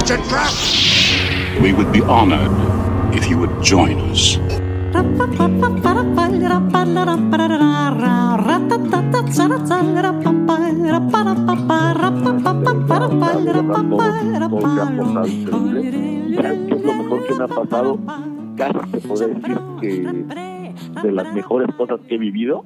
It's a trap! We would be honored if you would join us. Casi te puedo decir que de las mejores cosas que he vivido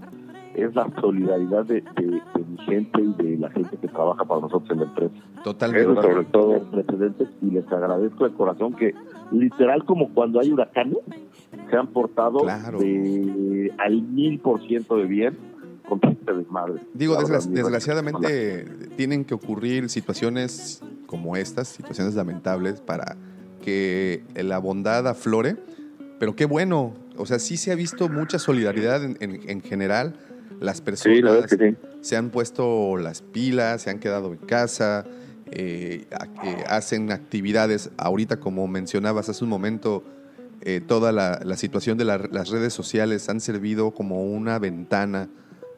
es la solidaridad de, de- gente y de la gente que trabaja para nosotros en la empresa. Totalmente. Eso sobre todo precedentes y les agradezco de corazón que literal como cuando hay huracanes se han portado Claro. de, al mil por ciento de bien con este desmadre. Digo, desgraciadamente tienen que ocurrir situaciones como estas, situaciones lamentables para que la bondad aflore, pero qué bueno, o sea, sí se ha visto mucha solidaridad en, en- en general, las personas Sí, la sí. se han puesto las pilas, se han quedado en casa, eh, eh, hacen actividades, ahorita como mencionabas hace un momento, eh, toda la, la situación de la- las redes sociales han servido como una ventana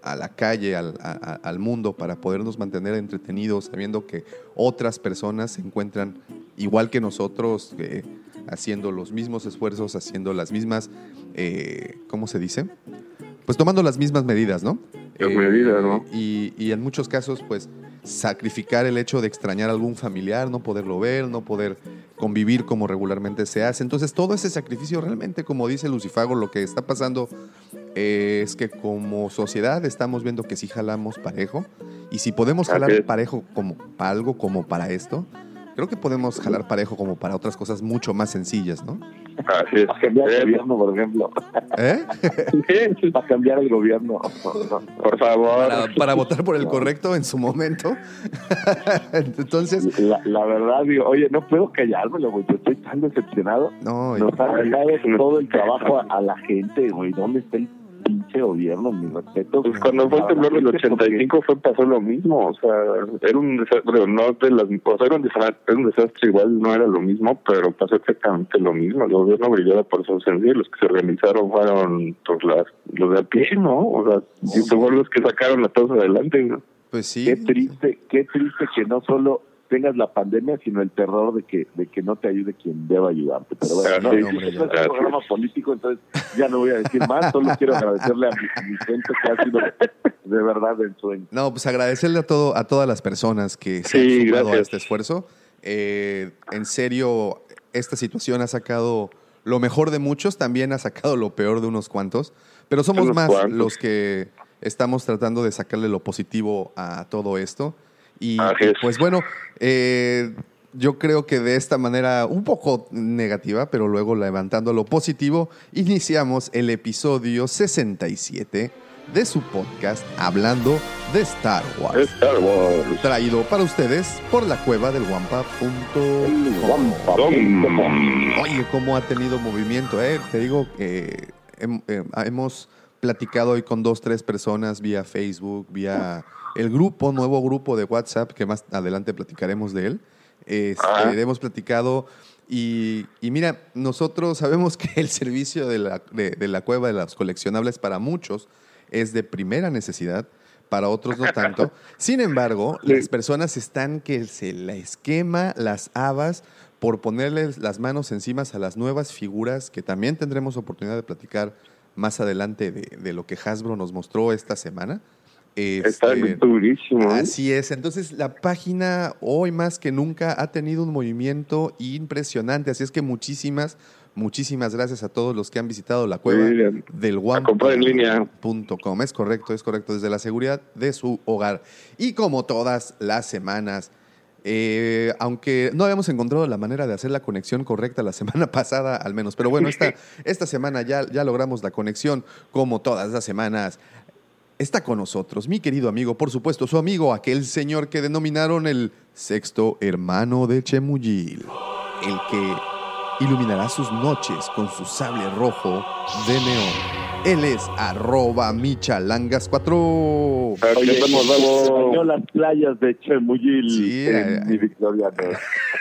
a la calle, al, a- a- al mundo, para podernos mantener entretenidos, sabiendo que otras personas se encuentran igual que nosotros, eh, haciendo los mismos esfuerzos, haciendo las mismas, eh, ¿cómo se dice? Pues tomando las mismas medidas, ¿no? Las medidas, ¿no? Y, y en muchos casos, pues, sacrificar el hecho de extrañar a algún familiar, no poderlo ver, no poder convivir como regularmente se hace. Entonces, todo ese sacrificio realmente, como dice Lucifago, lo que está pasando eh, es que como sociedad estamos viendo que sí jalamos parejo. Y si podemos jalar parejo como para algo como para esto, creo que podemos jalar parejo como para otras cosas mucho más sencillas, ¿no? Así es. Para cambiar el Eh, gobierno, por ejemplo. ¿Eh? Para cambiar el gobierno. Por favor. Para, para votar por el correcto en su momento. Entonces, La, la verdad, digo, oye, no puedo callármelo, güey. yo Estoy tan decepcionado. no, Nos ha Ay, dejado no. todo el trabajo a, a la gente, güey. ¿Dónde está el pinche gobierno? Mi respeto. Pues cuando fue el temblor del 85 fue pasó lo mismo, o sea, era un desastre, no de las, o sea, era un desastre, era un desastre igual, no era lo mismo, pero pasó exactamente lo mismo, el gobierno brilló por su ausencia y los que se organizaron fueron pues, las, los de a pie, ¿no? O sea, y fueron los que sacaron a todos adelante, ¿no? pues sí. Qué triste, qué triste que no solo tengas la pandemia, sino el terror de que de que no te ayude quien deba ayudarte. Pero bueno, no, hombre, es un programa político, entonces ya no voy a decir más. Solo quiero agradecerle a mi, mi gente que ha sido de verdad el sueño. No, pues agradecerle a todo, a todas las personas que se Sí, han sumado a este esfuerzo. Eh, en serio, esta situación ha sacado lo mejor de muchos, también ha sacado lo peor de unos cuantos, pero somos más cuantos. los que estamos tratando de sacarle lo positivo a todo esto. Y pues bueno, eh, yo creo que de esta manera un poco negativa, pero luego levantando lo positivo, iniciamos el episodio 67 de su podcast Hablando de Star Wars. Star Wars. Traído para ustedes por la cueva del Guampa.com. Oye, cómo ha tenido movimiento, ¿eh? Te digo que hem- eh, hemos platicado hoy con dos, tres personas vía Facebook, vía el grupo, nuevo grupo de WhatsApp, que más adelante platicaremos de él. Este, hemos platicado y, y mira, nosotros sabemos que el servicio de la, de, de la cueva de los coleccionables para muchos es de primera necesidad, para otros no tanto. Sin embargo, las personas están que se la esquema las habas por ponerles las manos encima a las nuevas figuras que también tendremos oportunidad de platicar más adelante de, de lo que Hasbro nos mostró esta semana. Está Este, durísimo. ¿eh? Así es. Entonces, la página hoy más que nunca ha tenido un movimiento impresionante. Así es que muchísimas, muchísimas gracias a todos los que han visitado la cueva Sí, del guampa.com. Es correcto, es correcto. Desde la seguridad de su hogar. Y como todas las semanas, eh, aunque no habíamos encontrado la manera de hacer la conexión correcta la semana pasada, al menos. Pero bueno, esta, esta semana ya, ya logramos la conexión, como todas las semanas. está con nosotros, mi querido amigo, por supuesto, su amigo, aquel señor que denominaron el sexto hermano de Chemuyil, el que iluminará sus noches con su sable rojo de neón. Él es arroba michalangas4. Oye, Estamos, bañó las playas de Chemuyil Sí, en mi Victoriano.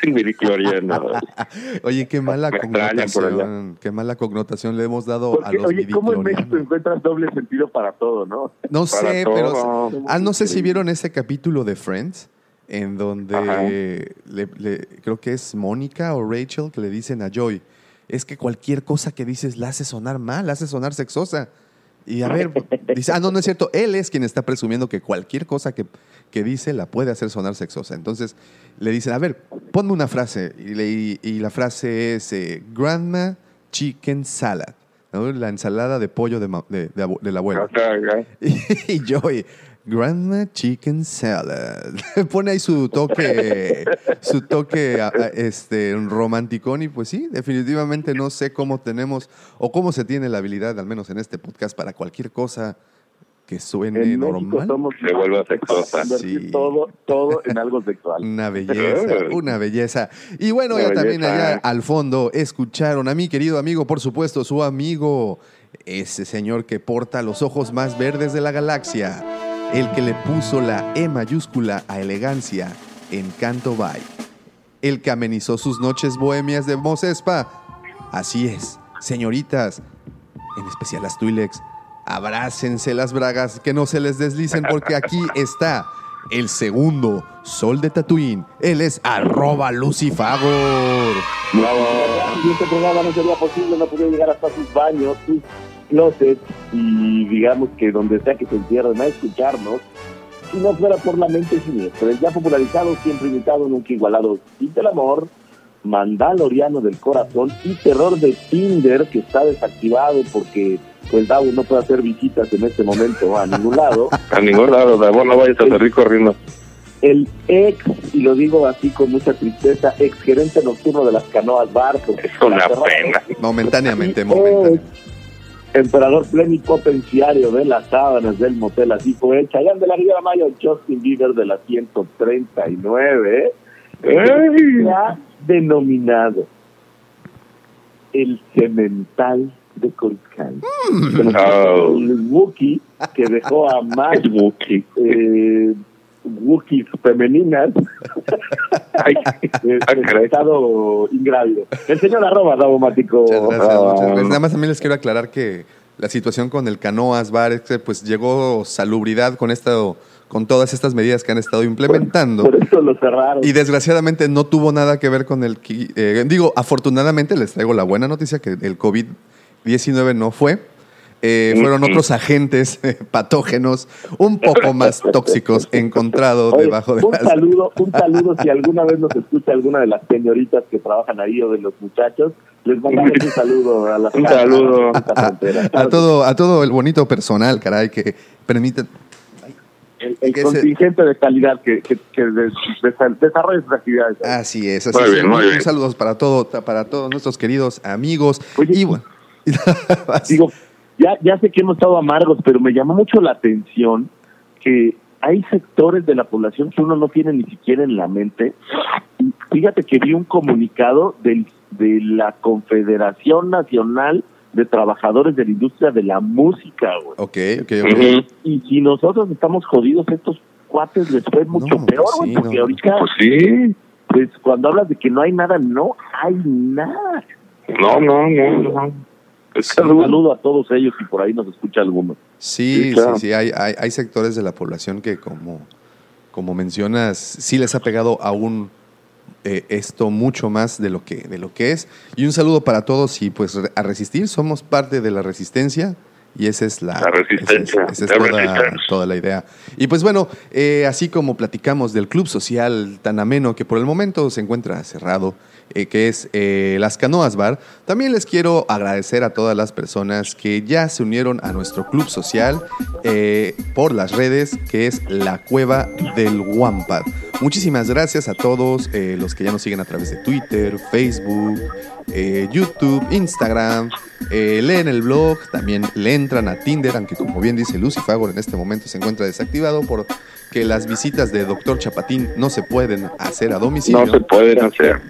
Midicloriano. Oye, qué mala Me connotación, qué mala connotación le hemos dado a los oye, ¿cómo en México encuentras doble sentido para todo, no? No Para sé, todo. pero ah, no sé si vieron ese capítulo de Friends en donde le- le- creo que es Mónica o Rachel que le dicen a Joy, es que cualquier cosa que dices la hace sonar mal, la hace sonar sexosa. Y a ver, dice, ah, no, no es cierto, él es quien está presumiendo que cualquier cosa que, que dice la puede hacer sonar sexosa. Entonces le dicen, a ver, ponme una frase. Y, le- y- y la frase es, eh, Grandma Chicken Salad, ¿no? la ensalada de pollo de, ma- de- de abu- de la abuela. Y Joey, Grandma Chicken Salad. Pone ahí su toque, su toque este, romanticón y pues sí, definitivamente no sé cómo tenemos o cómo se tiene la habilidad, al menos en este podcast, para cualquier cosa que suene En normal. somos Se vuelve sexosa. Sí. todo, todo en algo sexual. Una belleza, una belleza. Y bueno, Una ya también allá al fondo escucharon a mi querido amigo, por supuesto, su amigo, ese señor que porta los ojos más verdes de la galaxia, el que le puso la E mayúscula a elegancia en Canto Bay, el que amenizó sus noches bohemias de Mosespa. Así es, señoritas, en especial las Twilex, abrácense las bragas, que no se les deslicen, porque aquí está el segundo sol de Tatooine. Él es arroba Lucifagor. Este no sería posible, no llegar hasta sus baños, closets y digamos que donde sea que se encierren a escucharnos, si no fuera por la mente siniestra, el ya popularizado, siempre imitado, nunca igualado, sin del amor, Mandaloriano del corazón y terror de Tinder que está desactivado porque pues Davo no puede hacer visitas en este momento a ningún lado. A ningún lado, Davo, no vayas a salir corriendo. el ex, y lo digo así con mucha tristeza, ex gerente nocturno de las canoas bar. porque Es una pena. Momentáneamente, Y momentáneamente. Emperador plenipotenciario de las sábanas del motel, así fue el Chayán de la Riviera Maya, Justin Bieber de la 139, Ay. se ha denominado el cemental de Coruscant. Oh. El Wookiee que dejó a más eh, Wookiees femeninas eh, ah, estado ingrávido. El señor arroba Daumático. Muchas gracias, Ah. muchas gracias. Nada más también les quiero aclarar que la situación con el Canoas Bar es que pues llegó salubridad con esto, con todas estas medidas que han estado implementando. Por eso lo cerraron. Y desgraciadamente no tuvo nada que ver con el... eh, digo, afortunadamente les traigo la buena noticia que el COVID-19 no fue. Eh, fueron otros agentes eh, patógenos un poco más tóxicos encontrados debajo de un las... saludo, un saludo si alguna vez nos escucha alguna de las señoritas que trabajan ahí o de los muchachos, les mandamos un saludo a las Un saludo. a, todo, a todo el bonito personal, caray, que permite... el, el que se- contingente de calidad que, que, que des- des- desarrolla sus actividades. Así es, así Muy es. bien, muy bien. saludos para todo, para todos nuestros queridos amigos. Oye, y bueno, Digo, ya, ya sé que hemos estado amargos, pero me llama mucho la atención que hay sectores de la población que uno no tiene ni siquiera en la mente. Y Fíjate que vi un comunicado del, de la Confederación Nacional de Trabajadores de la Industria de la Música, güey. ok, ok, ok. Ujú. Y si nosotros estamos jodidos, estos cuates les fue mucho No, peor, pues güey, sí, porque no. ahorita, Pues sí. pues cuando hablas de que no hay nada, no hay nada. No, no, no, no. Es que Un saludo a todos ellos y por ahí nos escucha alguno. Sí, Sí, claro. sí, sí, hay, hay, hay sectores de la población que como, como mencionas, sí les ha pegado aún eh, esto mucho más de lo, que, de lo que es. Y un saludo para todos y pues a resistir, somos parte de la resistencia y esa es la, La resistencia, esa es, esa es la toda, resistencia. toda la idea. Y pues bueno, eh, así como platicamos del club social tan ameno que por el momento se encuentra cerrado, eh, que es eh, Las Canoas Bar, también les quiero agradecer a todas las personas que ya se unieron a nuestro club social eh, por las redes, que es La Cueva del Wampad. Muchísimas gracias a todos eh, los que ya nos siguen a través de Twitter, Facebook, eh, YouTube, Instagram, eh, leen el blog, también leen entran a Tinder, aunque como bien dice Lucy Fagor, en este momento se encuentra desactivado porque las visitas de Doctor Chapatín no se pueden hacer a domicilio. No se pueden hacer.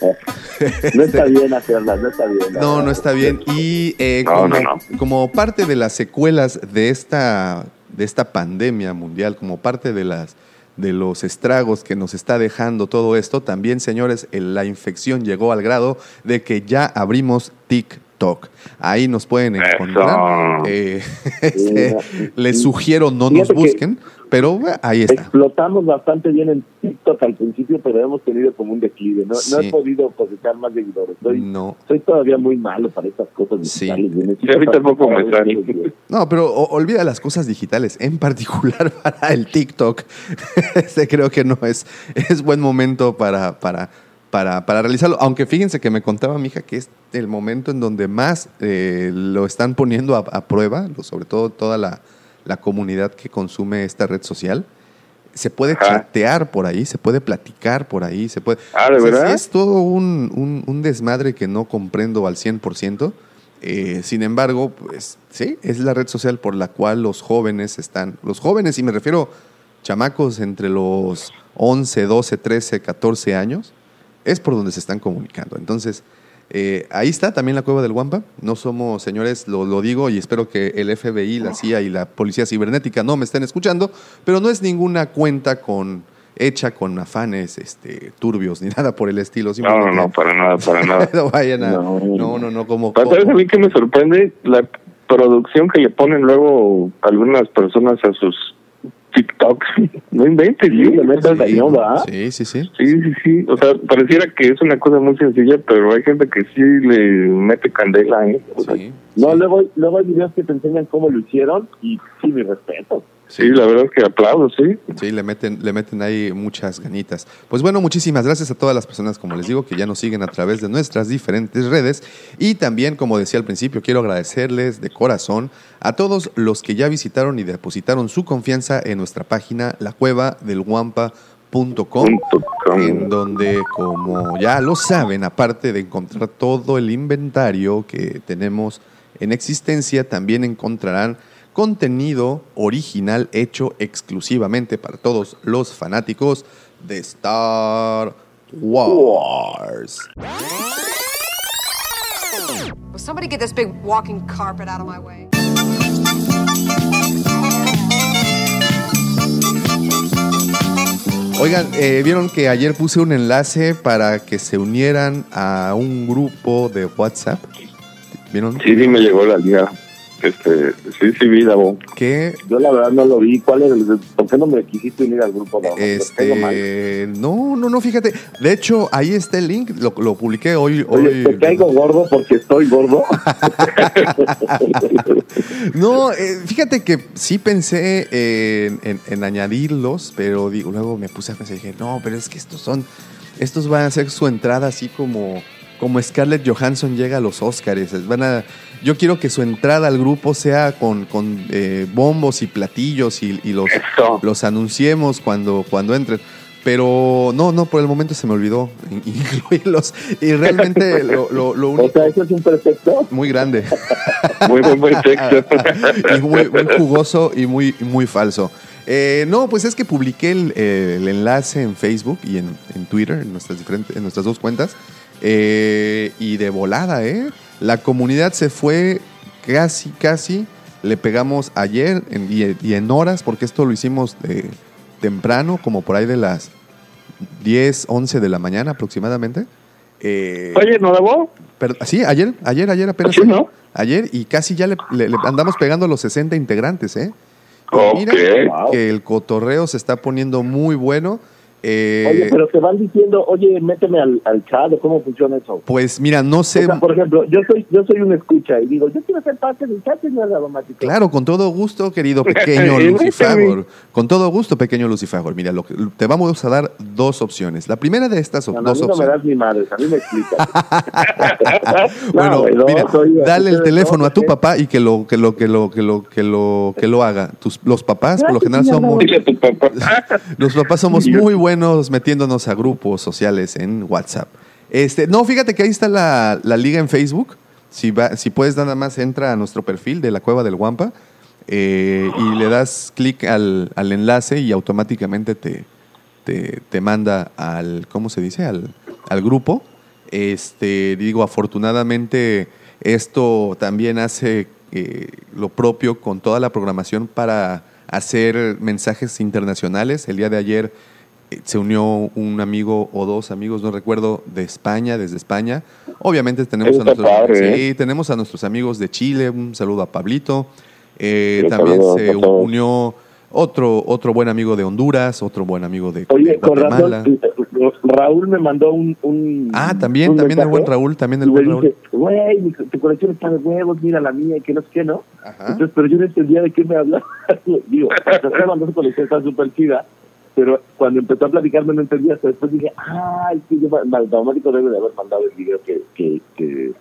No está bien hacerlas, no está bien. No, no está bien. Y eh, No, como, no. como parte de las secuelas de esta, de esta pandemia mundial, como parte de las de los estragos que nos está dejando todo esto, también, señores, la infección llegó al grado de que ya abrimos TikTok. Ahí nos pueden encontrar. Eh, este, les sugiero no nos busquen, pero ahí está. Explotamos bastante bien en TikTok al principio, pero hemos tenido como un declive. No, he podido cosechar más seguidores. Soy, No. soy todavía muy malo para estas cosas digitales. Yo Sí, a mí tampoco me sale. No, pero o- olvida las cosas digitales, en particular para el TikTok. Este creo que no es, es buen momento para, para, para, para realizarlo. Aunque fíjense que me contaba mi hija que es el momento en donde más eh, lo están poniendo a, a prueba, sobre todo toda la, la comunidad que consume esta red social. Se puede Ajá. chatear por ahí, se puede platicar por ahí, se puede... Ah, ¿de O sea, sí verdad? es todo un, un- un desmadre que no comprendo al 100%. Eh, sin embargo, pues sí, es la red social por la cual los jóvenes están, los jóvenes, y me refiero chamacos entre los 11, 12, 13, 14 años, es por donde se están comunicando. Entonces, eh, ahí está también la cueva del Guampa. No somos, señores, lo, lo digo y espero que el FBI, la CIA y la Policía Cibernética no me estén escuchando, pero no es ninguna cuenta con hecha con afanes este, turbios ni nada por el estilo. No, no, no, para nada, para nada. no vayan a... No. No, no, no, como... Pero ¿Sabes a mí que me sorprende? La producción que le ponen luego algunas personas a sus TikToks. No inventes, Sí, ¿sí? le meten cañón, ¿verdad? Sí, sí, sí. Sí, sí, sí. O sea, pareciera que es una cosa muy sencilla, pero hay gente que sí le mete candela, ¿eh? O sea, Sí, No, sí, luego, luego hay videos que te enseñan cómo lo hicieron y sí, mi respeto. Sí, la verdad es que aplaudo, sí. Sí, le meten, le meten ahí muchas ganitas. Pues bueno, muchísimas gracias a todas las personas, como les digo, que ya nos siguen a través de nuestras diferentes redes. Y también, como decía al principio, quiero agradecerles de corazón a todos los que ya visitaron y depositaron su confianza en nuestra página, lacuevadelguampa.com, Punto com. en donde, como ya lo saben, aparte de encontrar todo el inventario que tenemos en existencia, también encontrarán contenido original hecho exclusivamente para todos los fanáticos de Star Wars. Will somebody get this big walking carpet out of my way? Oigan, eh, vieron que ayer puse un enlace para que se unieran a un grupo de WhatsApp. ¿Vieron? Sí, sí me llegó la liga. Este, sí, sí vi, Davo. Que Yo la verdad no lo vi. ¿Cuál es el, ¿Por qué no me quisiste unir al grupo? Mal. este, no, no, no, fíjate. De hecho, ahí está el link. Lo, lo publiqué hoy. Oye, hoy te caigo gordo porque estoy gordo. No, eh, fíjate que sí pensé en, en- en añadirlos, pero digo, luego me puse a pensar y dije, no, pero es que estos son, estos van a ser su entrada así como, como Scarlett Johansson llega a los Oscars. Van a, yo quiero que su entrada al grupo sea con, con eh, bombos y platillos y, y los, los anunciemos cuando, cuando entren. Pero no, no, por el momento se me olvidó in- incluirlos. Y realmente lo, lo, lo o único sea, eso es un pretexto. muy grande. Muy buen texto. y muy, muy jugoso y muy, muy falso. Eh, no, pues es que publiqué el, eh, el enlace en Facebook y en, en Twitter, en nuestras, diferentes, en nuestras dos cuentas. Eh, y de volada, ¿eh? La comunidad se fue casi, casi. Le pegamos ayer en- y, y en horas, porque esto lo hicimos de temprano, como por ahí de las 10, 11 de la mañana aproximadamente. Eh, Oye, ¿no, pero- sí, ayer, ayer, ayer apenas. Sí, ¿no? Ayer y casi ya le, le- le andamos pegando a los 60 integrantes, ¿eh? Y Ok. Mira que el cotorreo se está poniendo muy bueno. Eh, Oye, pero te van diciendo, oye, méteme al, al chat, ¿o ¿cómo funciona eso? Pues mira, no O sé. sea, por ejemplo, yo soy yo soy un escucha y digo, yo quiero ser parte del chat, señor Aromático. Claro, con todo gusto, querido pequeño Lucifagor. Con todo gusto, pequeño Lucifagor. Mira, lo que- te vamos a dar dos opciones. La primera de estas No, a dos mí no me opciones. das ni madres, a mí me explicas. Bueno, No, güey, no, mira, soy- dale el teléfono no, a tu ¿qué? papá y que lo que lo que lo que lo que lo que lo haga. Tus, los papás por lo general somos Dile a tu papá. Los papás somos Y muy buenos metiéndonos a grupos sociales en WhatsApp. Este, no, fíjate que ahí está la, la liga en Facebook. Si, va, si puedes nada más entra a nuestro perfil de la Cueva del Guampa eh, y le das clic al, al enlace y automáticamente te, te, te manda al, ¿cómo se dice? Al, al grupo. Este, digo, afortunadamente esto también hace eh, lo propio con toda la programación para hacer mensajes internacionales. El día de ayer se unió un amigo o dos amigos, no recuerdo, de España, desde España. Obviamente tenemos, a nuestros, padre, sí, tenemos a nuestros amigos de Chile, un saludo a Pablito. Eh, Sí, también se unió otro, otro buen amigo de Honduras, otro buen amigo de, Oye, de con razón, Guatemala. eh, Raúl me mandó un... un Ah, también, un también el buen Raúl, también el y buen Raúl. güey, tu colección está de huevos, mira la mía, y que no sé qué, ¿no? Ajá. Entonces, pero yo no entendía de qué me hablaba. Digo, su colección, está súper chida, pero cuando empezó a platicarme no entendía, hasta después dije, es que yo, automático debe de haber mandado el video que, que, que,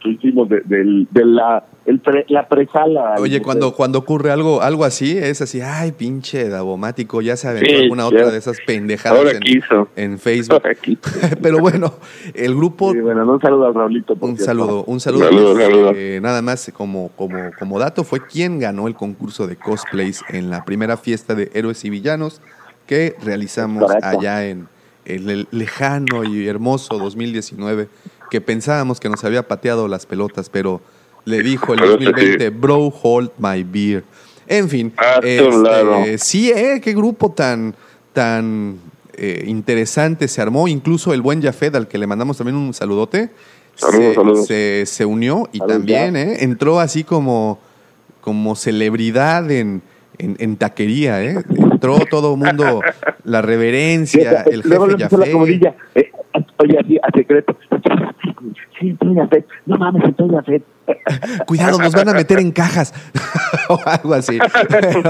que hicimos de, del- de la, el pre- la presala. Oye, cuando, cuando ocurre algo, algo así, es así, ay, pinche Davomático, ya se aventó Sí, alguna ya. otra de esas pendejadas Ahora en, quiso. en Facebook. Ahora quiso. Pero bueno, el grupo Sí, bueno, un saludo a Raulito. por Un cierto. saludo, un saludo. Saludos, pues, saludos. eh, nada más como, como, como dato, fue quien ganó el concurso de cosplays en la primera fiesta de héroes y villanos que realizamos Correcto. allá en el, lejano y hermoso 2019, que pensábamos que nos había pateado las pelotas, pero le dijo el Pero eso 2020, bro, hold my beer. En fin, este, sí, eh, qué grupo tan, tan eh, interesante se armó. Incluso el buen Jafed, al que le mandamos también un saludote, Saludos, se, saludos. se- se unió y Saludos, también eh, entró así como, como celebridad en, en, en taquería. Eh. Entró todo el mundo, la reverencia, el Luego jefe puso la comodilla. Eh, oye, así, a secreto. Sí, estoy en FED. No mames, estoy en FED. Cuidado, nos van a meter en cajas o algo así. Pero,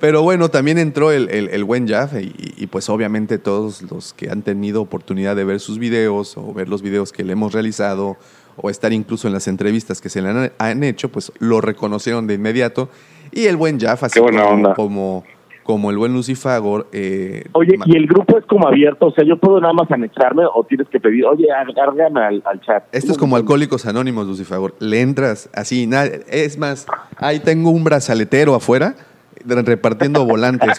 pero bueno, también entró el, el- el buen Jaff y, y pues obviamente todos los que han tenido oportunidad de ver sus videos o ver los videos que le hemos realizado o estar incluso en las entrevistas que se le han, han hecho, pues lo reconocieron de inmediato. Y el buen Jaff, así como, como, como el buen Lucifagor. eh, Oye, y el grupo es como abierto. O sea, yo puedo nada más anexarme o tienes que pedir, oye, agárgame al, al chat. Esto es como Alcohólicos Anónimos, Lucifagor. Le entras así, nada, es más, ahí tengo un brazaletero afuera repartiendo volantes.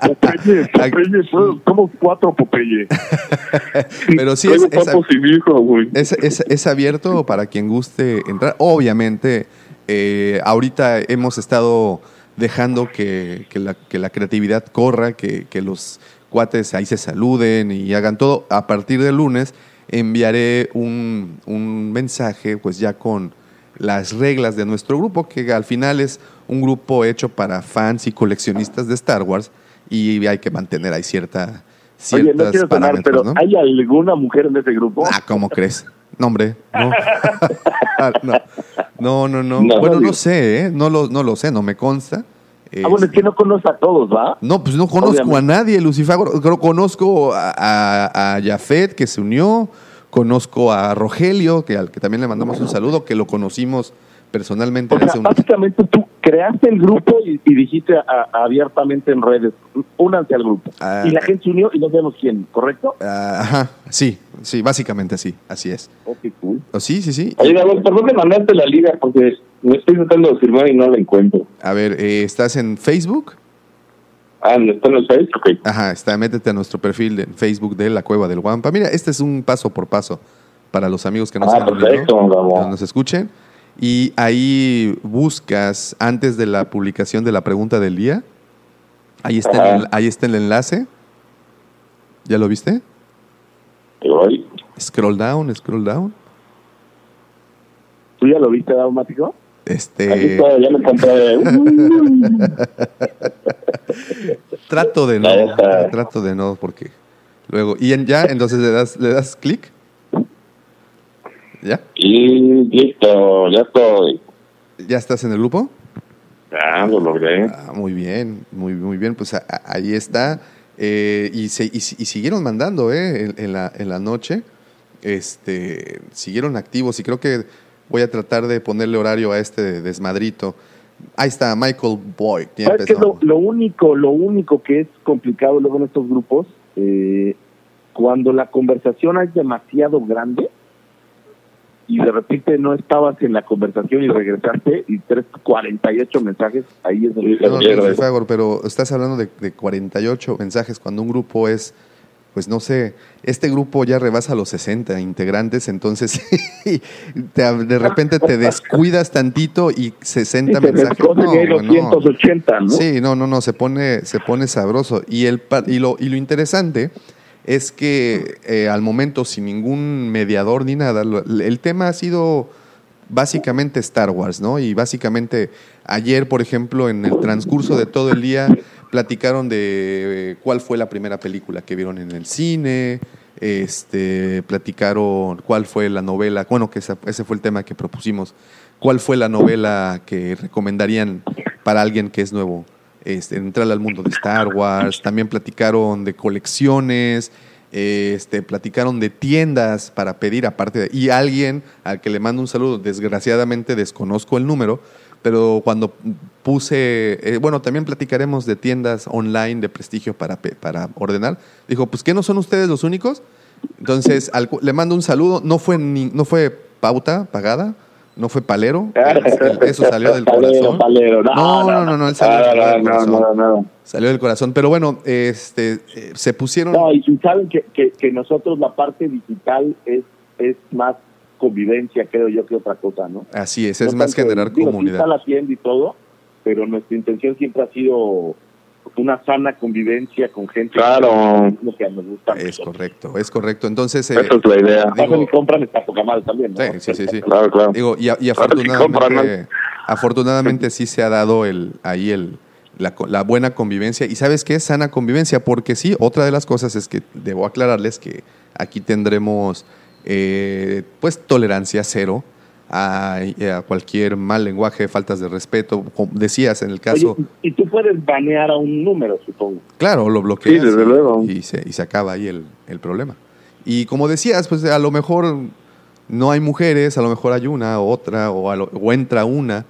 Popeye, como cuatro Popeye. Pero sí es, es- es abierto para quien guste entrar. Obviamente, eh, ahorita hemos estado dejando que, que la, que la creatividad corra, que, que los cuates ahí se saluden y hagan todo. A partir del lunes enviaré un, un mensaje, pues ya con las reglas de nuestro grupo, que al final es un grupo hecho para fans y coleccionistas de Star Wars y hay que mantener ahí cierta, Oye, no quiero sonar, pero ¿no? ¿hay alguna mujer en ese grupo? Ah, ¿cómo crees? No, hombre, no. no. No, no, no. No, bueno, no sé, ¿eh? No lo, no lo sé, no me consta. Ah, bueno, es Este, que no conoce a todos, ¿va? no, pues no conozco Obviamente. a nadie, Lucifago. Creo conozco a, a, a Jafet, que se unió. Conozco a Rogelio, que al que también le mandamos un saludo, que lo conocimos personalmente O sea, hace unos... básicamente tú creaste el grupo y, y dijiste a- a- abiertamente en redes, únanse al grupo. Ah, y la gente se unió y no sabemos quién, ¿correcto? Ah, Ajá, sí, sí, básicamente sí, así es. Oh, qué cool. Oh, sí, sí, sí. Oye, Gabo, ¿por dónde mandaste la liga? Porque me estoy intentando firmar y no la encuentro. A ver, eh, ¿estás en Facebook? Ah, ¿no ¿está en el Face? Ok. Ajá, está, métete a nuestro perfil de Facebook de La Cueva del Guampa. Mira, este es un paso por paso para los amigos que nos Ah, perfecto, que nos escuchen. Y ahí buscas, antes de la publicación de la pregunta del día, ahí está, el, ahí está el enlace. ¿Ya lo viste? Voy. Scroll down, scroll down. ¿Tú ya lo viste? Aquí Este, está, ya me encontré. trato de no, trato de no, porque luego, y en- ya, entonces le das, le das clic. ¿Ya? y listo, ya estoy. ¿Ya estás en el grupo? Ya, lo logré. Ah, muy bien, muy, muy bien. Pues a- a- ahí está. Eh, y, se, y, si- y siguieron mandando eh, en, en la, en la noche. Este, siguieron activos y creo que voy a tratar de ponerle horario a este desmadrito. Ahí está, Michael Boyd. Ya ¿Sabes qué es lo, empezó. lo único, lo único que es complicado luego en estos grupos? Eh, cuando la conversación es demasiado grande, y de repente no estabas en la conversación y regresaste y tres 48 mensajes, ahí es donde Sí, No, no, eso. Fagor, pero estás hablando de, de 48 mensajes cuando un grupo es, pues no sé, este grupo ya rebasa los 60 integrantes, entonces te- de repente te descuidas tantito y 60 Sí, te mensajes. descosen y hay No, no. 280, ¿no? Sí, no, no, no, se pone, se pone sabroso. Y, el, y, lo, y lo interesante es que eh, al momento, sin ningún mediador ni nada, el tema ha sido básicamente Star Wars, ¿no? Y básicamente ayer, por ejemplo, en el transcurso de todo el día, platicaron de eh, cuál fue la primera película que vieron en el cine, este, platicaron cuál fue la novela, bueno, que esa- ese fue el tema que propusimos, cuál fue la novela que recomendarían para alguien que es nuevo, este, entrar al mundo de Star Wars, también platicaron de colecciones, este, platicaron de tiendas para pedir aparte de, y alguien al que le mando un saludo, desgraciadamente desconozco el número, pero cuando puse, eh, bueno, también platicaremos de tiendas online de prestigio para, para ordenar, dijo, pues ¿qué no son ustedes los únicos? Entonces le mando un saludo, no fue, ni, no fue pauta pagada, no fue palero, eso salió del corazón. No, No, no, no, no, él salió, del corazón. no, no, no. Salió del corazón. Pero bueno, este, eh, se pusieron. No, y saben que, que, que nosotros la parte digital es, es más convivencia, creo yo, que otra cosa, ¿no? Así es, es No más tanto- generar digo, sí comunidad. está la tienda y todo, pero nuestra intención siempre ha sido una sana convivencia con gente. Claro. Es lo que nos gusta. Es correcto, es correcto. Entonces, eh, Esa es la idea. Digo- y compran está poca madre también, ¿no? Sí, sí, sí, sí. Claro, claro. digo, y, afortunadamente, compran, afortunadamente sí se ha dado el, ahí el, la, la buena convivencia. ¿Y sabes qué es sana convivencia? Porque sí, otra de las cosas es que debo aclararles que aquí tendremos eh, pues tolerancia cero a, a cualquier mal lenguaje, faltas de respeto. Como decías en el caso... Oye, y tú puedes banear a un número, supongo. Claro, lo bloqueas Sí, desde y, luego. y se, y se acaba ahí el, el problema. Y como decías, pues a lo mejor no hay mujeres, a lo mejor hay una o otra, o, a lo- o entra una.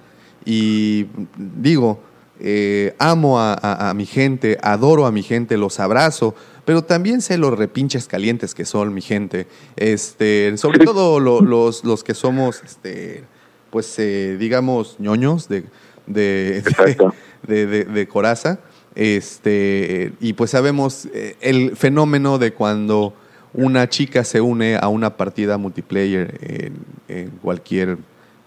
Y digo, eh, amo a, a- a mi gente, adoro a mi gente, los abrazo, pero también sé los repinches calientes que son mi gente. Este, sobre todo lo- los, los que somos, este, pues eh, digamos, ñoños de, de, de, de- de coraza. Este, y pues sabemos eh, el fenómeno de cuando una chica se une a una partida multiplayer en, en cualquier,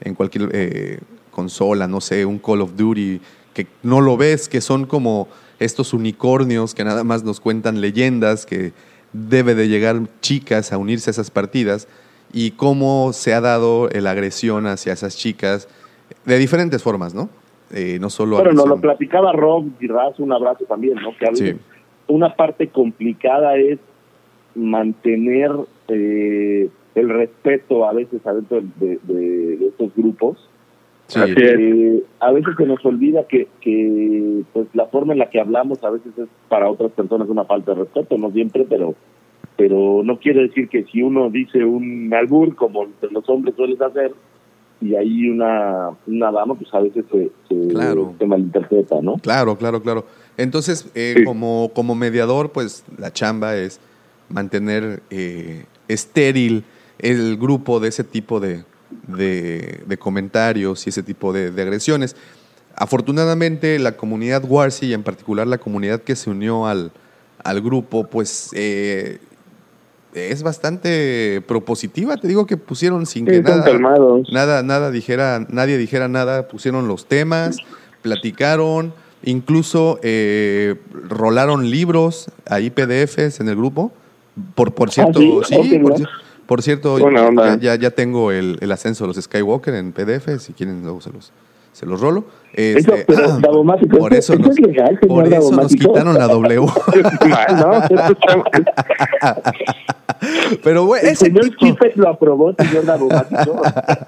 en cualquier eh, consola, no sé, un Call of Duty, que no lo ves, que son como estos unicornios que nada más nos cuentan leyendas, que debe de llegar chicas a unirse a esas partidas, y cómo se ha dado la agresión hacia esas chicas de diferentes formas, ¿no? Eh, no solo Bueno, nos lo platicaba Rob y Raz, un abrazo también, ¿no? Que a veces Sí. una parte complicada es mantener eh, el respeto a veces adentro de, de- de estos grupos. Sí. Así es. Eh, a veces se nos olvida que, que pues la forma en la que hablamos a veces es para otras personas una falta de respeto, no siempre, pero pero no quiere decir que si uno dice un albur como los hombres sueles hacer y hay una, una dama, pues a veces se, se, Claro. se malinterpreta, ¿no? Claro, claro, claro. Entonces, eh, Sí. como, como mediador, pues la chamba es mantener eh, estéril el grupo de ese tipo de, de- de comentarios y ese tipo de, de agresiones. Afortunadamente, la comunidad Warsi, y en particular la comunidad que se unió al, al grupo, pues eh, es bastante propositiva. Te digo que pusieron sin que Sí, nada calmados. nada, nada dijera, nadie dijera nada, pusieron los temas, platicaron, incluso eh, rolaron libros, ahí PDFs en el grupo. Por, por cierto, sí? sí, por, por cierto, ya, ya, ya tengo el, el ascenso de los Skywalker en PDF, si quieren luego se los, se los rolo. Eso, Este, pero, Davomático, por eso- eso eso nos, es legal, señor por eso nos quitaron la W. Pero El ese señor tipo, Chiffet lo aprobó, señor Davomático.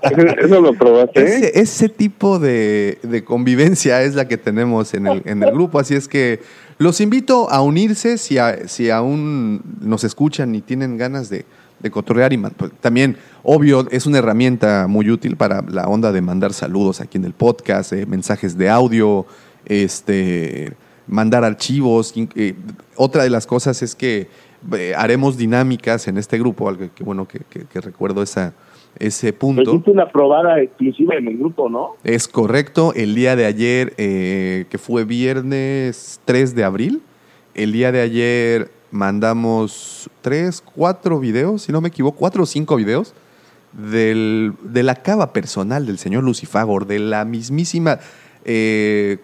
Eso lo probaste. Ese, ese tipo de, de convivencia es la que tenemos en el, en el grupo, así es que los invito a unirse si, a- si aún nos escuchan y tienen ganas de, de cotorrear y pues, también, obvio, es una herramienta muy útil para la onda de mandar saludos aquí en el podcast, eh, mensajes de audio, este, mandar archivos. eh, otra de las cosas es que eh, haremos dinámicas en este grupo, algo que bueno que, que- que recuerdo esa, ese punto. hiciste una probada exclusiva en el grupo, ¿no? Es correcto, el día de ayer, que fue viernes 3 de abril, el día de ayer mandamos tres, cuatro videos, si no me equivoco, cuatro o cinco videos del, de la cava personal del señor Lucifagor, de la mismísima, eh,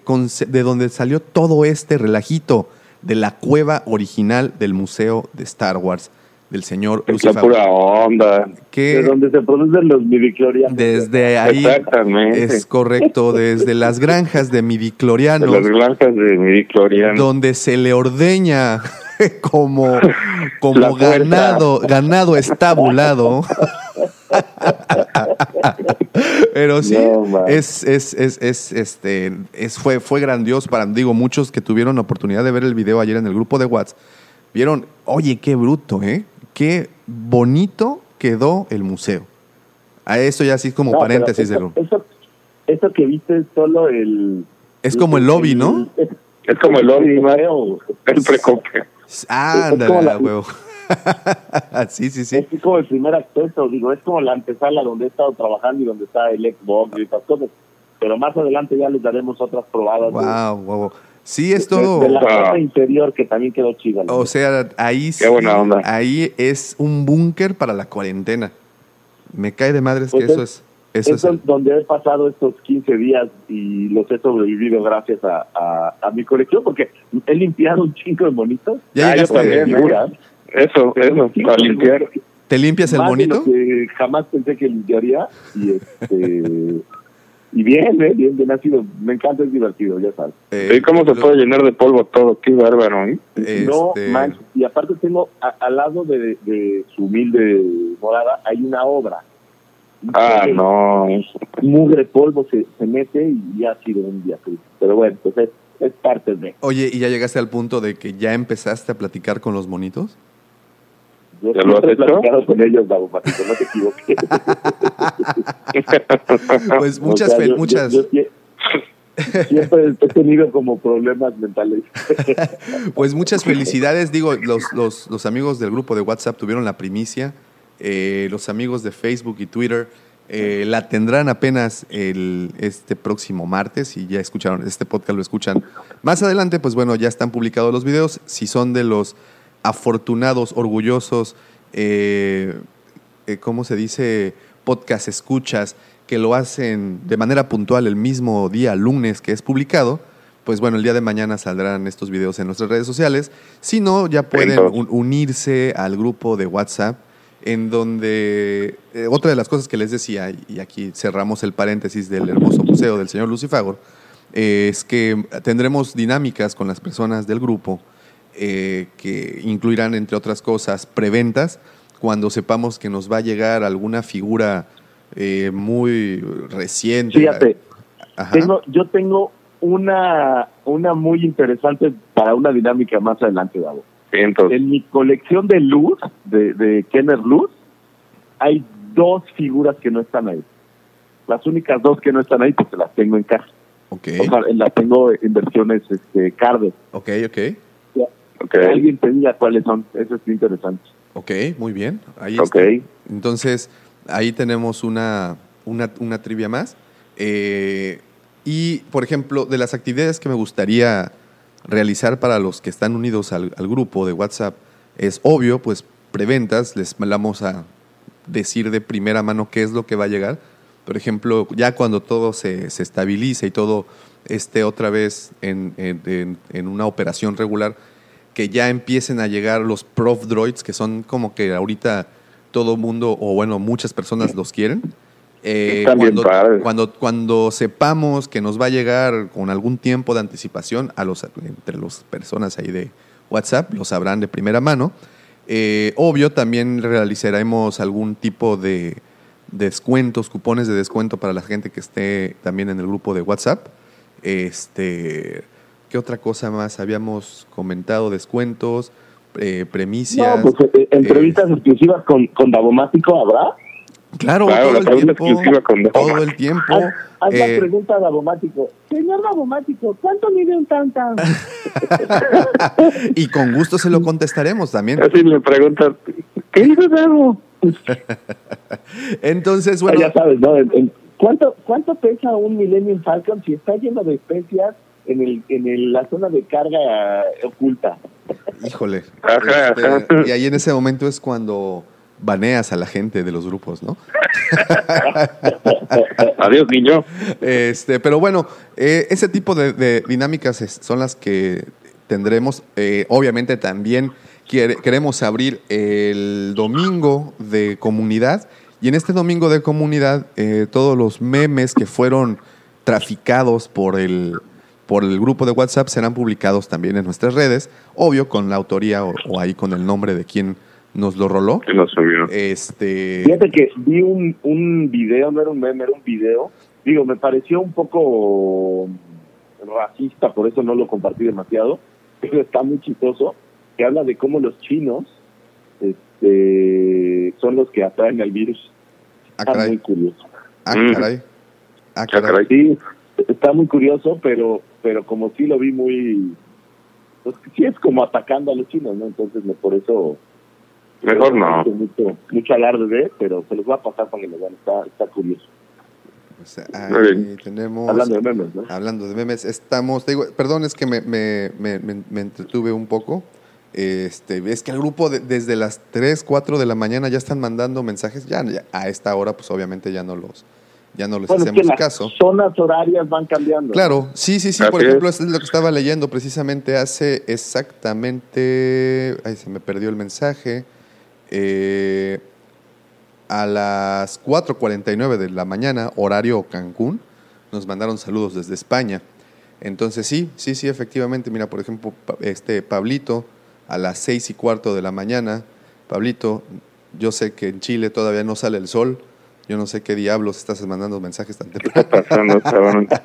de donde salió todo este relajito, de la cueva original del museo de Star Wars, del señor Es la Lucifagor. pura onda. que De donde se producen los midiclorianos. desde ahí Exactamente. es correcto, desde las granjas de De midiclorianos, las granjas de midicloriano. donde se le ordeña como, como ganado, ganado estabulado. Pero sí, No, es, es, es, es, este, es, fue, fue grandioso para, digo, muchos que tuvieron la oportunidad de ver el video ayer en el grupo de WhatsApp, vieron, oye, qué bruto, ¿eh? Qué bonito quedó el museo. A eso ya así como No, paréntesis de eso, lo- eso, eso que viste es solo el... Es como el lobby, ¿no? Es, Es como el lobby, museo. El precope. Ándale, huevo. sí, sí, sí. Es como el primer acceso, digo, es como la antesala donde he estado trabajando y donde está el Xbox y estas cosas. Pero más adelante ya les daremos otras probadas. de- Wow, wow. Sí, es de, todo. de la Wow. casa interior que también quedó chida. O sea, ahí sí, Qué buena onda. ahí es un búnker para la cuarentena. Me cae de madres Pues que eso es- es. Eso es el- donde he pasado estos 15 días y los he sobrevivido gracias a, a, a mi colección, porque he limpiado un chingo de monitos. Ya Ah, yo llegaste, también, ¿eh? figuras. Eso, eso, a limpiar. ¿Te limpias el Más monito? que jamás pensé que limpiaría. Y, este, y bien, ¿eh? bien, bien, ha sido, me encanta, es divertido, ya sabes. Eh, ¿Y cómo se lo- puede llenar de polvo todo? Qué bárbaro, ¿eh? No este, manches. Y aparte tengo, a- al lado de, de su humilde morada, hay una obra. Ah, no. Mugre polvo se, se mete y ya ha sido un día triste. Pero bueno, pues es, es parte de. Oye, ¿y ya llegaste al punto de que ya empezaste a platicar con los monitos? Yo ¿Ya lo has hecho? platicado con ellos, Gabo Patito, no te equivoques. Pues O muchas, sea, fel- yo- yo- muchas, yo sie- siempre he tenido como problemas mentales. pues muchas felicidades. Digo, los, los, los amigos del grupo de WhatsApp tuvieron la primicia. Eh, los amigos de Facebook y Twitter eh, la tendrán apenas el, este próximo martes y ya escucharon, este podcast lo escuchan más adelante, pues bueno, ya están publicados los videos. Si son de los afortunados, orgullosos, eh, eh, ¿cómo se dice? Podcast escuchas que lo hacen de manera puntual el mismo día, lunes, que es publicado, pues bueno, el día de mañana saldrán estos videos en nuestras redes sociales. Si no, ya pueden un- unirse al grupo de WhatsApp, en donde eh, otra de las cosas que les decía, y aquí cerramos el paréntesis del hermoso museo del señor Lucifagor, eh, es que tendremos dinámicas con las personas del grupo eh, que incluirán, entre otras cosas, preventas, cuando sepamos que nos va a llegar alguna figura muy reciente. Fíjate, tengo, yo tengo una, una muy interesante para una dinámica más adelante, Davo. En mi colección de luz, de, Kenner Luz, hay dos figuras que no están ahí. Las únicas dos que no están ahí porque las tengo en casa. Okay. O sea, las tengo en versiones este, Cardes. Ok, ok. Okay. Alguien te cuáles son. Eso es interesante. Ok, muy bien. Ahí okay. está. Entonces, ahí tenemos una, una, una trivia más. Eh, y, por ejemplo, de las actividades que me gustaría realizar para los que están unidos al, grupo de WhatsApp, es obvio, pues preventas, les vamos a decir de primera mano qué es lo que va a llegar. Por ejemplo, ya cuando todo se, se estabilice y todo esté otra vez en, en- en- en una operación regular, que ya empiecen a llegar los prof droids, que son como que ahorita todo mundo, o bueno, muchas personas los quieren. Eh, cuando, cuando, cuando sepamos que nos va a llegar con algún tiempo de anticipación a los, entre las personas ahí de WhatsApp, lo sabrán de primera mano. Eh, obvio, también realizaremos algún tipo de descuentos, cupones de descuento para la gente que esté también en el grupo de WhatsApp. Este, ¿Qué otra cosa más? Habíamos comentado descuentos, eh, premicias. No, pues eh, entrevistas exclusivas con, con Davomático habrá. Claro, Claro, todo la el pregunta tiempo. exclusiva con Todo Mático. el tiempo. Haz, haz la eh, pregunta a Davomático. Señor Davomático, ¿cuánto mide un tan tan? y con gusto se lo contestaremos también. Así le preguntan, ¿qué hizo Davo? Entonces, Bueno, ya sabes, ¿no? ¿Cuánto, ¿Cuánto pesa un Millennium Falcon si está lleno de especias en, el, en el- la zona de carga oculta? híjole. Ajá, Este, ajá. y ahí en ese momento es cuando baneas a la gente de los grupos, ¿no? Adiós, niño. Este, pero bueno, eh, ese tipo de, de dinámicas son las que tendremos. Eh, obviamente también quiere- queremos abrir el domingo de comunidad. Y en este domingo de comunidad, eh, todos los memes que fueron traficados por el, por el grupo de WhatsApp serán publicados también en nuestras redes. Obvio, con la autoría o, o ahí con el nombre de quien nos lo roló. Que no subió. Este. Fíjate que vi un, un video, no era un meme, era un video. Digo, me pareció un poco racista, por eso no lo compartí demasiado, pero está muy chistoso, que habla de cómo los chinos este, son los que atraen el virus. Ah, Está muy curioso. Ah, Mm. caray. Ah, Ah, caray. Sí, está muy curioso, pero pero como sí lo vi muy... Pues sí es como atacando a los chinos, ¿no? Entonces por eso... Mejor no. Mucho, mucho alarde de, pero se los va a pasar que lo vean. Está, está curioso. O sea, Muy ahí bien. tenemos. Hablando de memes, ¿no? Hablando de memes, estamos. te digo, perdón, es que me, me, me, me- me entretuve un poco. Este, es que el grupo de- desde las 3, 4 de la mañana ya están mandando mensajes. Ya, ya a esta hora, pues obviamente ya no los, ya no les Bueno, es que hacemos las caso. zonas horarias van cambiando. Claro, sí, sí, sí. Así Por ejemplo, es. es lo que estaba leyendo precisamente hace exactamente. Ay, se me perdió el mensaje. Eh, a las 4:49 de la mañana, horario Cancún, nos mandaron saludos desde España. Entonces, sí, sí, sí, efectivamente. Mira, por ejemplo, este Pablito, a las seis y cuarto de la mañana. Pablito, yo sé que en Chile todavía no sale el sol. Yo no sé qué diablos estás mandando mensajes tan temprano. Pasando, cabrón.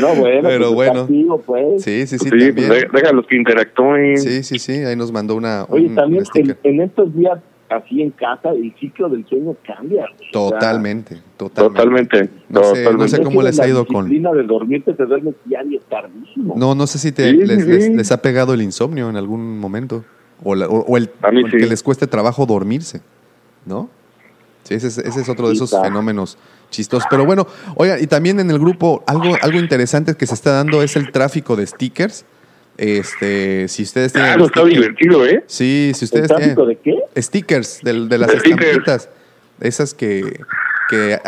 No, bueno, Pero pues, bueno. está activo, pues. Sí, sí, sí, Sí, pues de- déjalos que interactúen. Sí, sí, sí, ahí nos mandó una. Oye, un- también un en, en estos días así en casa, el ciclo del sueño cambia. güey. Totalmente, totalmente. Totalmente. No sé, totalmente. no sé cómo les ha ido con- La disciplina de dormirte te duermes diario tardísimo. No, no sé si te, Sí, les, sí, les- sí. les ha pegado el insomnio en algún momento. O, la- o- o el, o que sí. les cueste trabajo dormirse, ¿no? Sí, ese es, ese es otro de esos fenómenos chistosos. Pero bueno, oiga, y también en el grupo, algo, algo interesante que se está dando es el tráfico de stickers. Este, si ustedes tienen. Claro, está divertido, ¿eh? Sí, si ¿El ustedes tráfico tienen. de qué? Stickers, de, las estampitas. Esas que, que.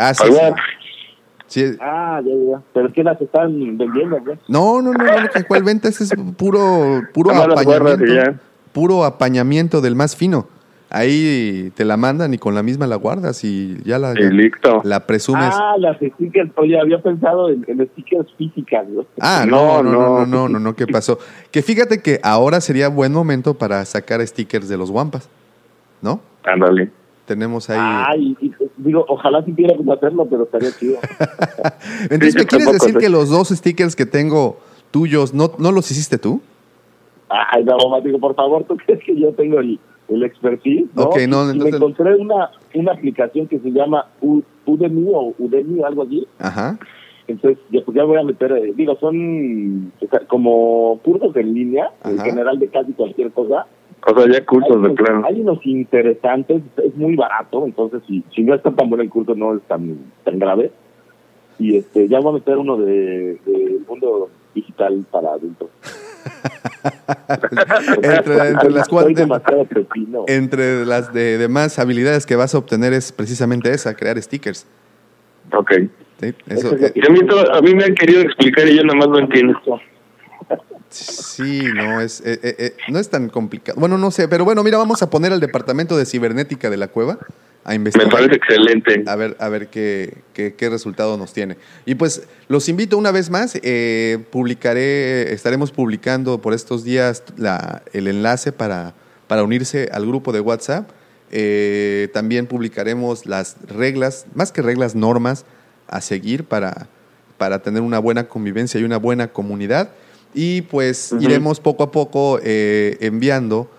Sí, Ah, ya, ya. Pero es que las están vendiendo. No, no, no, no, que cuál venta ese es puro, puro apañamiento. Puro apañamiento del más fino. Ahí te la mandan y con la misma la guardas y ya la, Y listo. la presumes. Ah, las stickers. Oye, había pensado en, en stickers físicas, ¿no? Ah, no, no, no, no. no, no, no, no, ¿qué pasó? Que fíjate que ahora sería buen momento para sacar stickers de los Wampas, ¿no? Ándale. Tenemos ahí. Ay, y- y- digo, ojalá supiera cómo hacerlo, pero estaría chido. Entonces, sí, ¿me quieres decir sé. que los dos stickers que tengo tuyos no, no los hiciste tú? Ay, no, mamá, digo, por favor, ¿tú crees que yo tengo el, el expertise? ¿no? Ok, no, Y entonces- me encontré una, una aplicación que se llama U- Udemy o Udemy o algo así. Ajá. Entonces, ya, pues ya voy a meter, eh, digo, son o sea, como cursos en línea, en general de casi cualquier cosa. O sea, ya cursos hay, de unos, plano. hay unos interesantes, es muy barato, entonces si, si no está tan bueno el curso no es tan, tan grave. Y este ya voy a meter uno de, de mundo digital para adultos. entre, entre las entre las de demás habilidades que vas a obtener es precisamente esa, crear stickers. Ok. eh, Y a mí, to- a mí me han querido explicar y yo nada más no entiendo. sí, no es, eh, eh, no es tan complicado. Bueno, no sé, pero bueno, mira, vamos a poner al departamento de cibernética de la cueva a Me investigar. parece excelente. A ver, a ver qué, qué, qué resultado nos tiene. Y pues los invito una vez más, eh, publicaré, estaremos publicando por estos días la- el enlace para, para unirse al grupo de WhatsApp. Eh, también publicaremos las reglas, más que reglas, normas a seguir para, para tener una buena convivencia y una buena comunidad. Y pues iremos poco a poco eh, enviando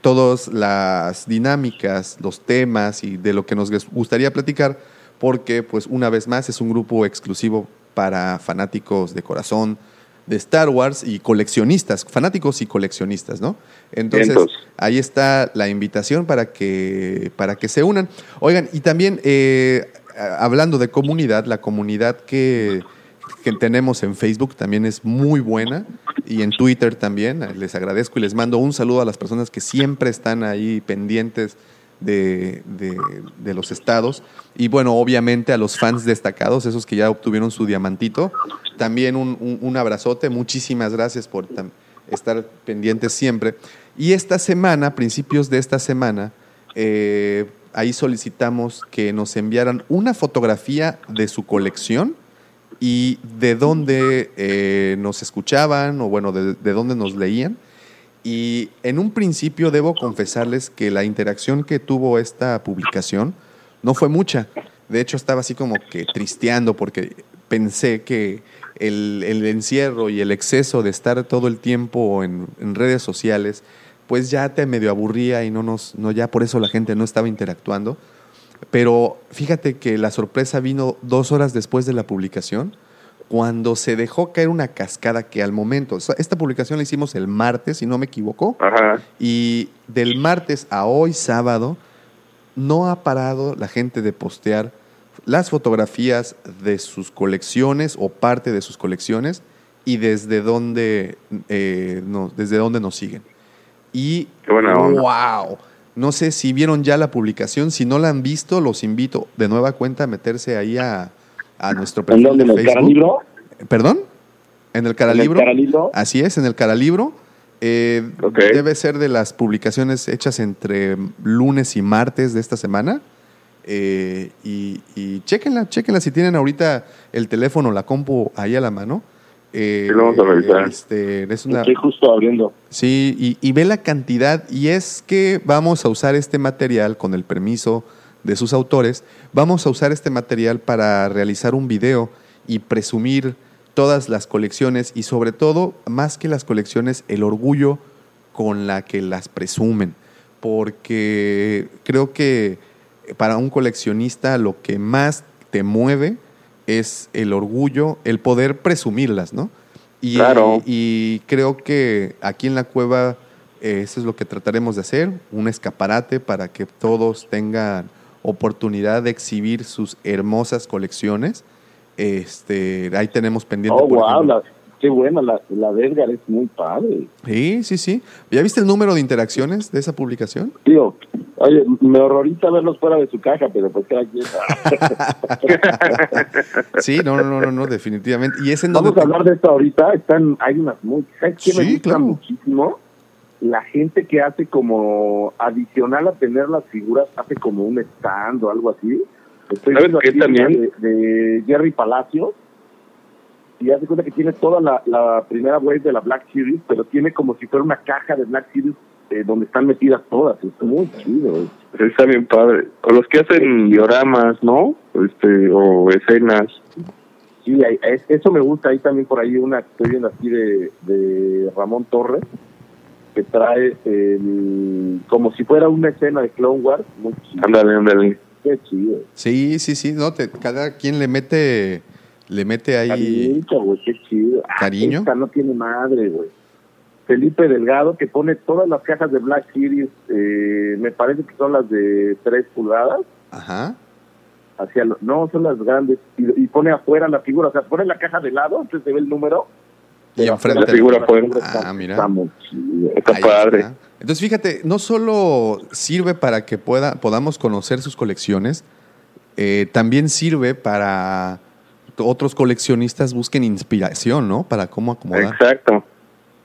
todas las dinámicas, los temas y de lo que nos gustaría platicar, porque pues una vez más es un grupo exclusivo para fanáticos de corazón, de Star Wars y coleccionistas, fanáticos y coleccionistas, ¿no? Entonces, ahí está la invitación para que, para que se unan. Oigan, y también eh, hablando de comunidad, la comunidad que, que tenemos en Facebook también es muy buena y en Twitter también. Les agradezco y les mando un saludo a las personas que siempre están ahí pendientes de, de- los estados. Y bueno, obviamente a los fans destacados, esos que ya obtuvieron su diamantito, también un, un- abrazote. Muchísimas gracias por estar pendientes siempre. Y esta semana, principios de esta semana, eh, ahí solicitamos que nos enviaran una fotografía de su colección y de dónde eh, nos escuchaban o bueno, de, de dónde nos leían. Y en un principio debo confesarles que la interacción que tuvo esta publicación no fue mucha. De hecho, estaba así como que tristeando porque pensé que el, el encierro y el exceso de estar todo el tiempo en, en redes sociales, pues ya te medio aburría y no nos, no ya por eso la gente no estaba interactuando. Pero fíjate que la sorpresa vino dos horas después de la publicación, cuando se dejó caer una cascada que al momento, esta publicación la hicimos el martes, si no me equivoco, Ajá. y del martes a hoy sábado no ha parado la gente de postear las fotografías de sus colecciones o parte de sus colecciones y desde dónde, eh, no- desde dónde nos siguen. Y Qué buena onda. wow, no sé si vieron ya la publicación, si no la han visto, los invito de nueva cuenta a meterse ahí a, a nuestro ¿En perfil dónde? de ¿En el. Caralibro? ¿Perdón? En el ¿En Caralibro. el Caralibro? Así es, en el Caralibro. Eh. Debe ser de las publicaciones hechas entre lunes y martes de esta semana. Eh, y, y chéquenla, chéquenla si tienen ahorita el teléfono, la compu ahí a la mano. Eh, Sí, lo vamos a revisar. este, es una, Estoy justo abriendo. Sí, y, y ve la cantidad, y es que vamos a usar este material con el permiso de sus autores, vamos a usar este material para realizar un video y presumir todas las colecciones y sobre todo, más que las colecciones, el orgullo con la que las presumen, porque creo que para un coleccionista lo que más te mueve es el orgullo, el poder presumirlas, ¿no? Y, Claro. y creo que aquí en la cueva eh, eso es lo que trataremos de hacer, un escaparate para que todos tengan oportunidad de exhibir sus hermosas colecciones. Este, ahí tenemos pendiente. Oh, por wow, ejemplo- la, qué buena, la, la de Edgar es muy padre. Sí, sí, sí. ¿Ya viste el número de interacciones de esa publicación? Tío, oye, me horroriza verlos fuera de su caja, pero pues cada quien. Sí, no, no, no, no, definitivamente. Y es en donde Vamos a hablar de esto ahorita. Están, hay unas muy. ¿Sabes qué me Sí, gusta claro. muchísimo? La gente que hace como adicional a tener las figuras, hace como un stand o algo así. Estoy ¿Sabes viendo qué también? De, de Jerry Palacios. Y hace cuenta que tiene toda la, la primera wave de la Black Series, pero tiene como si fuera una caja de Black Series eh, donde están metidas todas. Es muy chido. Está bien padre. O los que hacen dioramas, ¿no? Este, o escenas. Sí, hay- es- eso me gusta. Ahí también por ahí una que estoy viendo aquí de, de Ramón Torres, que trae el, como si fuera una escena de Clone Wars. Muy chido. Ándale, ándale. Qué chido. Sí, sí, sí, no, te- cada quien le mete, le mete ahí. Cariñito, güey, qué chido. Ah, Cariño. Esta no tiene madre, güey. Felipe Delgado, que pone todas las cajas de Black Series, eh, me parece que son las de 3 pulgadas. Ajá. Hacia lo- no, son las grandes. Y, y pone afuera la figura, o sea, pone la caja de lado, entonces se ve el número. Y enfrente. La figura afuera. está- Ah, mira. Está Ahí padre. está. Entonces, fíjate, no solo sirve para que pueda, podamos conocer sus colecciones, eh, también sirve para otros coleccionistas busquen inspiración, ¿no? Para cómo acomodar. Exacto.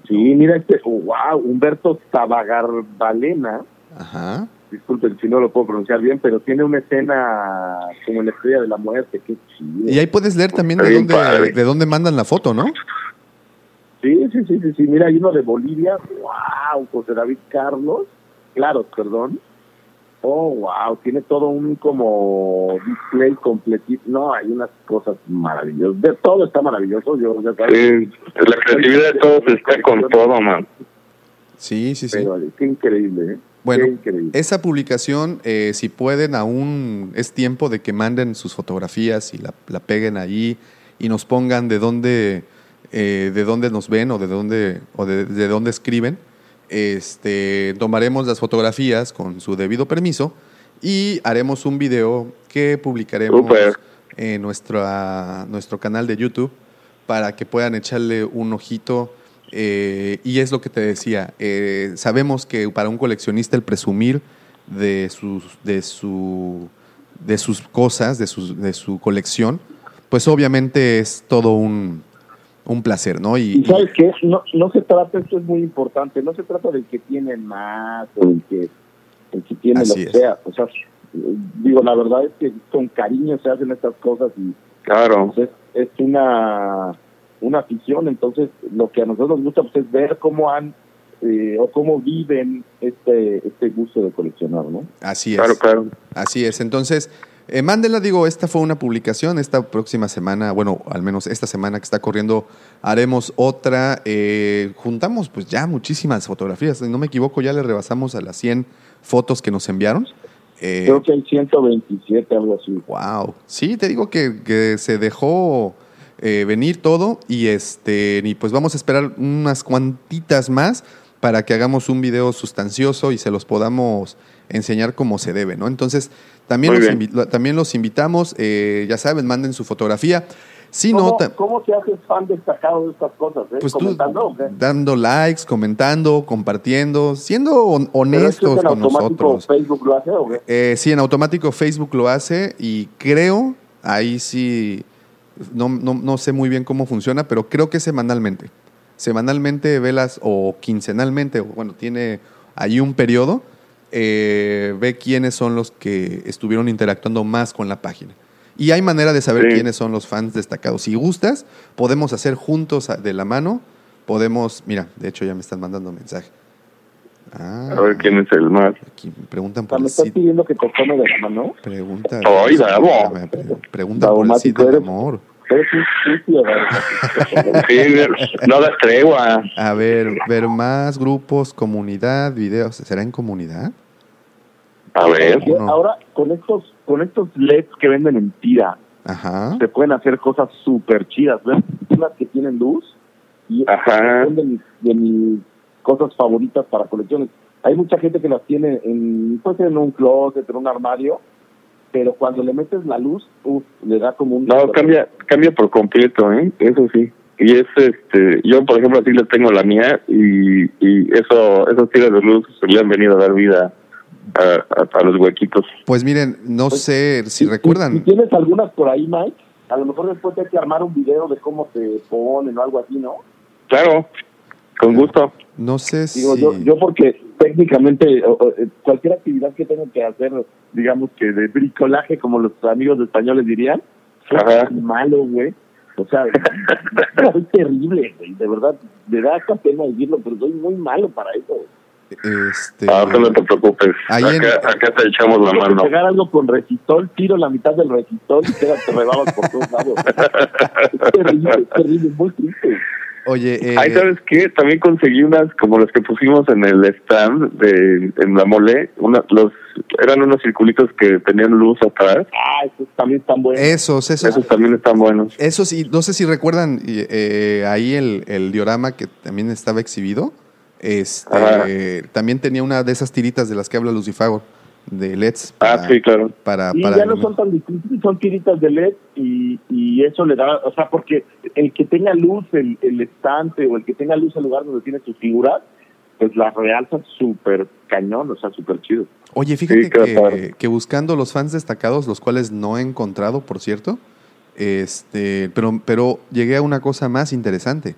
Sí, mira este, oh, wow, Humberto Tabagarbalena, Ajá. disculpen si no lo puedo pronunciar bien, pero tiene una escena como en la estrella de la muerte, qué chido. Y ahí puedes leer también de bien dónde, padre. de dónde mandan la foto, ¿no? Sí, sí, sí, sí, sí, mira, hay uno de Bolivia, wow, José David Carlos, claro, perdón. Oh, wow, tiene todo un como display completito. No, hay unas cosas maravillosas. De todo está maravilloso. Yo, ya sabes, Sí, la creatividad de todos está con todo, man. Sí, sí, sí. pero qué increíble, ¿eh? Bueno, Qué increíble. esa publicación, eh, si pueden, aún es tiempo de que manden sus fotografías y la, la peguen allí y nos pongan de dónde eh, de dónde nos ven o de dónde, o de, de dónde escriben, este, tomaremos las fotografías con su debido permiso y haremos un video que publicaremos en nuestra, nuestro canal de YouTube para que puedan echarle un ojito. eh, y es lo que te decía, eh, sabemos que para un coleccionista el presumir de sus, de su, de sus cosas, de, sus, de su colección, pues obviamente es todo un, un placer, ¿no? Y, Y sabes qué, no, no se trata, esto es muy importante, no se trata del que tiene más o el que, el que tiene Así lo es. que sea. O sea, digo, la verdad es que con cariño se hacen estas cosas y Claro. pues, es, es una, una afición, entonces lo que a nosotros nos gusta pues, es ver cómo han eh, o cómo viven este, este gusto de coleccionar, ¿no? así es. Claro, claro. Así es. Entonces, eh, mándenla, digo, esta fue una publicación. Esta próxima semana, bueno, al menos esta semana que está corriendo, haremos otra. eh, juntamos, pues ya muchísimas fotografías. Si no me equivoco, ya le rebasamos a las 100 fotos que nos enviaron. Eh, Creo que hay 127, algo así. Wow. Sí, te digo que, que se dejó eh, venir todo y este y pues vamos a esperar unas cuantitas más para que hagamos un video sustancioso y se los podamos enseñar como se debe, ¿no? Entonces, también, los, invi- también los invitamos, eh, ya saben, manden su fotografía. Si no, ¿Cómo, ta- ¿Cómo se hace fan destacado de estas cosas? Eh? pues dando likes, comentando, compartiendo, siendo hon- ¿Pero honestos esto es en con automático nosotros. Facebook lo hace o qué? Eh, sí, en automático Facebook lo hace y creo, ahí sí, no, no, no sé muy bien cómo funciona, pero creo que semanalmente. Semanalmente velas o quincenalmente, o bueno, tiene ahí un periodo, eh, ve quiénes son los que estuvieron interactuando más con la página. Y hay manera de saber Sí. quiénes son los fans destacados. Si gustas, podemos hacer juntos de la mano, podemos, mira, de hecho ya me están mandando mensaje. Ah, A ver quién es el más. aquí me preguntan por me el estás sitio. pidiendo que te tome de la mano. Pregunta. Ay, pre- Pregunta por el sitio de eres. amor. Sí, no das tregua. A ver, ver más grupos, comunidad, videos. ¿Será en comunidad? A ver. No. Ahora, con estos, con estos LEDs que venden en tira, Ajá. se pueden hacer cosas súper chidas. ¿Ves? Unas que tienen luz y Ajá. son de mis, de mis cosas favoritas para colecciones. Hay mucha gente que las tiene en, puede ser en un closet, en un armario, pero cuando le metes la luz, uf, le da como un... No, cambia, cambia por completo, ¿eh? Eso sí. Y es este, yo por ejemplo así le tengo la mía y, y eso, esos tiros de luz le han venido a dar vida a, a- a los huequitos. Pues miren, no Pues, sé si Si- Si, recuerdan. tienes algunas por ahí, Mike, a lo mejor después hay que armar un video de cómo se ponen o algo así, ¿no? Claro, con gusto. No sé si. Digo, yo, yo porque técnicamente eh, cualquier actividad que tenga que hacer, digamos que de bricolaje, como los amigos españoles dirían, Ajá. es malo, güey. O sea, soy terrible, güey. De verdad, me da hasta pena decirlo, pero soy muy malo para eso. güey. Este, Ah, no te preocupes. Ahí en- acá, acá te echamos la mano. pegar algo con resistol, tiro la mitad del resistol y te rebabas por todos lados. es terrible, es terrible, es muy triste. Oye, eh, Ay, ¿sabes qué? También conseguí unas como las que pusimos en el stand de en la mole. Una, los Eran unos circulitos que tenían luz atrás. Ah, esos también están buenos. esos, esos. Esos también están buenos. Eso sí, no sé si recuerdan y, eh, ahí el, el diorama que también estaba exhibido. Este, también tenía una de esas tiritas de las que habla Lucifago, de LEDs. Ah, sí, claro. Para, Y para ya no son tan difíciles, son tiritas de LED y, y eso le da, o sea, porque el que tenga luz, el, el estante o el que tenga luz el lugar donde tiene sus figuras, pues la realza súper cañón, o sea, súper chido. Oye, fíjate Sí, que, que buscando los fans destacados, los cuales no he encontrado, por cierto, este, pero, pero llegué a una cosa más interesante.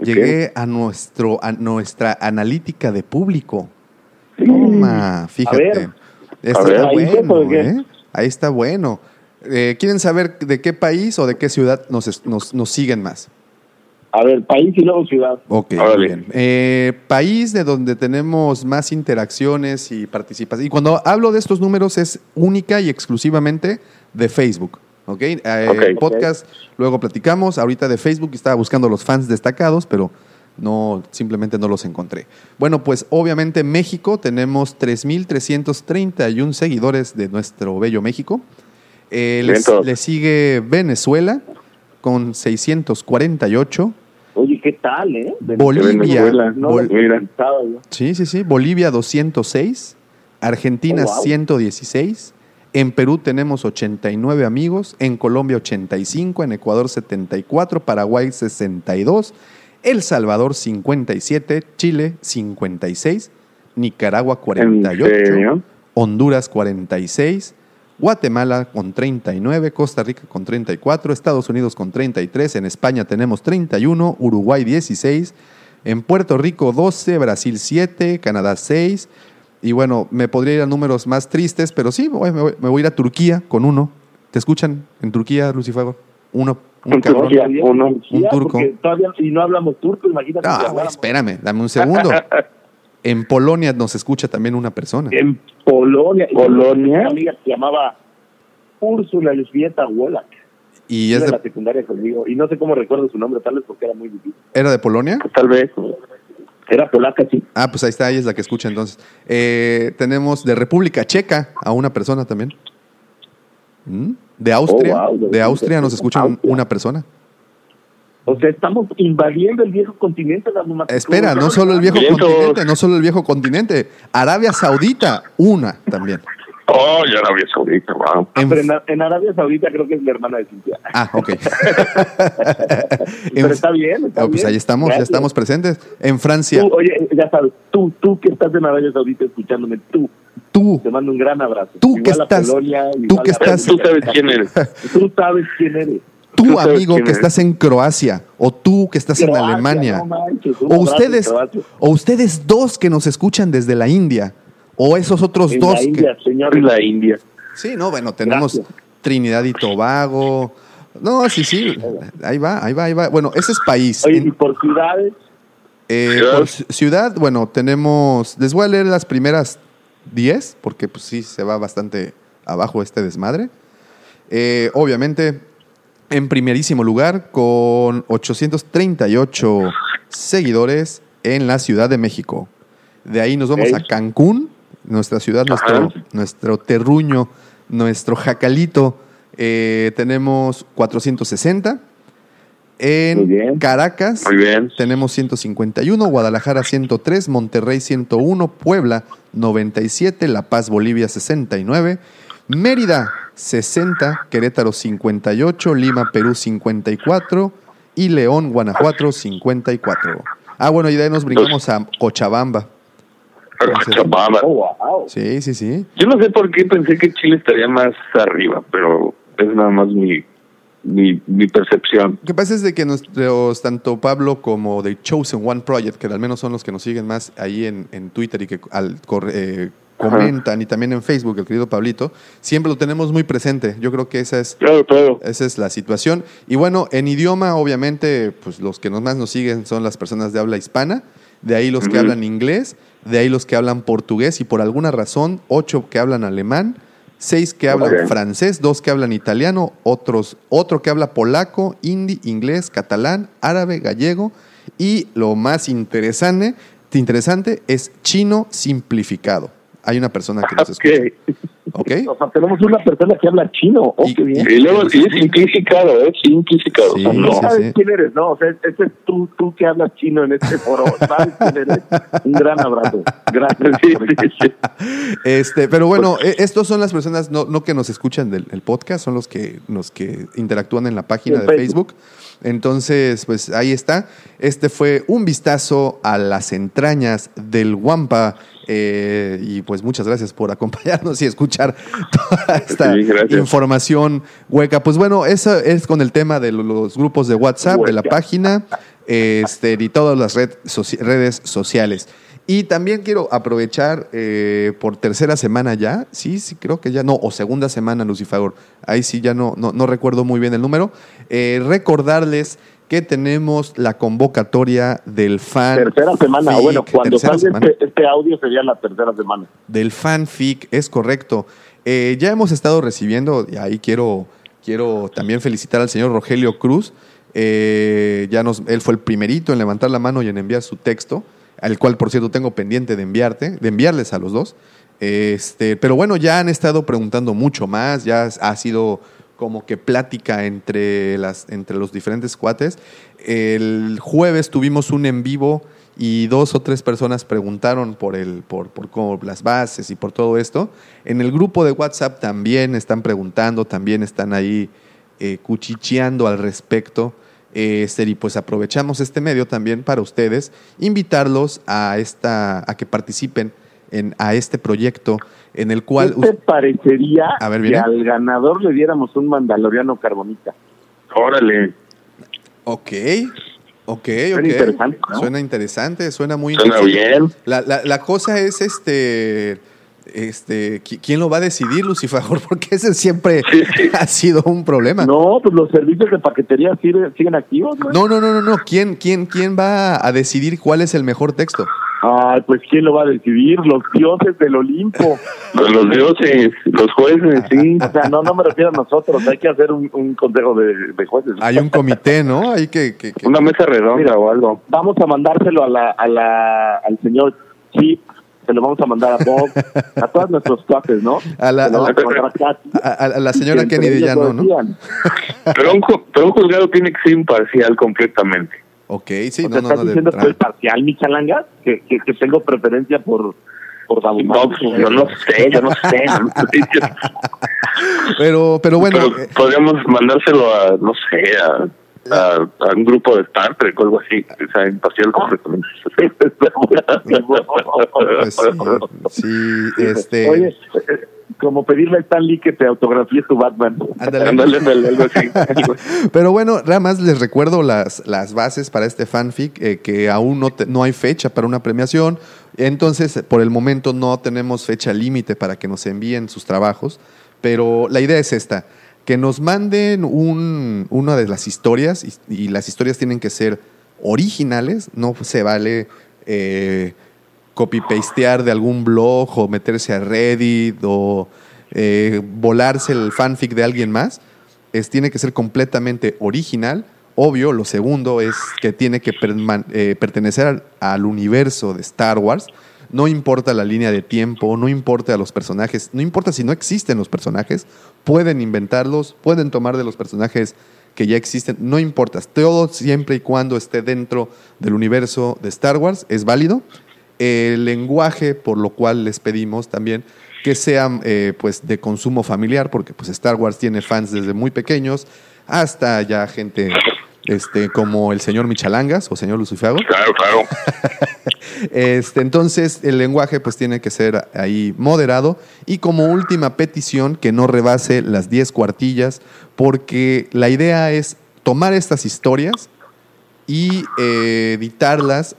Llegué a nuestro, a nuestra analítica de público. Toma, fíjate. ver. Esta A ver. está ¿Ahí bueno? ¿eh? Ahí está bueno. Eh, ¿Quieren saber de qué país o de qué ciudad nos, nos, nos siguen más? A ver, país y luego ciudad. Ok, muy Órale. bien. Eh, país de donde tenemos más interacciones y participación. Y cuando hablo de estos números es única y exclusivamente de Facebook. ¿Ok? Eh, Ok. Podcast, luego platicamos. Ahorita de Facebook estaba buscando los fans destacados, pero no, simplemente no los encontré. Bueno, pues obviamente México tenemos 3.331 seguidores de nuestro bello México. Eh, le sigue Venezuela con 648. Oye, ¿qué tal, eh? Bolivia. Venezuela, No Bol-. Sí, sí, sí. Bolivia 206, Argentina Oh, wow. 116, en Perú tenemos 89 amigos, en Colombia 85, en Ecuador 74, Paraguay 62, El Salvador 57, Chile 56, Nicaragua ¿En 48, serio? Honduras 46, Guatemala con 39, Costa Rica con 34, Estados Unidos con 33, en España tenemos 31, Uruguay 16, en Puerto Rico 12, Brasil 7, Canadá 6. Y bueno, me podría ir a números más tristes, pero sí, me voy, me voy- me voy a ir a Turquía con uno. ¿Te escuchan en Turquía, Lucifago? Uno, un cabrón. Turquía. uno, un turco. Porque todavía, y no hablamos turco, imagínate. si Ah, güey, espérame, dame un segundo. En Polonia nos escucha también una persona. En Polonia. Polonia. Una amiga se llamaba Úrsula Elżbieta Wolak. Y es de- la secundaria conmigo. Y no sé cómo recuerdo su nombre, tal vez porque era muy difícil. ¿Era de Polonia? Tal vez. Era polaca, sí. Ah, pues ahí está, ella es la que escucha entonces. Eh, tenemos de República Checa a una persona también. ¿Mm? De Austria. Oh, wow, de Austria nos escucha un- Austria. una persona. O sea, estamos invadiendo el viejo continente. mamás- Espera, no solo el viejo Vientos. continente, no solo el viejo continente. Arabia Saudita, una también. Oh, ya la había Saudita, wow. En- Pero en, en Arabia Saudita creo que es la hermana de Cintia. ah, ok. Pero En- está bien, está Ah, pues bien. ahí estamos, ya Gracias. estamos presentes. En Francia, Tú, oye, ya sabes, tú, tú que estás en Arabia Saudita escuchándome, tú, tú, te mando un gran abrazo. Tú que estás- Polonia, tú que estás- Tú sabes quién eres. Tú sabes quién eres. tú amigo que es. estás en Croacia, o tú que estás en Croacia, Alemania, no manches, o ustedes, o ustedes dos que nos escuchan desde la India, o esos otros En dos la que- India, señor. La India. Sí, no, bueno, tenemos Gracias. Trinidad y Tobago. No, sí, sí, ahí va, ahí va, ahí va. Bueno, ese es país. Oye, En- y por ciudades, eh, Ciudad. por ci- ciudad, bueno, tenemos, les voy a leer las primeras 10, porque pues sí, se va bastante abajo este desmadre. Eh, obviamente, en primerísimo lugar, con 838 seguidores en la Ciudad de México. De ahí nos vamos a Cancún, nuestra ciudad, nuestro, nuestro terruño, nuestro jacalito. Eh, tenemos 460. Muy En bien. Caracas Muy bien. tenemos 151, Guadalajara 103, Monterrey 101, Puebla 97, La Paz, Bolivia 69, Mérida 60, Querétaro 58, Lima, Perú 54 y León, Guanajuato 54. Ah, bueno, y de ahí nos brincamos a Cochabamba. Cochabamba. oh, wow. Sí, sí, sí. Yo no sé por qué pensé que Chile estaría más arriba, pero es nada más mi, mi, mi percepción. Lo que pasa es de que nuestros, tanto Pablo como The Chosen One Project, que al menos son los que nos siguen más ahí en, en Twitter y que al, eh, comentan, y también en Facebook, el querido Pablito, siempre lo tenemos muy presente. Yo creo que esa es, Claro, claro. esa es la situación. Y bueno, en idioma, obviamente, pues los que nos más nos siguen son las personas de habla hispana, de ahí los que hablan inglés, de ahí los que hablan portugués y por alguna razón, ocho que hablan alemán, seis que hablan francés, dos que hablan italiano, otros, otro que habla polaco, hindi, inglés, catalán, árabe, gallego y lo más interesante, interesante es chino simplificado. Hay una persona que nos escucha. Ok. ¿Ok? O sea, tenemos una persona que habla chino. Oh, Y- qué bien. Y luego sí es simplificado, ¿eh? Simplificado. Sí, o sea, no. sí, ¿Sabes sí. quién eres? No, o sea, ese es tú, tú que hablas chino en este foro. ¿Sabes quién eres? Un gran abrazo. Gracias. Este, pero bueno, e- estos son las personas no, no que nos escuchan del el podcast, son los que, los que interactúan en la página de Facebook. Entonces, pues ahí está. Este fue un vistazo a las entrañas del Wampa. Eh, y pues muchas gracias por acompañarnos y escuchar toda esta Sí, información hueca. Pues bueno, eso es con el tema de lo- los grupos de WhatsApp, de la página este, y todas las red redes sociales. Y también quiero aprovechar eh, por tercera semana ya, sí, sí, creo que ya no, o segunda semana, Lucifagor, ahí sí ya no, no, no recuerdo muy bien el número, eh, recordarles que tenemos la convocatoria del fan. Tercera semana. Fic, bueno, cuando salga este, este audio sería la tercera semana. del fanfic, es correcto. Eh, ya hemos estado recibiendo, y ahí quiero, quiero también felicitar al señor Rogelio Cruz. Eh, ya nos, él fue el primerito en levantar la mano y en enviar su texto, al cual, por cierto, tengo pendiente de enviarte, de enviarles a los dos. Este, pero bueno, ya han estado preguntando mucho más, ya ha sido como que plática entre, las, entre los diferentes cuates. El jueves tuvimos un en vivo y dos o tres personas preguntaron por, el, por, por cómo, las bases y por todo esto. En el grupo de WhatsApp también están preguntando, también están ahí eh, cuchicheando al respecto. Eh, y pues aprovechamos este medio también para ustedes, invitarlos a, esta, a que participen en, a este proyecto en el cual... ¿Qué te parecería A ver, que al ganador le diéramos un mandaloriano carbonita? Órale, Ok, ok, Suena ok. interesante, ¿no? Suena interesante, suena muy suena interesante. bien. La, la, la cosa es este. Este, ¿qui- ¿quién lo va a decidir, Lucifer? Porque ese siempre Sí, sí. ha sido un problema. No, pues los servicios de paquetería siguen, siguen activos, ¿no? No, no, no, no, no. ¿Quién, quién, ¿Quién va a decidir cuál es el mejor texto? Ay, pues ¿quién lo va a decidir? Los dioses del Olimpo. Los, los dioses, los jueces, sí. O sea, no, no me refiero a nosotros, hay que hacer un, un consejo de, de jueces. Hay un comité, ¿no? Hay que. que- que- Una mesa redonda o algo. Vamos a mandárselo a la, a la, al señor Chip, se lo vamos a mandar a Bob, a todos nuestros cuates, ¿no? A la- a la- a a señora Kennedy ya no, ¿no? Pero un, pero un juzgado tiene que ser imparcial completamente. Ok, sí, o no, sea, no, ¿estás no. de diciendo que soy parcial, mi chalanga? ¿Que, que, que tengo preferencia por, por Babu No, pues, yo no sé, yo no sé. no sé. Pero, pero bueno, Pero eh, podríamos mandárselo a, no sé, a, a, a un grupo de Star Trek o algo así. O sea, imparcial completamente. pues sí, sí, este. Oye, como pedirle a Stan Lee que te autografíe tu Batman. Ándale, ándale, algo así. Pero bueno, nada más les recuerdo las, las bases para este fanfic, eh, que aún no, te- no hay fecha para una premiación. Entonces, por el momento no tenemos fecha límite para que nos envíen sus trabajos. Pero la idea es esta, que nos manden un- una de las historias, y, las historias tienen que ser originales, no se vale eh, copy-pastear de algún blog o meterse a Reddit o eh, volarse el fanfic de alguien más es, tiene que ser completamente original. Obvio, lo segundo es que tiene que eh, pertenecer al universo de Star Wars. No importa la línea de tiempo, no importa los personajes, no importa si no existen los personajes, pueden inventarlos, pueden tomar de los personajes que ya existen, no importa, todo siempre y cuando esté dentro del universo de Star Wars es válido. El lenguaje, por lo cual les pedimos también que sean eh, pues de consumo familiar, porque pues Star Wars tiene fans desde muy pequeños hasta ya gente este, como el señor Michalangas o señor Lucifago. Claro, claro. Este, entonces, el lenguaje pues tiene que ser ahí moderado y como última petición que no rebase las 10 cuartillas, porque la idea es tomar estas historias y eh, editarlas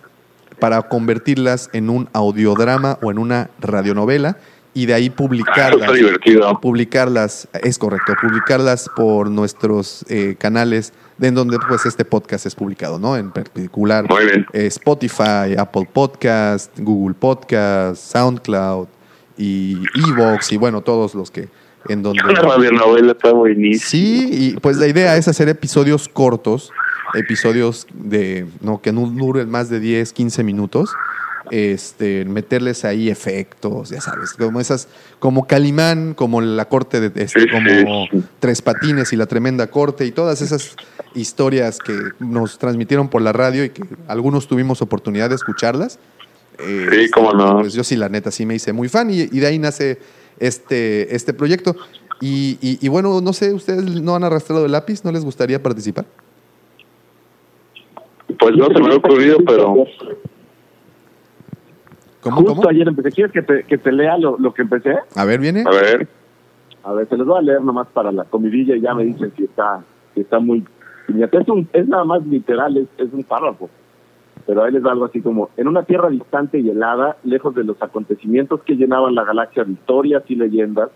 para convertirlas en un audiodrama o en una radionovela y de ahí publicarlas está divertido. publicarlas, es correcto, publicarlas por nuestros eh, canales de en donde pues este podcast es publicado, ¿no? En particular Muy bien. eh, Spotify, Apple Podcast, Google Podcast, SoundCloud y Evox y bueno, todos los que en donde La radionovela está buenísima. Sí, y pues la idea es hacer episodios cortos, episodios de no que no duren más de 10, 15 minutos. Este, meterles ahí efectos, ya sabes, como esas, como Calimán, como la corte de este, como. Tres Patines y la tremenda corte y todas esas historias que nos transmitieron por la radio y que algunos tuvimos oportunidad de escucharlas. Eh, Sí, cómo no. Pues yo sí, la neta, sí me hice muy fan y, y de ahí nace este, este proyecto. Y, y- y bueno, no sé, ¿ustedes no han arrastrado el lápiz? ¿No les gustaría participar? Pues no se me ha ocurrido, pero ¿Cómo, Justo cómo? ayer empecé. ¿Quieres que te, que te lea lo, lo que empecé? A ver, viene. a ver. A ver, se los voy a leer nomás para la comidilla y ya me dicen si está, si está muy... Es, un, es nada más literal, es, es un párrafo. Pero ahí les va algo así como, en una tierra distante y helada, lejos de los acontecimientos que llenaban la galaxia de historias y leyendas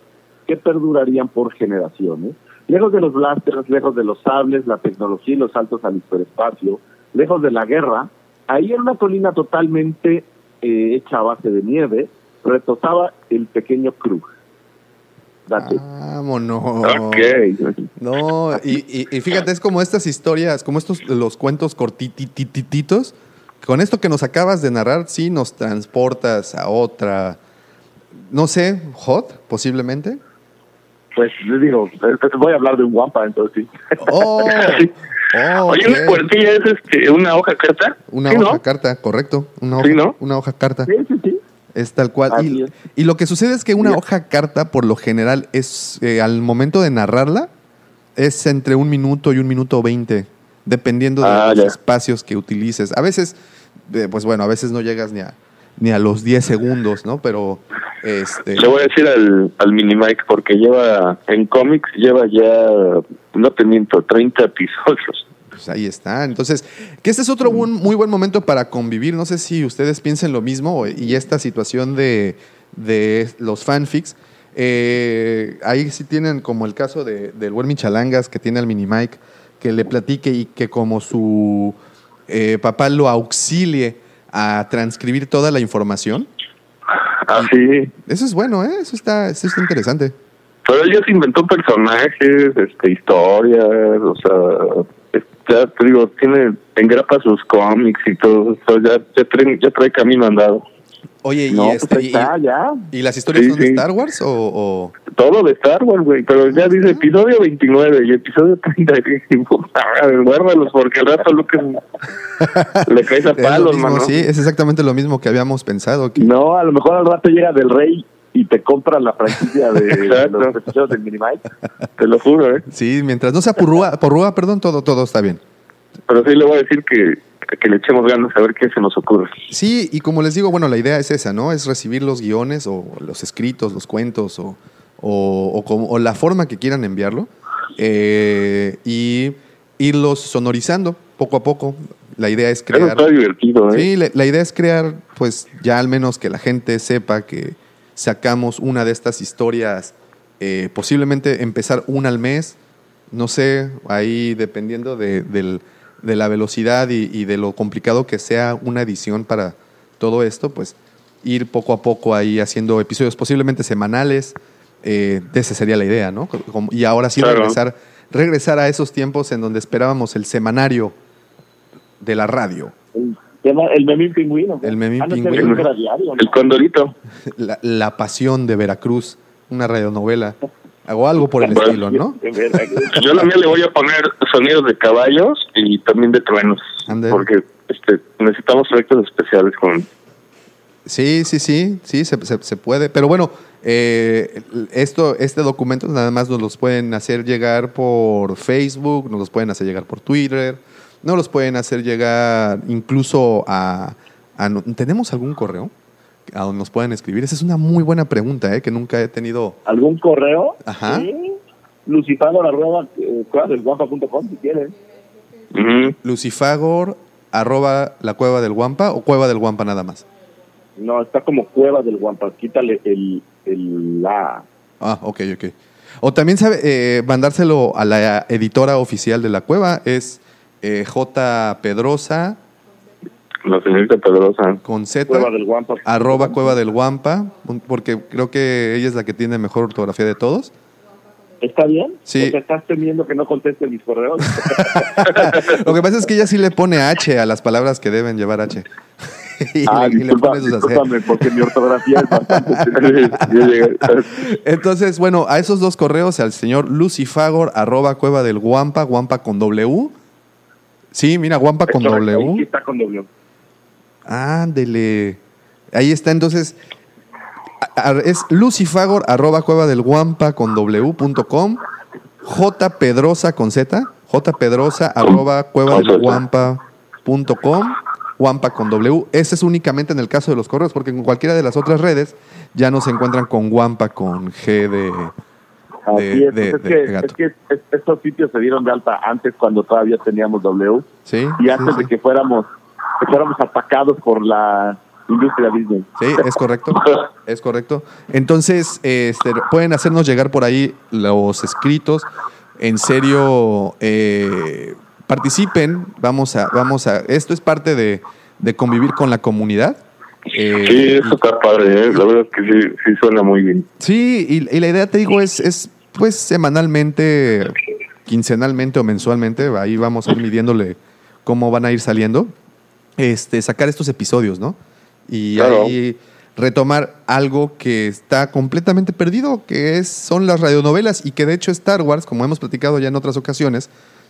que perdurarían por generaciones, lejos de los blasters, lejos de los sables, la tecnología y los saltos al hiperespacio, lejos de la guerra, ahí en una colina totalmente eh, hecha a base de nieve, retosaba el pequeño Krug. Vámonos. Ok. No, y, y- y fíjate, es como estas historias, como estos los cuentos cortitititos. Con esto que nos acabas de narrar, sí nos transportas a otra, no sé, hot, posiblemente. pues les digo, eh, voy a hablar de un guampa, entonces sí. Oh, Sí. Oh, Oye, una cuartilla es este, una hoja carta. Una ¿Sí, hoja no? carta, correcto. Una hoja, Sí, ¿no? una hoja carta. Sí, sí, sí. Es tal cual. Y, es. y lo que sucede es que una hoja carta, por lo general, es eh, al momento de narrarla, es entre un minuto y un minuto veinte, dependiendo de Ah, los ya. espacios que utilices. A veces, eh, pues bueno, a veces no llegas ni a, ni a los 10 segundos, ¿no? Pero, este... Le voy a decir al, al mini Mike porque lleva, en cómics, lleva ya, no te miento, 30 episodios. Pues ahí está. Entonces, que este es otro buen- muy buen momento para convivir. No sé si ustedes piensen lo mismo y esta situación de, de los fanfics. eh, ahí sí tienen como el caso de, del buen Michalangas que tiene al mini Mike, que le platique y que como su eh, papá lo auxilie a transcribir toda la información. Así. Eso es bueno, ¿eh? Eso está, eso está interesante. Pero él ya se inventó personajes, este, historias, o sea, ya te digo, tiene, engrapa sus cómics y todo eso, ya, ya, trae, ya trae camino andado. Oye, y, No, pues este, y, está, ya. y las historias Sí, son de sí. Star Wars o- o... Todo de Star Wars, güey, pero ya dice episodio 29 y episodio 30. y puta madre, guárdalos porque al rato Lucas le caes a palos, mismo, mano. sí, es exactamente lo mismo que habíamos pensado. que- No, a lo mejor al rato llega del rey y te compra la franquicia de, de los episodios del Minimite. Te lo juro, ¿eh? Sí, mientras no sea porrúa, porrúa, perdón, todo, todo está bien. Pero sí le voy a decir que, que le echemos ganas a ver qué se nos ocurre. Sí, y como les digo, bueno, la idea es esa, ¿no? Es recibir los guiones o los escritos, los cuentos o, o, o como- o la forma que quieran enviarlo eh, y irlos sonorizando poco a poco. La idea es Eso crear... está divertido, ¿eh? Sí, la, la idea es crear, pues ya al menos que la gente sepa que sacamos una de estas historias, eh, posiblemente empezar una al mes, no sé, ahí dependiendo de, del- de la velocidad y, y de lo complicado que sea una edición para todo esto, pues ir poco a poco ahí haciendo episodios posiblemente semanales, eh, de esa sería la idea, ¿no? Como- Y ahora sí Claro. regresar, regresar a esos tiempos en donde esperábamos el semanario de la radio. El, memín pingüino. El Memín Ah, no, Pingüino. El condorito. La, La Pasión de Veracruz, una radionovela, o algo por el Bueno, estilo, ¿no? Yo la mía le voy a poner sonidos de caballos y también de truenos. Ande. Porque este, necesitamos efectos especiales con... Sí, sí, sí, sí, se, se- se puede. Pero bueno, eh, esto, este documento nada más nos los pueden hacer llegar por Facebook, nos los pueden hacer llegar por Twitter, nos los pueden hacer llegar incluso a... a no- ¿Tenemos algún correo? A donde nos pueden escribir. Esa es una muy buena pregunta, ¿eh? que nunca he tenido. ¿Algún correo? Ajá. Sí. Lucifagor arroba eh, cueva del guampa.com si quieres. Ujú. Lucifagor, arroba la cueva del Guampa o cueva del Guampa nada más. No, está como cueva del guampa. Quítale el, el la. Ah, ok, ok. O también sabe eh, mandárselo a la editora oficial de la cueva, es eh, J. Pedrosa La señorita Pedrosa. con Z, Cueva del guampa. arroba cueva del Guampa, porque creo que ella es la que tiene mejor ortografía de todos. ¿Está bien? Sí. ¿O te estás temiendo que no conteste mis correos? Lo que pasa es que ella sí le pone H a las palabras que deben llevar H. y, ah, le, y le disculpa, discúlpame, porque mi ortografía es bastante... Entonces, bueno, a esos dos correos, al señor lucifagor, arroba cueva del Guampa, Guampa con W. Sí, mira, Guampa con Correcto, W. está con W. Ándele. Ahí está, entonces. Es lucifagor, arroba cueva del Guampa con W.com. J Pedrosa con Z. J Pedrosa, arroba cueva del Z. Guampa.com. Guampa con W. Ese es únicamente en el caso de los correos, porque en cualquiera de las otras redes ya no se encuentran con Guampa con G de. Así es, de- pues es, que, es que es- estos sitios se dieron de alta antes cuando todavía teníamos W Sí. y sí, antes sí. de que fuéramos que fuéramos atacados por la industria Disney. Sí, es correcto. Es correcto. Entonces, este, pueden hacernos llegar por ahí los escritos. En serio, eh, participen. Vamos a, vamos a. Esto es parte de, de convivir con la comunidad. Eh, Sí, eso está padre, ¿eh? La verdad es que sí, sí suena muy bien. Sí, y, y la idea, te digo, es, es pues semanalmente, quincenalmente o mensualmente, ahí vamos a ir midiéndole cómo van a ir saliendo, este, sacar estos episodios, ¿no? Y Claro. ahí retomar algo que está completamente perdido, que es, son las radionovelas y que de hecho Star Wars, como hemos platicado ya en otras ocasiones,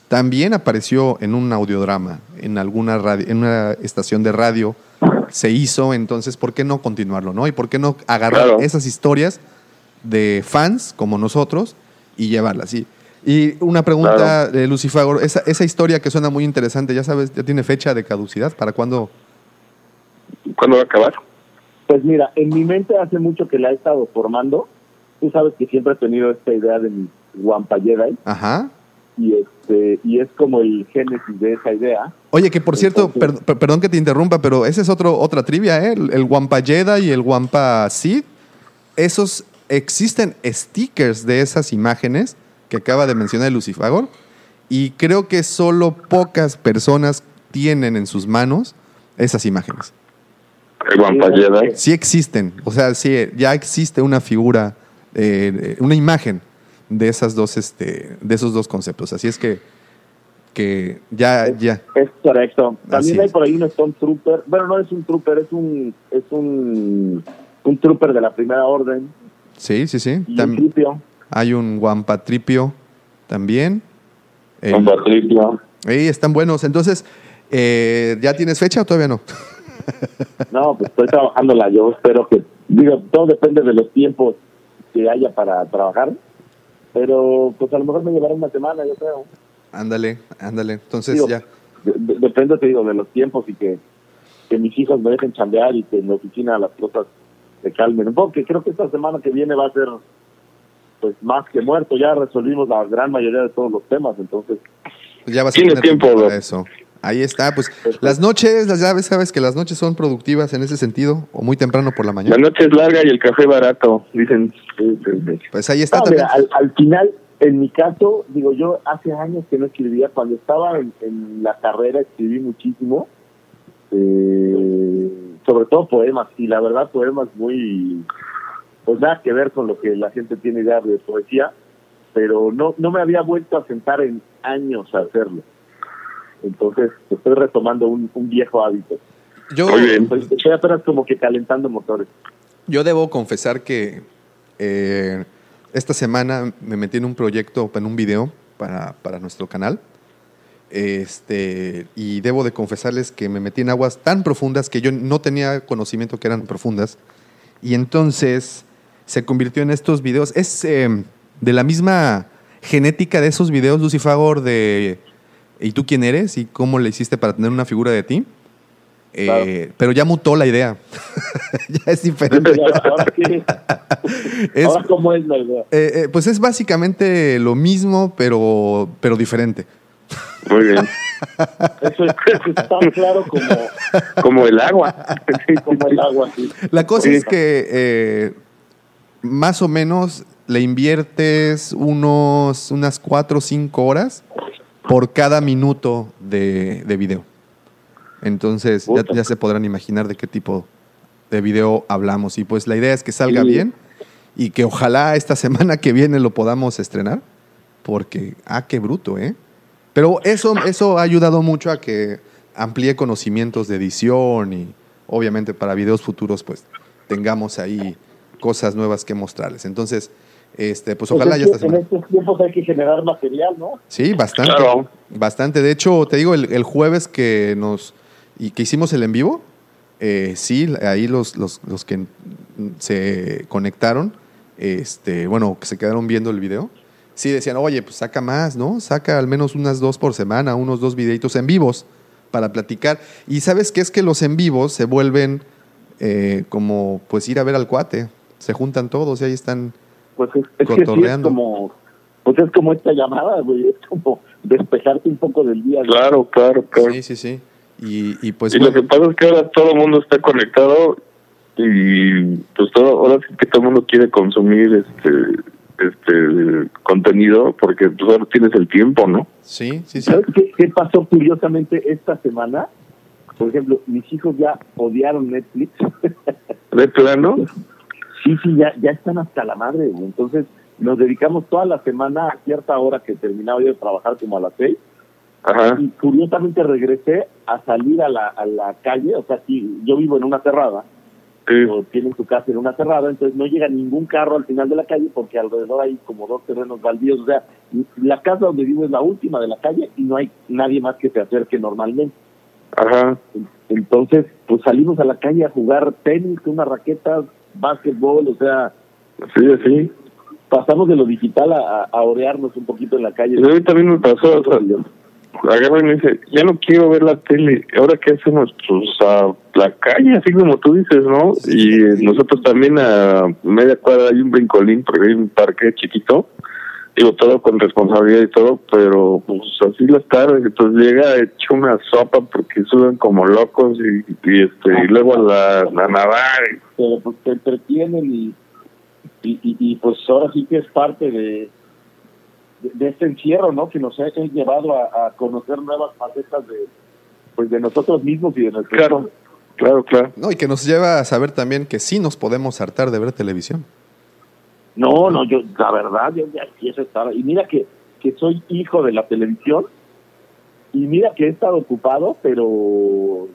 también apareció en un audiodrama, en alguna radio, en una estación de radio se hizo, entonces ¿por qué no continuarlo, no? Y por qué no agarrar Claro. esas historias de fans como nosotros y llevarlas. Y, y una pregunta Claro. de Lucifagor, esa, esa historia que suena muy interesante, ya sabes, ya tiene fecha de caducidad, ¿para cuándo? ¿Cuándo va a acabar? Pues mira, en mi mente hace mucho que la he estado formando. Tú sabes que siempre he tenido esta idea de mi Wampa Jedi Ajá. y este y es como el génesis de esa idea. Oye, que por cierto, Entonces- per- per- perdón que te interrumpa, pero ese es otro, otra trivia, ¿eh? El, el Wampa Jedi y el Wampa Sith, esos existen stickers de esas imágenes que acaba de mencionar Lucifagor y creo que solo pocas personas tienen en sus manos esas imágenes. Sí existen, o sea, sí, ya existe una figura, eh, una imagen de esas dos, este, de esos dos conceptos. Así es que, que ya, ya. Es correcto. También Así hay es. por ahí un Stone Trooper. Bueno, no es un Trooper, es un es un un Trooper de la Primera Orden Sí, sí, sí. y Tam- un Tripio. Hay un Guampatripio también. Patricio. Ey, están buenos. Entonces, eh, ¿ya tienes fecha o todavía no? No, pues estoy trabajándola. Yo espero que, digo, todo depende de los tiempos que haya para trabajar. Pero, pues a lo mejor me llevará una semana, yo creo. Ándale, ándale. Entonces Digo, ya. de- de- depende, te digo, de los tiempos y que, que mis hijos me dejen chambear y que en la oficina las cosas se calmen un poco. Que creo que esta semana que viene va a ser, pues, más que muerto. Ya resolvimos la gran mayoría de todos los temas, entonces pues ya vas a Tiene tener tiempo, para eso. Ahí está, pues las noches, las llaves, sabes que las noches son productivas en ese sentido, o muy temprano por la La mañana. noche es larga y el café barato, dicen. Pues ahí está No, también. mira, al, al final, en mi caso, digo, yo hace años que no escribía. Cuando estaba en, en la carrera escribí muchísimo, eh, sobre todo poemas. Y la verdad, poemas muy, pues nada que ver con lo que la gente tiene idea de poesía. Pero no, no me había vuelto a sentar en años a hacerlo. Entonces, estoy retomando un, un viejo hábito. Yo, Muy bien. Pues, estoy apenas como que calentando motores. yo debo confesar que eh, esta semana me metí en un proyecto, en un video para, para nuestro canal. Este, y debo de confesarles que me metí en aguas tan profundas que yo no tenía conocimiento que eran profundas. Y entonces se convirtió en estos videos. Es eh, de la misma genética de esos videos, Lucifagor, de ¿y tú quién eres? ¿Y cómo le hiciste para tener una figura de ti? Eh, Claro. Pero ya mutó la idea. ya es diferente. Es- Ahora, ¿cómo es la idea? eh, eh, pues es básicamente lo mismo, pero, pero diferente. Muy bien. Eso es, eso es tan claro como, Como el agua. como el agua. sí. La cosa Sí. es que eh, más o menos le inviertes unos, unas 4 o 5 horas por cada minuto de, de video. Entonces ya, se podrán imaginar de qué tipo de video hablamos. Y pues la idea es que salga Sí. bien y que ojalá esta semana que viene lo podamos estrenar. Porque, ah, qué bruto, ¿eh? Pero eso, eso ha ayudado mucho a que amplíe conocimientos de edición y obviamente para videos futuros pues tengamos ahí cosas nuevas que mostrarles. Entonces, este, pues ojalá Pues ya es esta semana. En estos tiempos hay que generar material, ¿no? Sí, bastante. Claro. Bastante. De hecho, te digo, el, el jueves que nos y que hicimos el en vivo, eh, sí, ahí los, los, los que se conectaron, este, bueno, que se quedaron viendo el video, sí decían, oye, pues saca más, ¿no? Saca al menos unas dos por semana, unos dos videitos en vivos para platicar. Y sabes qué es que los en vivos se vuelven eh, como, pues ir a ver al cuate. Se juntan todos y ahí están. Pues es, es que sí es como, pues es como esta llamada, güey, es como despejarte un poco del día. Claro, claro, claro. Sí, sí, sí. Y, y pues. y lo que pasa es que ahora todo el mundo está conectado y pues todo, ahora sí que todo el mundo quiere consumir este este contenido porque pues ahora tienes el tiempo, ¿no? sí, sí, sí. ¿Sabes qué, qué pasó curiosamente esta semana? Por ejemplo, mis hijos ya odiaron Netflix. De plano, sí, sí, ya, ya están hasta la madre, güey. Entonces, nos dedicamos toda la semana a cierta hora que terminaba yo de trabajar como a las seis. ajá, Y curiosamente regresé a salir a la, a la calle. O sea, sí, yo vivo en una cerrada. Sí. o tienen su casa en una cerrada, entonces no llega ningún carro al final de la calle porque alrededor hay como dos terrenos baldíos, o sea, la casa donde vivo es la última de la calle y no hay nadie más que se acerque normalmente. Ajá. Entonces, pues salimos a la calle a jugar tenis, una raqueta, básquetbol, o sea, Sí, sí. pasamos de lo digital a, a, orearnos un poquito en la calle. Y a mí también me pasó, o sea, agarra y me dice, ya no quiero ver la tele, ¿ahora qué hacemos? Pues a la calle, así como tú dices, ¿no? Y nosotros también a media cuadra hay un brincolín, porque hay un parque chiquito, digo, todo con responsabilidad y todo, pero pues así las tardes, entonces llega hecho una sopa porque suben como locos y, y este y luego a, la, a nadar. y- pero pues te entretienen y, y, y, y, pues ahora sí que es parte de, de, de este encierro, ¿no? Que nos ha llevado a, a conocer nuevas facetas de pues de nosotros mismos y de nuestro Claro, claro, claro. No, y que nos lleva a saber también que sí nos podemos hartar de ver televisión. No, no, yo, la verdad, yo ya empiezo a estar. Y mira que, que soy hijo de la televisión. Y mira que he estado ocupado, pero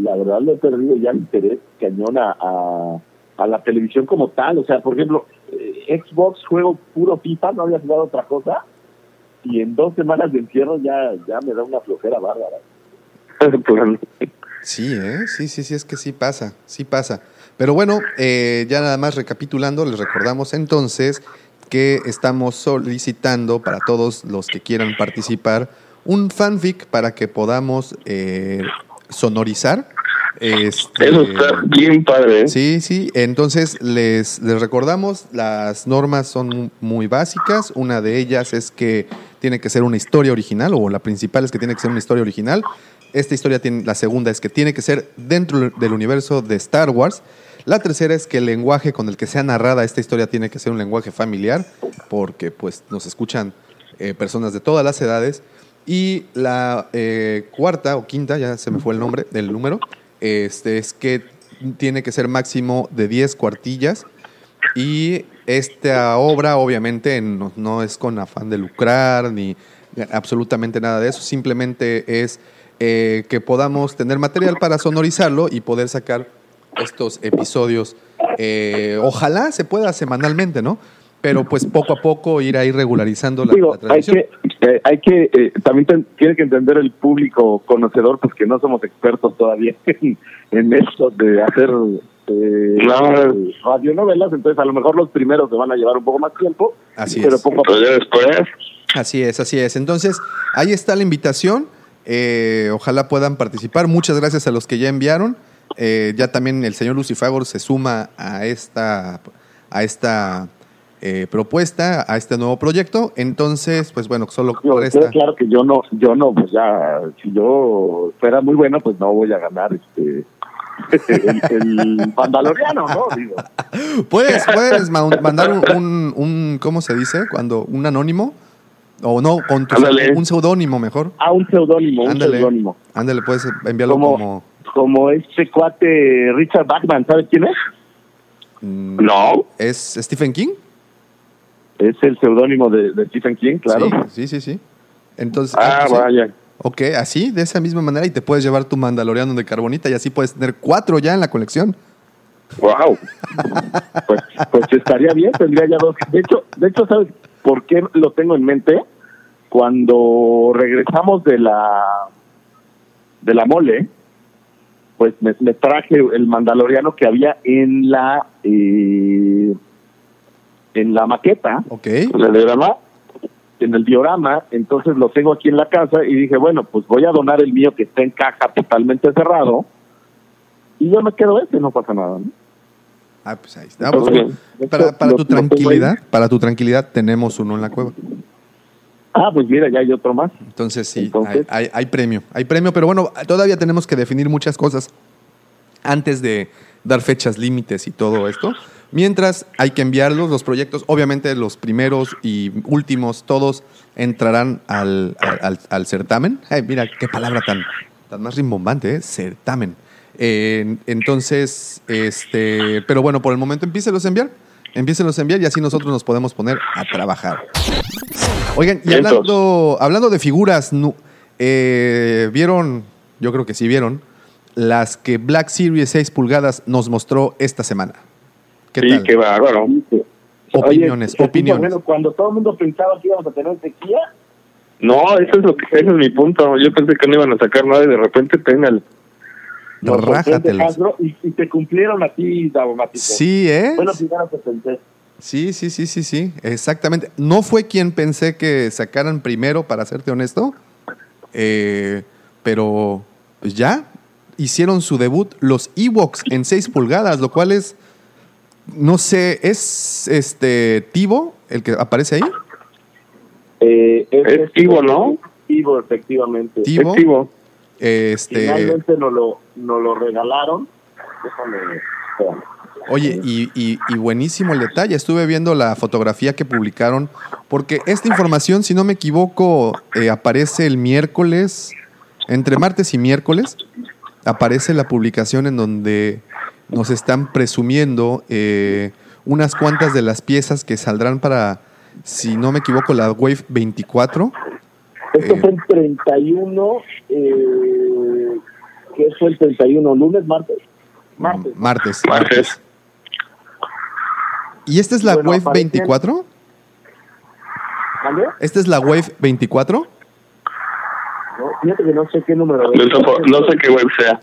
la verdad le he perdido ya el interés cañón a, a, a la televisión como tal. O sea, por ejemplo, eh, Xbox juego puro FIFA, no había jugado otra cosa. Y en dos semanas de encierro ya, ya me da una flojera bárbara. Sí, ¿eh? Sí, sí, sí, es que sí pasa, sí pasa. Pero bueno, eh, ya nada más recapitulando, les recordamos entonces que estamos solicitando para todos los que quieran participar un fanfic para que podamos eh, sonorizar. Este, Eso está bien padre, ¿eh? Sí, sí. Entonces les, les recordamos, las normas son muy básicas. Una de ellas es que tiene que ser una historia original, o la principal es que tiene que ser una historia original. Esta historia tiene, la segunda es que tiene que ser dentro del universo de Star Wars. La tercera es que el lenguaje con el que sea narrada esta historia tiene que ser un lenguaje familiar, porque pues nos escuchan eh, personas de todas las edades. Y la eh, cuarta o quinta, ya se me fue el nombre del número, este, es que tiene que ser máximo de 10 cuartillas. Y esta obra, obviamente, no, no es con afán de lucrar ni absolutamente nada de eso. Simplemente es eh, que podamos tener material para sonorizarlo y poder sacar estos episodios. eh, ojalá se pueda semanalmente, ¿no? Pero pues poco a poco ir ahí regularizando la, Digo, la hay transmisión. que, eh, hay que eh, también ten- tiene que entender el público conocedor, pues que no somos expertos todavía en, en esto de hacer eh, Claro. radionovelas, entonces a lo mejor los primeros se van a llevar un poco más tiempo, Así pero es. poco a poco. Pero ya después, Así es, así es. Entonces, ahí está la invitación. Eh, ojalá puedan participar. Muchas gracias a los que ya enviaron. Eh, ya también el señor Lucifagor se suma a esta, a esta eh, propuesta, a este nuevo proyecto. Entonces, pues bueno, solo resta. queda claro que yo no, yo no, pues ya, si yo fuera muy bueno, pues no voy a ganar este el, el Mandaloriano, ¿no? Digo, Puedes, puedes ma- mandar un, un- un- ¿cómo se dice? Cuando un anónimo o no, con tu- un seudónimo mejor. a un seudónimo, un Ándale, seudónimo. ándale, puedes enviarlo Como, como como este cuate Richard Bachman, ¿sabes quién es? mm, no. es Stephen King. Es el seudónimo de, de Stephen King, claro. Sí, sí, sí, sí. Entonces, Ah, vaya. Ok, así, de esa misma manera, y te puedes llevar tu Mandaloriano de carbonita y así puedes tener cuatro ya en la colección. Wow. Pues, pues estaría bien, tendría ya dos. De hecho, de hecho, ¿sabes por qué lo tengo en mente? Cuando regresamos de la de la mole, pues me, me traje el mandaloriano que había en la eh, en la maqueta, Ok. ¿El diagrama? en el diorama, entonces lo tengo aquí en la casa y dije, bueno, pues voy a donar el mío que está en caja totalmente cerrado y yo me quedo este, no pasa nada. ¿no? Ah, pues ahí. De para, tu tranquilidad, para tu tranquilidad, tenemos uno en la cueva. Ah, pues mira, ya hay otro más. Entonces sí, Entonces- hay, hay- hay premio. Hay premio, pero bueno, todavía tenemos que definir muchas cosas antes de dar fechas límites y todo esto. Mientras hay que enviarlos, los proyectos, obviamente los primeros y últimos, todos entrarán al, al- certamen. Ay, mira, qué palabra tan, tan más rimbombante, ¿eh? Certamen. Eh, entonces, este, pero bueno, por el momento empiécelos a enviar. Empiécelos a enviar y así nosotros nos podemos poner a trabajar. Oigan, y hablando, hablando de figuras, eh, vieron, yo creo que sí vieron, las que Black Series 6 pulgadas nos mostró esta semana. ¿Qué sí, tal? qué bárbaro. Opiniones, Oye, opiniones. Bueno, cuando todo el mundo pensaba que íbamos a tener sequía, No, eso es lo que, ese es mi punto. Yo pensé que no iban a sacar nada y de repente tengan nos sorprende Rájatelas. Y, y te cumplieron a ti, Daumático. Sí, ¿eh? Bueno, primero que pensé. Sí, sí, sí, sí, sí, exactamente. No fue quien pensé que sacaran primero, para serte honesto, Eh, pero pues ya hicieron su debut los Ewoks en 6 pulgadas, lo cual es, no sé, ¿es este Tivo el que aparece ahí? Eh, Es Tivo, ¿no? Tivo, efectivamente. Tivo. Es Tivo. Este, Finalmente nos lo, nos lo regalaron. Déjame. espérame. Oye, y, y- y buenísimo el detalle. Estuve viendo la fotografía que publicaron, porque esta información, si no me equivoco, eh, aparece el miércoles, entre martes y miércoles, aparece la publicación en donde nos están presumiendo eh, unas cuantas de las piezas que saldrán para, si no me equivoco, la Wave 24. Esto Eh. el 31. Eh, ¿Qué fue el 31? ¿Lunes, martes? Martes. Martes. Martes. ¿Y esta es la Bueno, Wave aparecen- 24? ¿Vale? ¿Esta es la Wave 24? No, fíjate que no sé qué número No, sé- no sé qué web sea.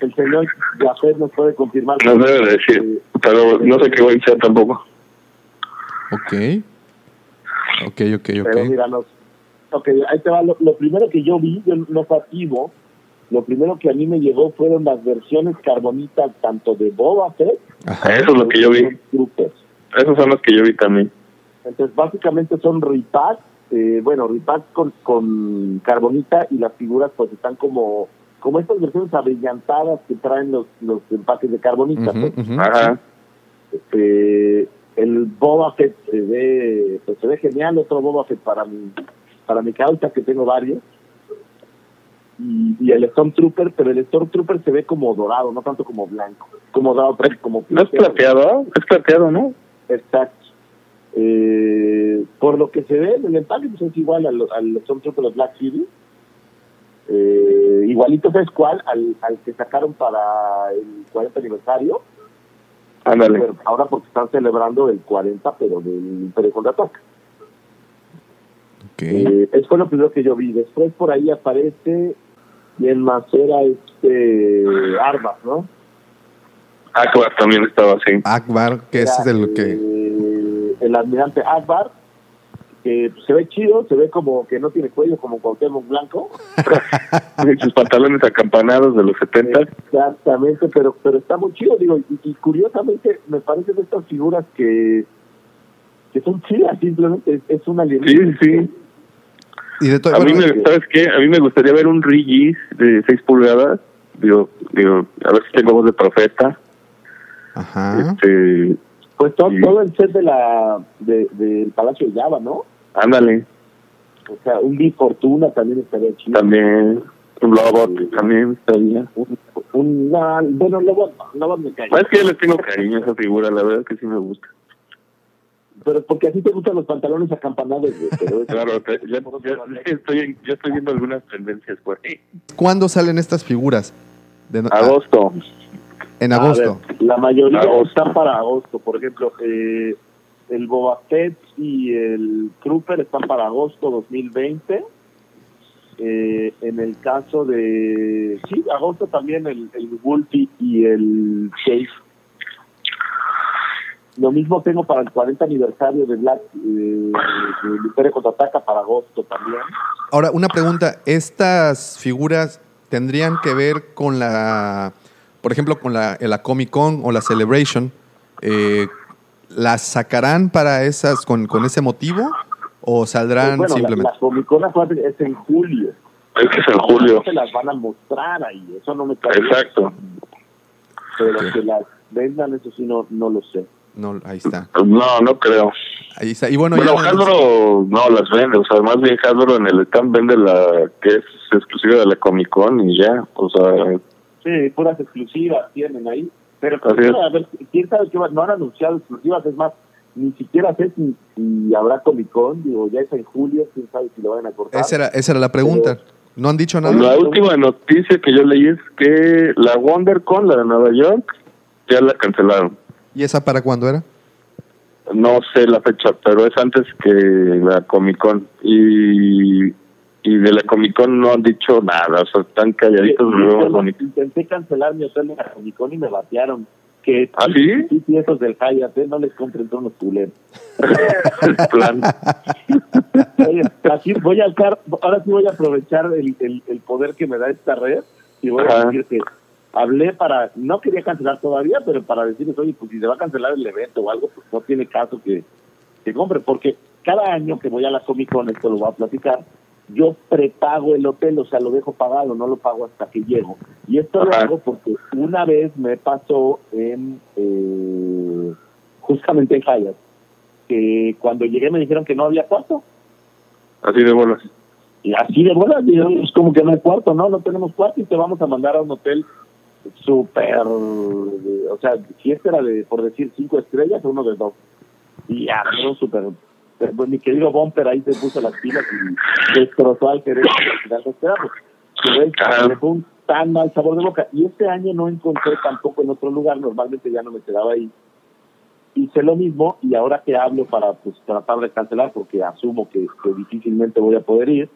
El señor Jafet nos puede confirmar. No debe de decir. Pero no sé qué web sea tampoco. Ok. Ok, ok, Pero ok. mira, nos, ok, ahí te va. Lo, lo primero que yo vi, yo no fue activo, lo primero que a mí me llegó fueron las versiones carbonitas tanto de Boba Fett Ajá. Eso es lo que yo vi. Troopers. Esos son los que yo vi también. Entonces, básicamente son repacks, eh, bueno, repacks con, con carbonita y las figuras pues están como como estas versiones abrillantadas que traen los, los empaques de carbonita. Pues. ujú. Ajá. Eh, el Boba Fett se ve, pues, se ve genial, otro Boba Fett para mi, para mi causa, que tengo varios. Y, y el Stormtrooper, pero el Stormtrooper se ve como dorado, no tanto como blanco. Como dorado, pero como ¿No es plateado? Es plateado, ¿no? Exacto. Eh, por lo que se ve en el empaque, pues es igual al, al Stormtrooper de Black City. Eh, igualito, ¿sabes cuál? Al, al que sacaron para el 40 aniversario. Ándale. Ahora porque están celebrando el 40, pero del Imperio Contraataca. Ok. Eh, eso fue lo primero que yo vi. Después por ahí aparece, y en más era este Armas, ¿no? Aqua también estaba así. Akbar, que es el que... eh, el almirante Akbar, que se ve chido, se ve como que no tiene cuello, como Cuauhtémoc Blanco. Sus pantalones acampanados de los 70. Exactamente, pero pero está muy chido, digo, y, y curiosamente me parecen estas figuras que que son chidas, simplemente es, es una Sí, alienígena. sí. Y de todo, A mí, bueno, me, ¿sabes qué? A mí me gustaría ver un Regis de 6 pulgadas. Digo, digo, a ver si tengo voz de profeta. Ajá. Este, Pues todo, Sí. todo el set de la de, del Palacio de Java, ¿no? ándale, O sea, un Big Fortuna también estaría chido. también. Un Lobot también estaría. Un, un- no, bueno, luego me cae. Es que yo le tengo cariño a esa figura, la verdad que sí me gusta. Pero porque así te gustan los pantalones acampanados, pero Claro, te- ya, ya estoy, ya estoy viendo algunas tendencias por ahí. ¿Cuándo salen estas figuras? De no- ah, Agosto. en agosto. ver, la mayoría Agosto. están para agosto. Por ejemplo, eh, el Boba Fett y el Trooper están para agosto 2020. Eh, en el caso de... Sí, agosto también el, el Wolfie y el Chase. Lo mismo tengo para el 40 aniversario de Black, eh, Imperio Contraataca para agosto también. Ahora, una pregunta. ¿Estas figuras tendrían que ver con la, por ejemplo, con la, la Comic Con o la Celebration? Eh, ¿Las sacarán para esas, con, con ese motivo? ¿O saldrán bueno, la, simplemente? la Comic Con es en julio. Es que es en julio. No se las van a mostrar ahí, eso no me cae. Exacto. Pero que las vendan, eso sí, no, no lo sé. No, ahí está. No, no creo. Ahí está. Y bueno, Bueno, ya- Hasbro no las vende, o sea, más bien Hasbro en el stand vende la que es exclusiva de la Comic Con y ya, o sea, Sí, puras exclusivas tienen ahí. Pero pues, a ver, quién sabe qué va- no han anunciado exclusivas, es más, ni siquiera sé si, si habrá Comic Con, digo, ya es en julio, quién sabe si lo van a cortar. esa, era, esa era la pregunta. ¿No han dicho nada? La última noticia que yo leí es que la WonderCon, la de Nueva York, ya la cancelaron. ¿Y esa para cuándo era? No sé la fecha, pero es antes que la Comic Con. Y, y de la Comic Con no han dicho nada, o sea, están calladitos. bonitos. Intenté cancelar mi hotel de la Comic Con y me batearon. Que ¿Ah, sí? sí, sí, esos del Hyatt, ¿eh? no les compren todos los culeros. El plan. Oye, así voy a ahora sí voy a aprovechar el, el, el poder que me da esta red y voy a Ajá. decir que hablé para, no quería cancelar todavía, pero para decirles, oye, pues si se va a cancelar el evento o algo, pues no tiene caso que, que compre, porque cada año que voy a la Comic Con, esto lo voy a platicar, yo prepago el hotel, o sea, lo dejo pagado, no lo pago hasta que llego. Y esto lo hago porque una vez me pasó en, eh, justamente en Hyatt, que cuando llegué me dijeron que no había cuarto. Así de bolas. Y así de buenas, es como que no hay cuarto, no, no tenemos cuarto y te vamos a mandar a un hotel súper, o sea, si este era de, por decir, cinco estrellas, uno de dos. Y ya, pero súper, pues, mi querido Bumper ahí se puso las pilas y destrozó al y al final un tan mal sabor de boca. Y este año no encontré tampoco en otro lugar, normalmente ya no me quedaba ahí. Hice lo mismo y ahora que hablo para pues tratar de cancelar, porque asumo que, que difícilmente voy a poder ir,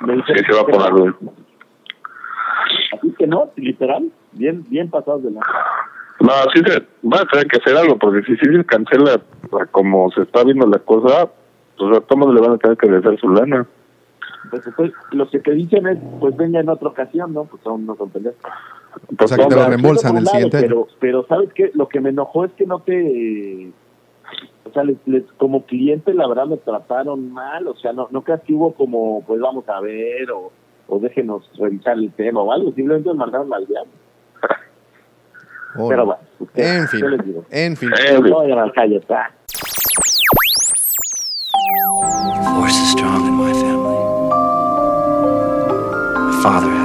me Sí, dicen se va a que poner no. güey. Así que no, literal, bien, bien pasados de la. No, sí se va a tener que hacer algo, porque si se cancela o sea, como se está viendo la cosa, pues a todos le van a tener que regresar su lana. Pues, pues, lo que te dicen es, pues venga en otra ocasión, ¿no? Pues son, no son pendejos. O sea, que te lo reembolsan el lado, siguiente año. pero, pero ¿sabes qué? Lo que me enojó es que no te... O sea, les, les- como cliente la verdad me trataron mal, o sea, no, no creas que hubo como, pues vamos a ver, o, o déjenos revisar el tema o algo, simplemente me mandaron al diablo. Pero no. bueno, En fin, ¿qué les digo? en fin. Eh. No vayan al calle, está. Force is strong in my family. My father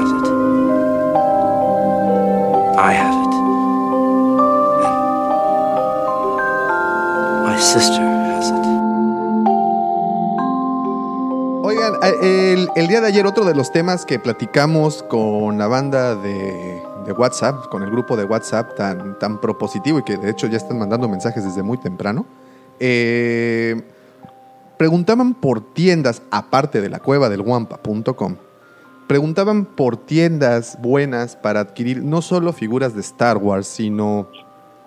el, el día de ayer otro de los temas que platicamos con la banda de, WhatsApp, con el grupo de WhatsApp tan, propositivo y que de hecho ya están mandando mensajes desde muy temprano, eh, preguntaban por tiendas, aparte de la cueva del Wampa.com, preguntaban por tiendas buenas para adquirir no solo figuras de Star Wars, sino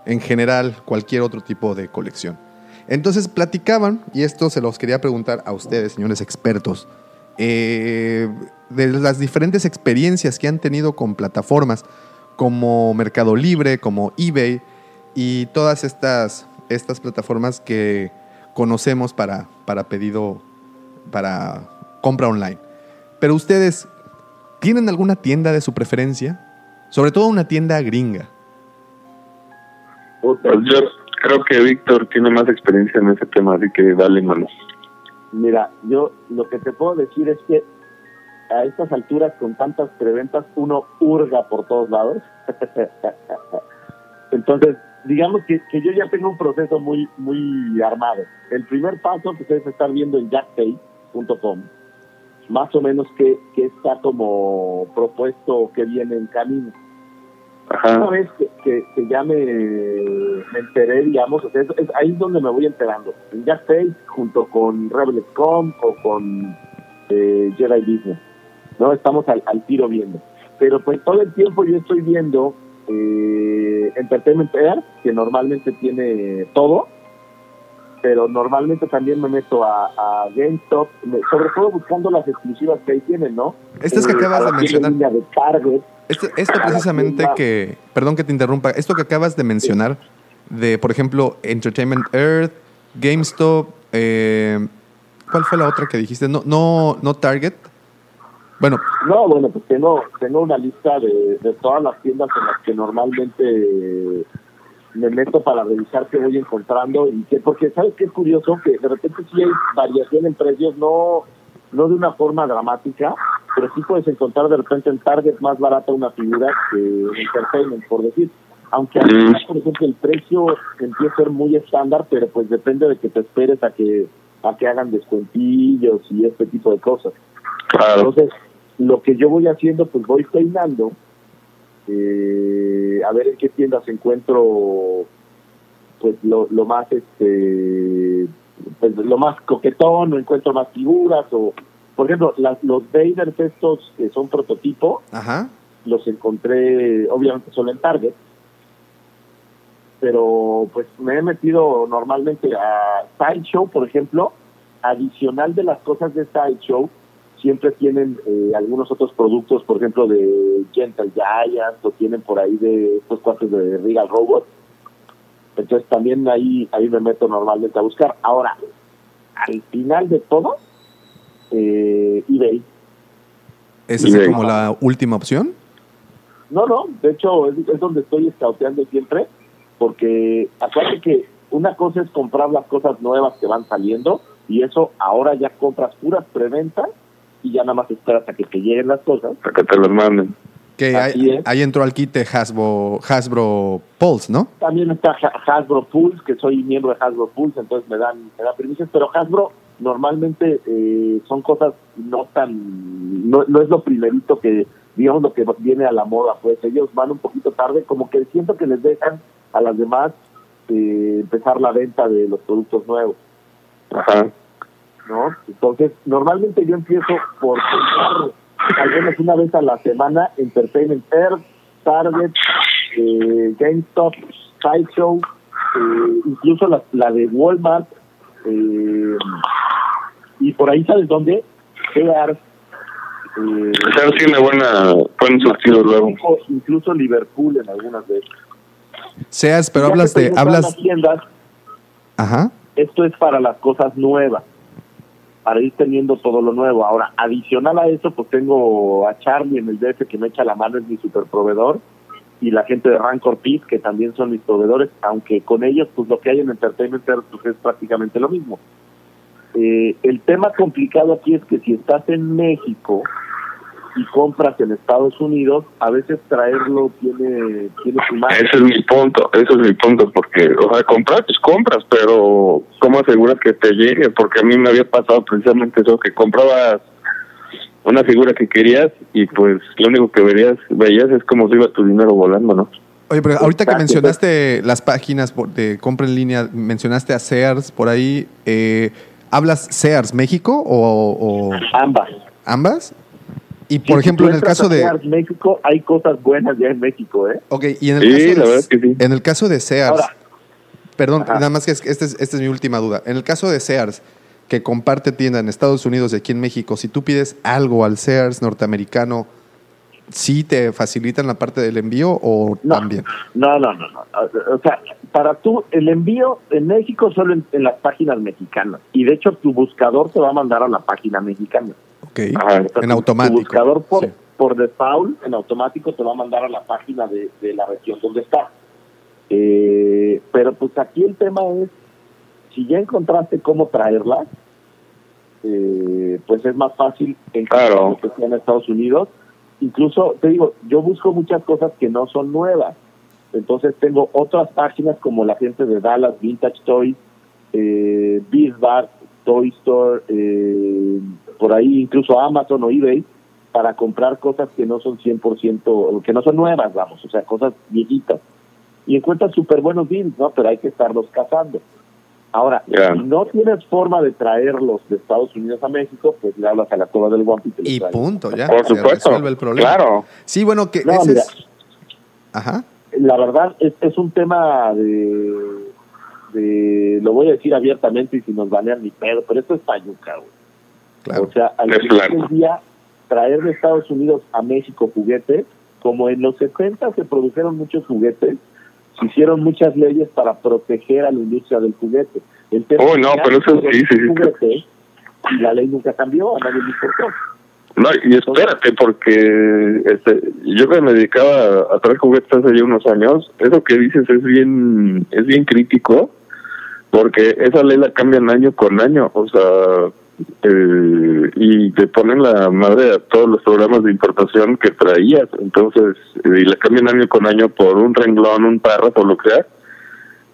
en general cualquier otro tipo de colección. Entonces platicaban, y esto se los quería preguntar a ustedes, señores expertos, eh, de las diferentes experiencias que han tenido con plataformas como Mercado Libre, como eBay y todas estas, estas plataformas que conocemos para, para pedido, para compra online. Pero ustedes, ¿tienen alguna tienda de su preferencia? Sobre todo una tienda gringa. Yo creo que Víctor tiene más experiencia en ese tema, así que dale, mano. Mira, yo lo que te puedo decir es que a estas alturas, con tantas preventas, uno hurga por todos lados. Entonces, digamos que, que yo ya tengo un proceso muy muy armado. El primer paso que ustedes estar viendo en jackpay.com, más o menos que, que está como propuesto que viene en camino. Una vez que, que, ya me, me enteré, digamos, o sea, es, es ahí es donde me voy enterando. En Jackpay, junto con Rebels.com o con eh, Jedi Business, ¿no? Estamos al, al tiro viendo. Pero pues todo el tiempo yo estoy viendo eh, Entertainment Air, que normalmente tiene todo, pero normalmente también me meto a, a GameStop, me- sobre todo buscando las exclusivas que ahí tienen, ¿no? Estas que Eh, acabas de mencionar. de Target, Esto, esto precisamente que, perdón que te interrumpa, esto que acabas de mencionar, de por ejemplo Entertainment Earth, GameStop, eh, ¿cuál fue la otra que dijiste? No, no, no Target. Bueno, No, bueno, pues tengo, tengo una lista de, de todas las tiendas en las que normalmente me meto para revisar qué voy encontrando y que, porque sabes qué es curioso que de repente sí hay variación en precios, no, no de una forma dramática, pero sí puedes encontrar de repente en Target más barata una figura que en Entertainment, por decir. Aunque al final, por ejemplo, el precio empieza a ser muy estándar, pero pues depende de que te esperes a que a que hagan descuentillos y este tipo de cosas. Claro. Entonces, lo que yo voy haciendo, pues voy peinando, eh, a ver en qué tiendas encuentro pues lo, lo más este pues lo más coquetón o encuentro más figuras o por ejemplo las, los Vaders estos que son prototipo Ajá. los encontré obviamente solo en Target pero pues me he metido normalmente a Sideshow por ejemplo adicional de las cosas de Sideshow siempre tienen eh, algunos otros productos por ejemplo de Gentle Giant o tienen por ahí de estos cuartos de Regal Robot. Entonces también ahí ahí me meto normalmente a buscar. Ahora al final de todo eh, eBay. ¿Esa es como la última opción? No, no, de hecho es, es donde estoy escauteando siempre, porque acuérdate que una cosa es comprar las cosas nuevas que van saliendo y eso ahora ya compras puras preventas y ya nada más esperas a que te lleguen las cosas. Para que te los manden. Que ahí, ahí entró al quite Hasbro, Hasbro Pulse, ¿no? También está Ha- Hasbro Pulse, que soy miembro de Hasbro Pulse, entonces me dan, me dan permisos, pero Hasbro normalmente eh, son cosas no tan, no, no es lo primerito que, digamos, lo que viene a la moda, pues ellos van un poquito tarde, como que siento que les dejan a las demás eh, empezar la venta de los productos nuevos. Ajá. ¿No? Entonces, normalmente yo empiezo por comprar al menos una vez a la semana Entertainment Earth, Target, eh, GameStop, Sideshow, eh, incluso la, la de Walmart, eh, y por ahí, ¿sabes dónde? Sears, eh, O sea, tiene buena, buen surtido luego. incluso, incluso Liverpool en algunas de Seas, pero hablas de, hablas, tiendas, ajá. esto es para las cosas nuevas, para ir teniendo todo lo nuevo. Ahora, adicional a eso, pues tengo a Charlie en el DF que me echa la mano, es mi super proveedor, y la gente de Rancor Pit, que también son mis proveedores, aunque con ellos, pues lo que hay en Entertainment pues, es prácticamente lo mismo. Eh, el tema complicado aquí es que si estás en México y compras en Estados Unidos, a veces traerlo tiene, tiene su magia. Ese es mi punto, ese es mi punto, porque, o sea, comprar, pues compras, pero ¿cómo aseguras que te llegue? Porque a mí me había pasado precisamente eso, que comprabas una figura que querías y pues lo único que verías, veías es cómo se iba tu dinero volando, ¿no? Oye, pero ahorita que mencionaste las páginas por- de compra en línea, mencionaste a Sears por ahí. eh, ¿Hablas Sears México o, o Ambas. ambas? Y por si ejemplo, en el caso de... Sears México, hay cosas buenas ya en México, ¿eh? Ok, y en el, Sí, caso, de, es que sí. en el caso de Sears, Ahora- perdón, Ajá. nada más que es- esta es, esta es mi última duda. En el caso de Sears, que comparte tienda en Estados Unidos y aquí en México, si tú pides algo al Sears norteamericano, ¿sí te facilitan la parte del envío o No. también? No, no, no, no. O sea, para tú, el envío en México solo en, en las páginas mexicanas. Y de hecho, tu buscador te va a mandar a la página mexicana. Ajá. En tu- Tu automático. buscador por, Sí. por default, en automático, te va a mandar a la página de, de la región donde está. Eh, pero pues aquí el tema es, si ya encontraste cómo traerlas, eh, pues es más fácil encontrar Claro. lo que sea en Estados Unidos. Incluso, te digo, yo busco muchas cosas que no son nuevas. Entonces tengo otras páginas como la gente de Dallas, Vintage Toys, eh, Bizbar, Toy Store, eh, por ahí incluso Amazon o eBay, para comprar cosas que no son 100%, o que no son nuevas, vamos, o sea, cosas viejitas. Y encuentras súper buenos deals, ¿no? Pero hay que estarlos cazando. Ahora, si no tienes forma de traerlos de Estados Unidos a México, pues le hablas a la Cueva del Guampi y Y punto, ya. Por se supuesto. resuelve el problema. Claro. Sí, bueno, que No, ese mira. es... Ajá. la verdad es, es un tema de, de, lo voy a decir abiertamente y si nos banean ni pedo, pero esto es payuca, güey. Claro. O sea, al Es final del día, traer de Estados Unidos a México juguetes, como en los 70 se produjeron muchos juguetes, se hicieron muchas leyes para proteger a la industria del juguete. El tema Oh, no, pero eso sí, sí, sí. juguete, y la ley nunca cambió, a nadie le importó. No, y espérate, porque este, yo que me dedicaba a traer juguetes hace ya unos años, eso que dices es bien, es bien crítico, porque esa ley la cambian año con año, o sea, eh, y te ponen la madre a todos los programas de importación que traías, entonces, eh, y la cambian año con año por un renglón, un párrafo, lo que sea,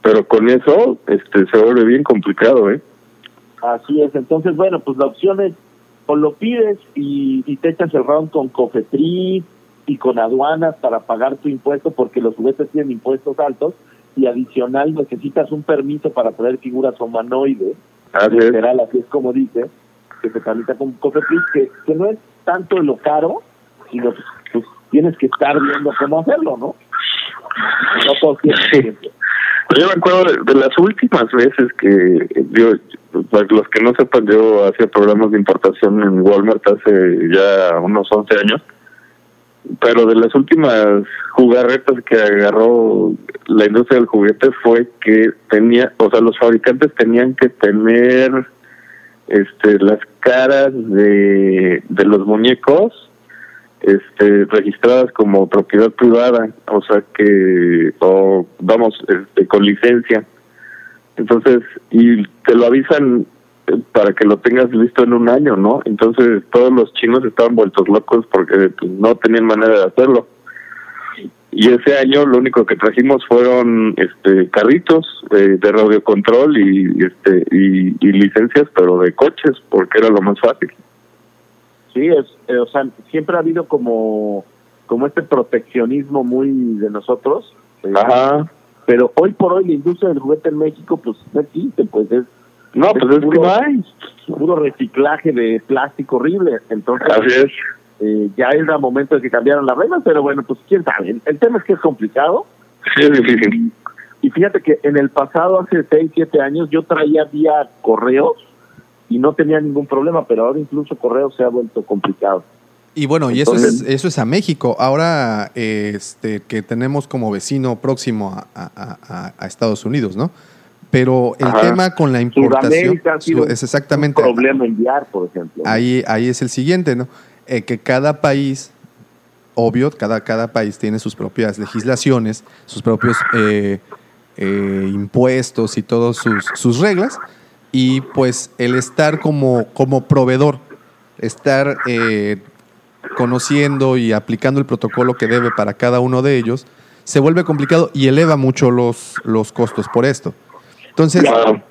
pero con eso este se vuelve bien complicado, ¿eh? Así es, entonces, bueno, pues la opción es o lo pides y, te echas el round con Cofepris y con aduanas para pagar tu impuesto porque los juguetes tienen impuestos altos y adicional necesitas un permiso para traer figuras humanoides, Así es. literal, así es como dice, que se tramita con Cofepris, que, que no es tanto lo caro, sino pues, pues, tienes que estar viendo cómo hacerlo, ¿no? No todo tiene tiempo. Yo me acuerdo de, de las últimas veces que yo, para los que no sepan, yo hacía programas de importación en Walmart hace ya unos 11 años, pero de las últimas jugarretas que agarró la industria del juguete fue que tenía, o sea, los fabricantes tenían que tener este las caras de, de los muñecos este registradas como propiedad privada o sea que o vamos este, con licencia. Entonces y te lo avisan para que lo tengas listo en un año no entonces todos los chinos estaban vueltos locos porque pues, no tenían manera de hacerlo y ese año lo único que trajimos fueron este carritos eh, de radiocontrol y este y, y licencias pero de coches porque era lo más fácil Sí, es, eh, o sea, siempre ha habido como, como este proteccionismo muy de nosotros. eh, Ajá. Pero hoy por hoy la industria del juguete en México, pues no existe, pues es. No, pues es que no hay. puro reciclaje de plástico horrible. Entonces, Así es. eh, ya era momento de que cambiaran las reglas, pero bueno, pues quién sabe. El, el tema es que es complicado. Sí, es difícil. Y fíjate que en el pasado, hace 6, 7 años, yo traía vía correos y no tenía ningún problema, pero ahora incluso correo se ha vuelto complicado. Y bueno, y eso es, eso es a México. Ahora, este, que tenemos como vecino próximo a, a- a- a Estados Unidos, ¿no? Pero el Ajá. tema con la importación ha sido es exactamente un problema enviar, por ejemplo. ahí, ahí es el siguiente, ¿no? Eh, que cada país, obvio, cada, cada país tiene sus propias legislaciones, sus propios eh, eh, impuestos y todas sus, sus reglas. Y pues el estar como, como proveedor, estar eh, conociendo y aplicando el protocolo que debe para cada uno de ellos, se vuelve complicado y eleva mucho los, los costos por esto. Entonces,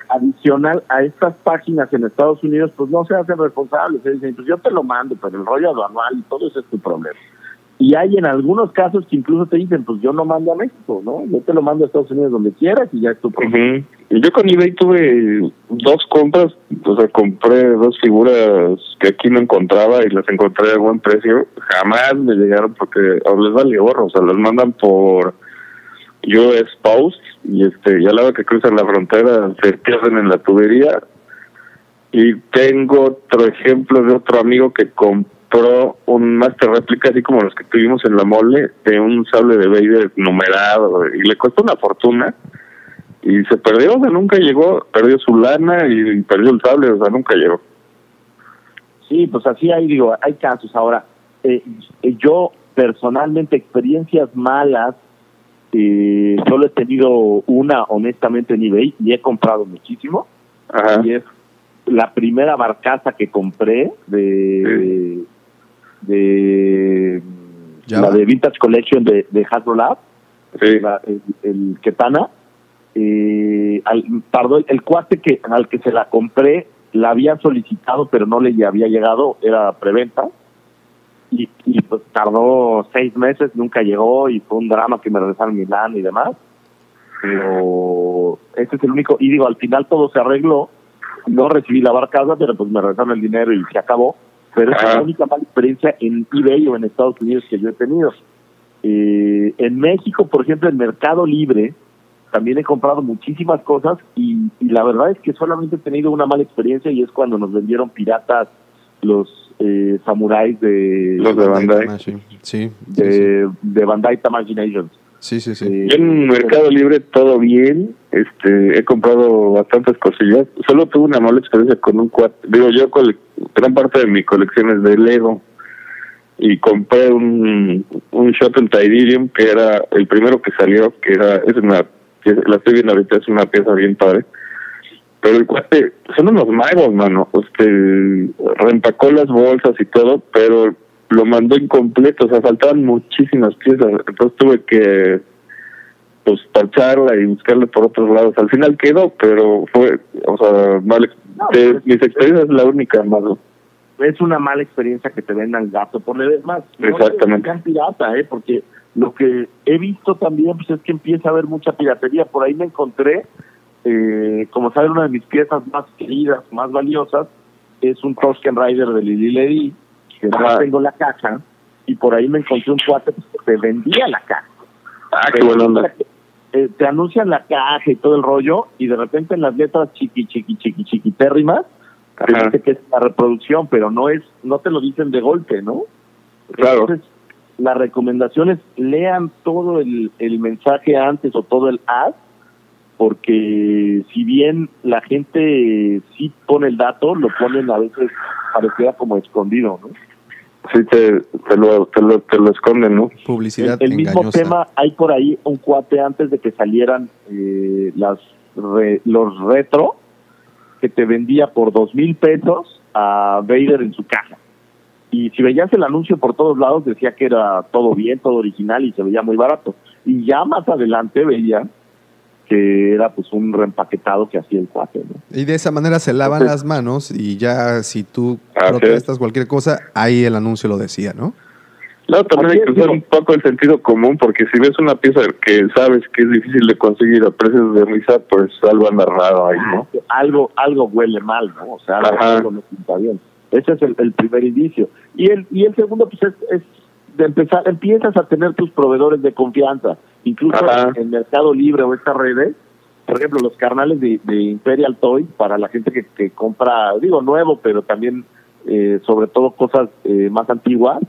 Adicional a estas páginas en Estados Unidos, pues no se hacen responsables. Se dicen, pues yo te lo mando, pero el rollo aduanal y todo eso es tu problema. Y hay en algunos casos que incluso te dicen, pues yo no mando a México, ¿no? Yo te lo mando a Estados Unidos donde quieras y ya es tu problema. Ujú. Y Yo con eBay tuve dos compras, o sea, compré dos figuras que aquí no encontraba y las encontré a buen precio. Jamás me llegaron porque ahora les vale gorro, o sea, las mandan por US Post y este, y a la hora que cruzan la frontera se pierden en la tubería. Y tengo otro ejemplo de otro amigo que compró un Master Réplica, así como los que tuvimos en la mole, de un sable de Vader numerado y le costó una fortuna y se perdió, o sea, nunca llegó, perdió su lana y perdió el sable, o sea, nunca llegó. Sí, pues así hay, digo, hay casos. Ahora, eh, yo personalmente experiencias malas, eh, solo he tenido una honestamente en eBay y he comprado muchísimo. Ajá. Y es la primera barcaza que compré de, la de Vintage Collection de, de Hasbro Lab, Sí. la- el, el Ketana. Eh, al, tardó el, el cuate que al que se la compré la había solicitado pero no le había llegado era preventa y, y pues tardó seis meses nunca llegó y fue un drama que me regresaron Milán y demás. Pero ese es el único y digo al final todo se arregló. No recibí la barcaza pero pues me regresaron el dinero y se acabó. Pero esa es Ajá. la única mala experiencia en eBay o en Estados Unidos que yo he tenido. Eh, en México, por ejemplo, en Mercado Libre, también he comprado muchísimas cosas y, y la verdad es que solamente he tenido una mala experiencia y es cuando nos vendieron piratas los eh, samuráis de, Los de Bandai. Sí, sí, sí. de, de Bandai Tamashii Nations. Sí, sí, sí. Eh, Yo en Mercado Libre todo bien, este, he comprado bastantes cosillas. Solo tuve una mala experiencia con un cuate. Digo, yo cole- gran parte de mi colección es de Lego y compré un, un Shuttle Tidirium que era el primero que salió, que era, es una, pieza- la estoy viendo ahorita, es una pieza bien padre. Pero el cuate, son unos magos, mano. Este, reempacó las bolsas y todo, pero lo mandó incompleto, o sea, faltaban muchísimas piezas. Entonces tuve que, pues, parcharla y buscarle por otros lados. Al final quedó, pero fue, o sea, mal. No, de pues, mis experiencias es la única, mano. es una mala experiencia que te vendan gato por leer más. No Exactamente. sean pirata, ¿eh? Porque lo que he visto también pues, es que empieza a haber mucha piratería. Por ahí me encontré, eh, como saben, una de mis piezas más queridas, más valiosas, es un Tosken Rider de Lili Ledy, que no Ajá. tengo la caja, y por ahí me encontré un cuate que te vendía la caja. Ah, qué buena onda. eh, te anuncian la caja y todo el rollo y de repente en las letras chiqui chiqui chiqui chiquitérrimas te dice que es la reproducción pero no es no te lo dicen de golpe no Claro. entonces la recomendación es lean todo el, el mensaje antes o todo el ad porque si bien la gente sí pone el dato lo ponen a veces pareciera como escondido no Sí, te, te, lo, te, lo, te lo esconden, ¿no? Publicidad el, el mismo engañosa. tema hay por ahí un cuate antes de que salieran eh, las re- los retro que te vendía por dos mil pesos a Vader en su caja y si veías el anuncio por todos lados decía que era todo bien todo original y se veía muy barato y ya más adelante veía que era pues un reempaquetado que hacía el cuate ¿no? Y de esa manera se lavan Entonces- las manos y ya si tú protestas cualquier cosa, ahí el anuncio lo decía, ¿no? No, también hay que es, usar un poco el sentido común, porque si ves una pieza que sabes que es difícil de conseguir a precios de risa, pues algo anda raro ahí, ¿no? algo algo huele mal, ¿no? O sea, algo, no pinta bien. Ese es el, el primer indicio. Y el y el segundo pues es, es de empezar empiezas a tener tus proveedores de confianza, incluso Ajá. en Mercado Libre o estas redes, por ejemplo, los carnales de, de Imperial Toy para la gente que, que compra, digo nuevo, pero también eh, sobre todo cosas eh, más antiguas,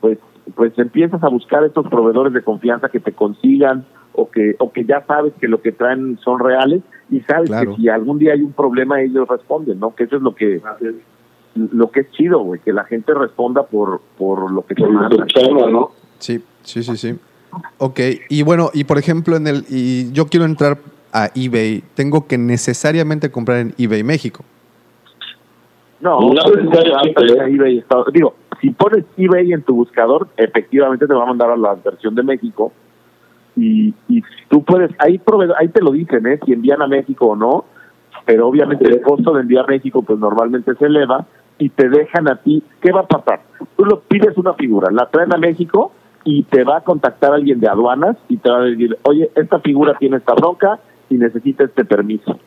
pues pues empiezas a buscar estos proveedores de confianza que te consigan o que o que ya sabes que lo que traen son reales y sabes Claro. que si algún día hay un problema ellos responden, ¿no? Que eso es lo que lo que es chido, güey, que la gente responda por por lo que manda. ¿no? Sí, sí, sí, sí. Ok, y bueno, y por ejemplo, en el y yo quiero entrar a eBay, tengo que necesariamente comprar en eBay México. No, No eBay está- digo, si pones eBay en tu buscador, efectivamente te va a mandar a la versión de México y, y tú puedes, ahí, prove- ahí te lo dicen, ¿eh? si envían a México o no, pero obviamente el costo de enviar a México pues normalmente se eleva y te dejan a ti, ¿qué va a pasar? Tú lo pides una figura, la traen a México y te va a contactar alguien de aduanas y te va a decir, oye, esta figura tiene esta bronca y necesita este permiso.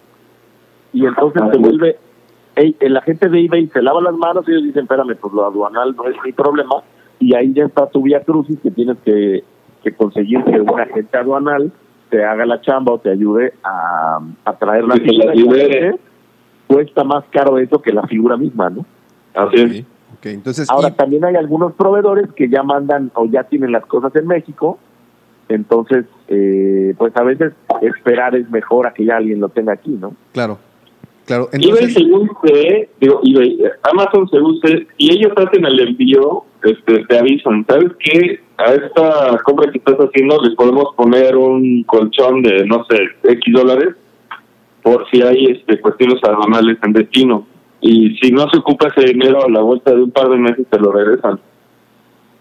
Y entonces se vuelve, ey, el agente de eBay se lava las manos y ellos dicen, espérame, pues lo aduanal no es mi problema. Y ahí ya está tu vía crucis que tienes que, que conseguir que un agente aduanal te haga la chamba o te ayude a, a traer la te la figura. Cuesta más caro eso que la figura misma, ¿no? Así entonces, Ahora y- también hay algunos proveedores que ya mandan o ya tienen las cosas en México, entonces eh, pues a veces esperar es mejor a que ya alguien lo tenga aquí, ¿no? claro, claro. eBay Entonces, según sé, digo, eBay, Amazon según sé, y ellos hacen el envío, este, te avisan, ¿sabes qué? A esta compra que estás haciendo les podemos poner un colchón de, no sé, X dólares, por si hay este cuestiones aduanales en destino. Y si no se ocupa ese dinero, a la vuelta de un par de meses te lo regresan.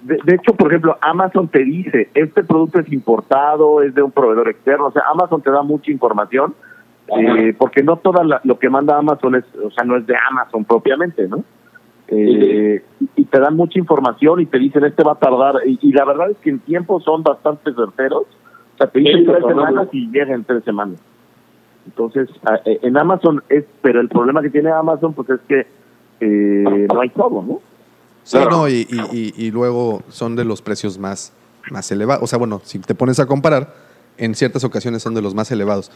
De, de hecho, por ejemplo, Amazon te dice, este producto es importado, es de un proveedor externo, o sea, Amazon te da mucha información, eh, porque no todo lo que manda Amazon es, o sea, no es de Amazon propiamente, ¿no? Eh, y te dan mucha información y te dicen, este va a tardar, y, y la verdad es que en tiempo son bastante certeros, o sea, te dicen tres semanas y llega en tres semanas. Entonces, eh, en Amazon es, pero el problema que tiene Amazon, pues es que eh, no hay todo, ¿no? sí, no, y, y- y- y luego son de los precios más, más elevados. O sea, bueno, si te pones a comparar, en ciertas ocasiones son de los más elevados.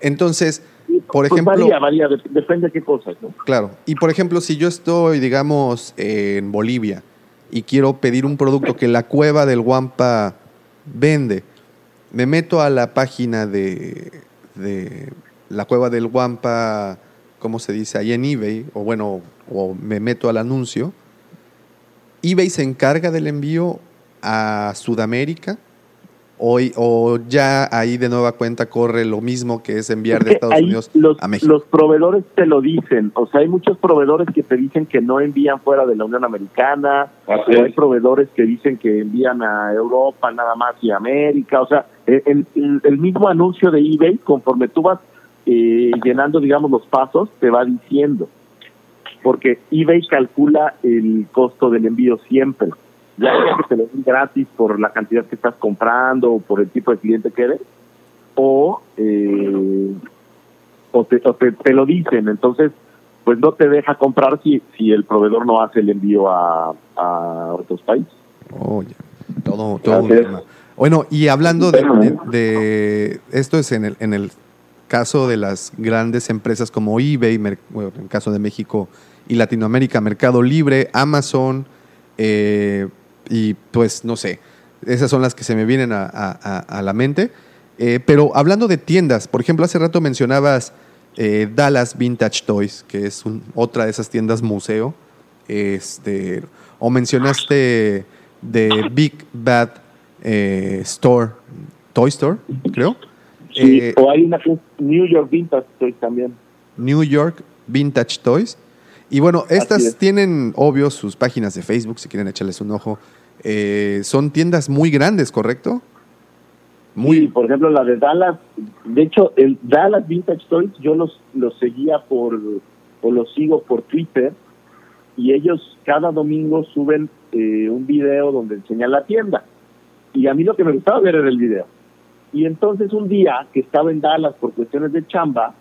Entonces, por Pues ejemplo, varía, varía, de- depende de qué cosas, ¿no? Claro. Y por ejemplo, si yo estoy, digamos, en Bolivia y quiero pedir un producto que la cueva del Guampa vende, me meto a la página de, de la cueva del Guampa, ¿cómo se dice? Ahí en eBay, o bueno, o me meto al anuncio. eBay se encarga del envío a Sudamérica. O, o ya ahí de nueva cuenta corre lo mismo que es enviar de Estados ahí Unidos los, a México. los proveedores te lo dicen. O sea, hay muchos proveedores que te dicen que no envían fuera de la Unión Americana. Así o hay es. proveedores que dicen que envían a Europa nada más y a América. O sea, el, el- el mismo anuncio de eBay, conforme tú vas eh, llenando, digamos, los pasos, te va diciendo. porque eBay calcula el costo del envío siempre. Ya sea que te lo den gratis por la cantidad que estás comprando o por el tipo de cliente que eres, o, eh, o, te, o te, te lo dicen. Entonces, pues no te deja comprar si, si el proveedor no hace el envío a, a otros países. Oh, ya. Todo, todo un tema. Bueno, y hablando de, de- de- esto es en el, en el caso de las grandes empresas como eBay, en caso de México y Latinoamérica, Mercado Libre, Amazon, eh, y pues no sé, esas son las que se me vienen a la mente. Eh, pero hablando de tiendas, por ejemplo, hace rato mencionabas eh, Dallas Vintage Toys, que es un- otra de esas tiendas museo, este, o mencionaste de Big Bad eh, Store, Toy Store, creo. Sí, Eh, o hay una New York Vintage Toys también. New York Vintage Toys. Y bueno, estas es. tienen, obvio, sus páginas de Facebook, si quieren echarles un ojo. Eh, son tiendas muy grandes, ¿correcto? Sí, por ejemplo, la de Dallas, de hecho, el Dallas Vintage Toys, yo los, los seguía por, o los sigo por Twitter, y ellos cada domingo suben eh, un video donde enseñan la tienda. Y a mí lo que me gustaba ver era el video. Y entonces un día que estaba en Dallas por cuestiones de chamba,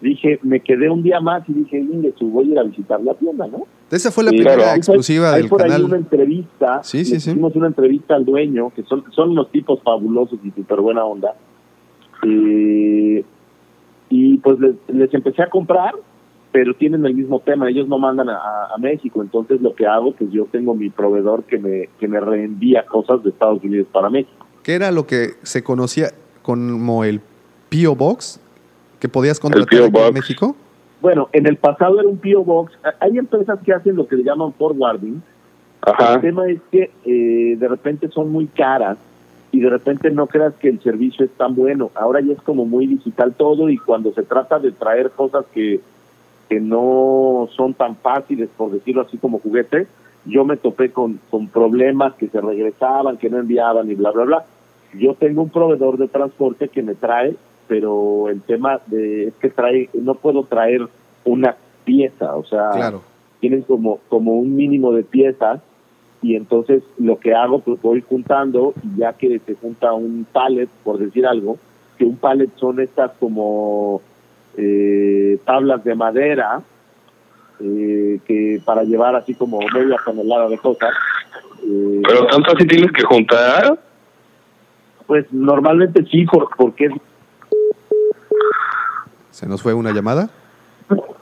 dije, me quedé un día más y dije, voy a ir a visitar la tienda, ¿no? Esa fue la primera claro. exclusiva hay del por ahí una entrevista. Sí, sí. Hicimos una entrevista al dueño, que son, son unos tipos fabulosos y súper buena onda. Eh, y pues les, les empecé a comprar, pero tienen el mismo tema. Ellos no mandan a, a México. Entonces lo que hago, pues yo tengo mi proveedor que me, que me reenvía cosas de Estados Unidos para México. Que era lo que se conocía como el P.O. Box, que podías contratar aquí en México. Bueno, en el pasado era un P.O. Box. Hay empresas que hacen lo que le llaman forwarding. El tema es que eh, de repente son muy caras y de repente no creas que el servicio es tan bueno. Ahora ya es como muy digital todo y cuando se trata de traer cosas que, que no son tan fáciles, por decirlo así como juguetes, yo me topé con, con problemas que se regresaban, que no enviaban y bla, bla, bla. Yo tengo un proveedor de transporte que me trae, pero el tema de, es que trae, no puedo traer una pieza, o sea, Claro. tienen como, como un mínimo de piezas y entonces lo que hago pues voy juntando y ya que se junta un pallet por decir algo que un pallet son estas como eh, tablas de madera eh, que para llevar así como media tonelada de cosas eh, Pero tanto así tienes que juntar. pues normalmente sí por, porque es Se nos fue una llamada.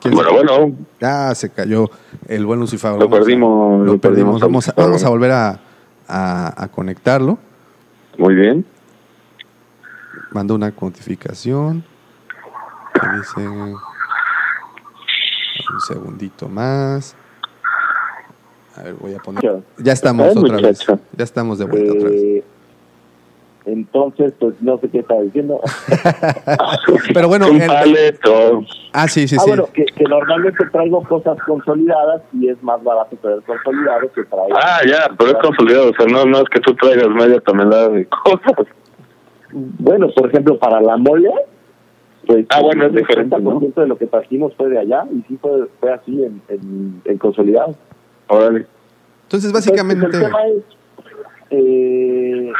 ¿Quién Bueno, bueno. Ah, se cayó el buen Lucifer. Lo Vamos perdimos, Lo lo perdimos. perdimos, Vamos a, vamos a volver a, a- a conectarlo. Muy bien. Mando una notificación. Dice. Un segundito más. A ver, voy a poner. Ya estamos otra vez. muchacho. Ya estamos de vuelta otra vez. eh, entonces pues no sé qué estaba diciendo Pero bueno, Un el- Ah, sí, sí, ah, sí. bueno, que, que normalmente traigo cosas consolidadas y es más barato traer consolidado que traer. Ah, ya, pero es consolidado. O sea, no, no es que tú traigas media tonelada de cosas. Bueno, por ejemplo, para la mole, pues Ah, bueno, es el diferente, ¿no? 80% de lo que trajimos fue de allá y sí fue, fue así en, en, en consolidado. Órale. Entonces, Entonces, básicamente. el tema es, eh,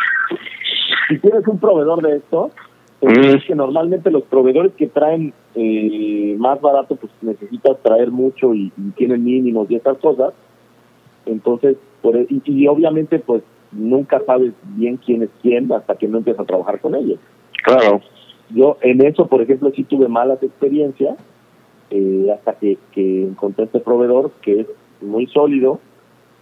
si tienes un proveedor de esto, pues Mm. es que normalmente los proveedores que traen eh, más barato, pues necesitas traer mucho y, y tienen mínimos y estas cosas. Entonces, por, e- y, y obviamente, pues nunca sabes bien quién es quién hasta que no empiezas a trabajar con ellos. Claro. Yo en eso, por ejemplo, sí tuve malas experiencias eh, hasta que, que encontré este proveedor que es muy sólido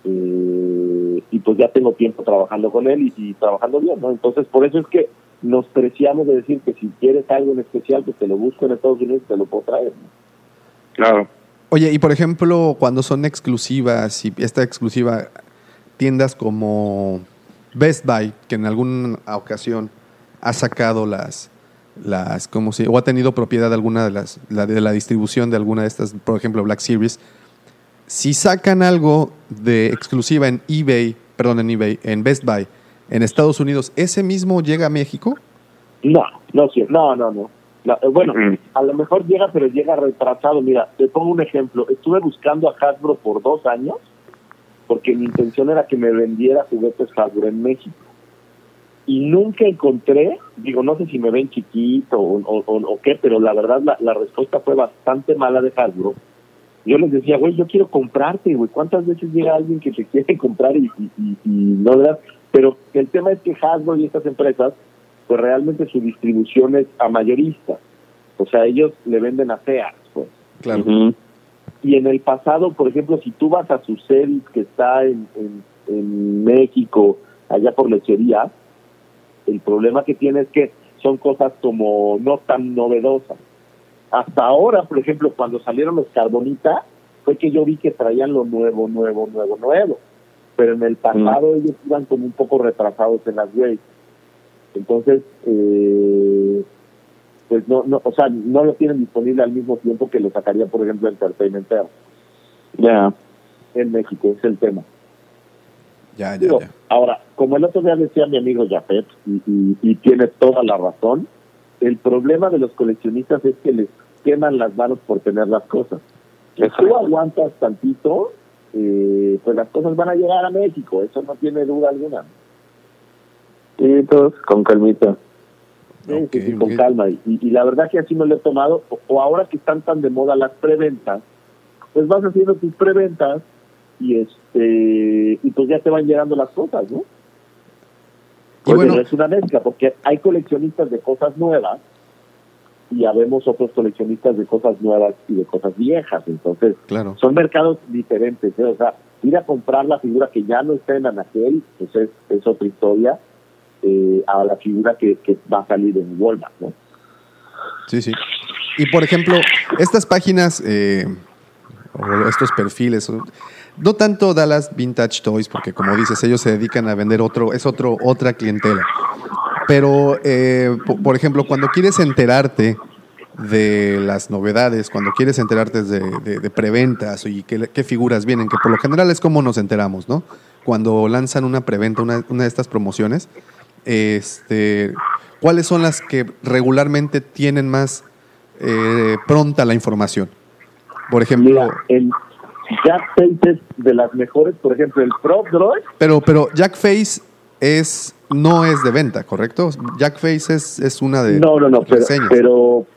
eh, y pues ya tengo tiempo trabajando con él y, y trabajando bien, ¿no? Entonces, por eso es que nos preciamos de decir que si quieres algo en especial, pues te lo busco en Estados Unidos y te lo puedo traer. ¿no? Claro. Oye, y por ejemplo, cuando son exclusivas y esta exclusiva, tiendas como Best Buy, que en alguna ocasión ha sacado las, las como si, o ha tenido propiedad de alguna de las, la, de la distribución de alguna de estas, por ejemplo, Black Series, si sacan algo de exclusiva en eBay, perdón, en eBay, en Best Buy, en Estados Unidos, ¿ese mismo llega a México? No, no, sí, no, no, no. La- eh, bueno, Mm. a lo mejor llega, pero llega retrasado. Mira, te pongo un ejemplo. Estuve buscando a Hasbro por dos años porque mi intención era que me vendiera juguetes Hasbro en México. Y nunca encontré, digo, no sé si me ven chiquito o, o- o- o qué, pero la verdad la, la respuesta fue bastante mala de Hasbro. Yo les decía, güey, yo quiero comprarte, güey. ¿Cuántas veces llega alguien que te quiere comprar y, y, y- y no le das? Pero el tema es que Hasbro y estas empresas, pues realmente su distribución es a mayorista. O sea, ellos le venden a Sears, pues. Claro. Y en el pasado, por ejemplo, si tú vas a su serie que está en, en, en México, allá por lechería, el problema que tiene es que son cosas como no tan novedosas. Hasta ahora, por ejemplo, cuando salieron los Carbonita, fue que yo vi que traían lo nuevo, nuevo, nuevo, nuevo. Pero en el pasado ellos iban como un poco retrasados en las waves. Entonces, eh, pues no, no, o sea, no lo tienen disponible al mismo tiempo que lo sacaría, por ejemplo, Entertainment Ya. en México, es el tema. Ya, ya, Digo, ya. ahora, como el otro día decía mi amigo Jafet, y, y, y tiene toda la razón, el problema de los coleccionistas es que les queman las manos por tener las cosas. Si tú aguantas tantito, eh, pues las cosas van a llegar a México, eso no tiene duda alguna. Sí, todos con calmita. Sí, sí, con calma. Y, y la verdad que así me lo he tomado. O, o ahora que están tan de moda las preventas, pues vas haciendo tus preventas y este y pues ya te van llegando las cosas, ¿no? Pues, bueno- pero es una mezcla, porque hay coleccionistas de cosas nuevas y habemos otros coleccionistas de cosas nuevas y de cosas viejas. Entonces, Claro. son mercados diferentes. ¿eh? O sea, ir a comprar la figura que ya no está en Anaquel, pues es, es otra historia, eh, a la figura que, que va a salir en Walmart, ¿no? Sí, sí. Y por ejemplo, estas páginas eh, o estos perfiles, no tanto Dallas Vintage Toys, porque como dices, ellos se dedican a vender otro, es otro, otra clientela. Pero, eh, po- por ejemplo, cuando quieres enterarte de las novedades, cuando quieres enterarte de, de- de preventas y qué, qué figuras vienen, que por lo general es como nos enteramos, ¿no? Cuando lanzan una preventa, una, una de estas promociones, este, ¿cuáles son las que regularmente tienen más eh, pronta la información? Por ejemplo, Mira, el Jack Face es de las mejores, por ejemplo, el Prop Droid, pero, pero Jack Face es, no es de venta, ¿correcto? Jack Face es, es una de no, no, no, pero, pero,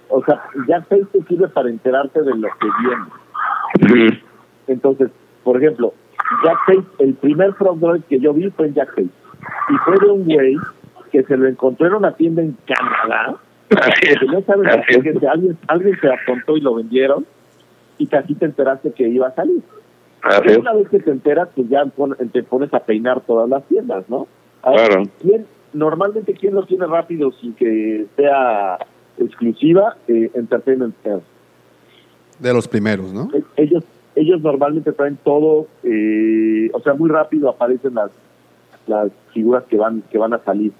o sea, Jack Face te sirve para enterarte de lo que viene. Entonces, por ejemplo, Jack Face, el primer Prop Droid que yo vi fue en Jack Face. Y fue de un güey que se lo encontró en una tienda en Canadá, que no la gente, alguien, alguien se apuntó y lo vendieron, y casi te enteraste que iba a salir. Es. una vez que te enteras, pues ya pon- te pones a peinar todas las tiendas, ¿no? Claro. ¿quién- normalmente, ¿quién lo tiene rápido sin que sea exclusiva? Eh, Entertainment de los primeros, ¿no? E- Ellos, ellos normalmente traen todo, eh, o sea, muy rápido aparecen las, las figuras que van, que van a salir.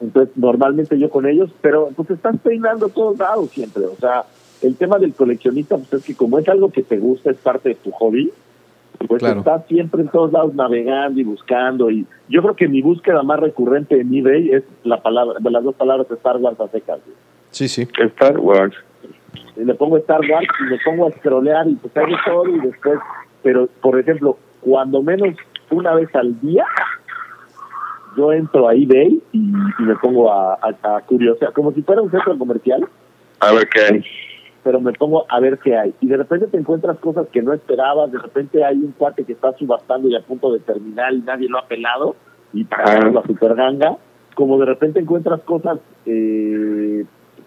Entonces, normalmente yo con ellos, pero pues estás peinando todos lados siempre. O sea, el tema del coleccionista, pues es que como es algo que te gusta, es parte de tu hobby, pues Claro. estás siempre en todos lados navegando y buscando. Y yo creo que mi búsqueda más recurrente en eBay es la palabra, las dos palabras Star Wars a secas. Sí, sí. Star Wars. Y le pongo Star Wars y me pongo a scrollear y pues hago todo y después, pero por ejemplo, cuando menos una vez al día, yo entro a eBay y, y me pongo a, a, a curiosear, como si fuera un centro comercial, A ver qué hay. Pero me pongo a ver qué hay. Y de repente te encuentras cosas que no esperabas, de repente hay un cuate que está subastando y a punto de terminar y nadie lo ha pelado y para Ah. la super ganga, como de repente encuentras cosas eh,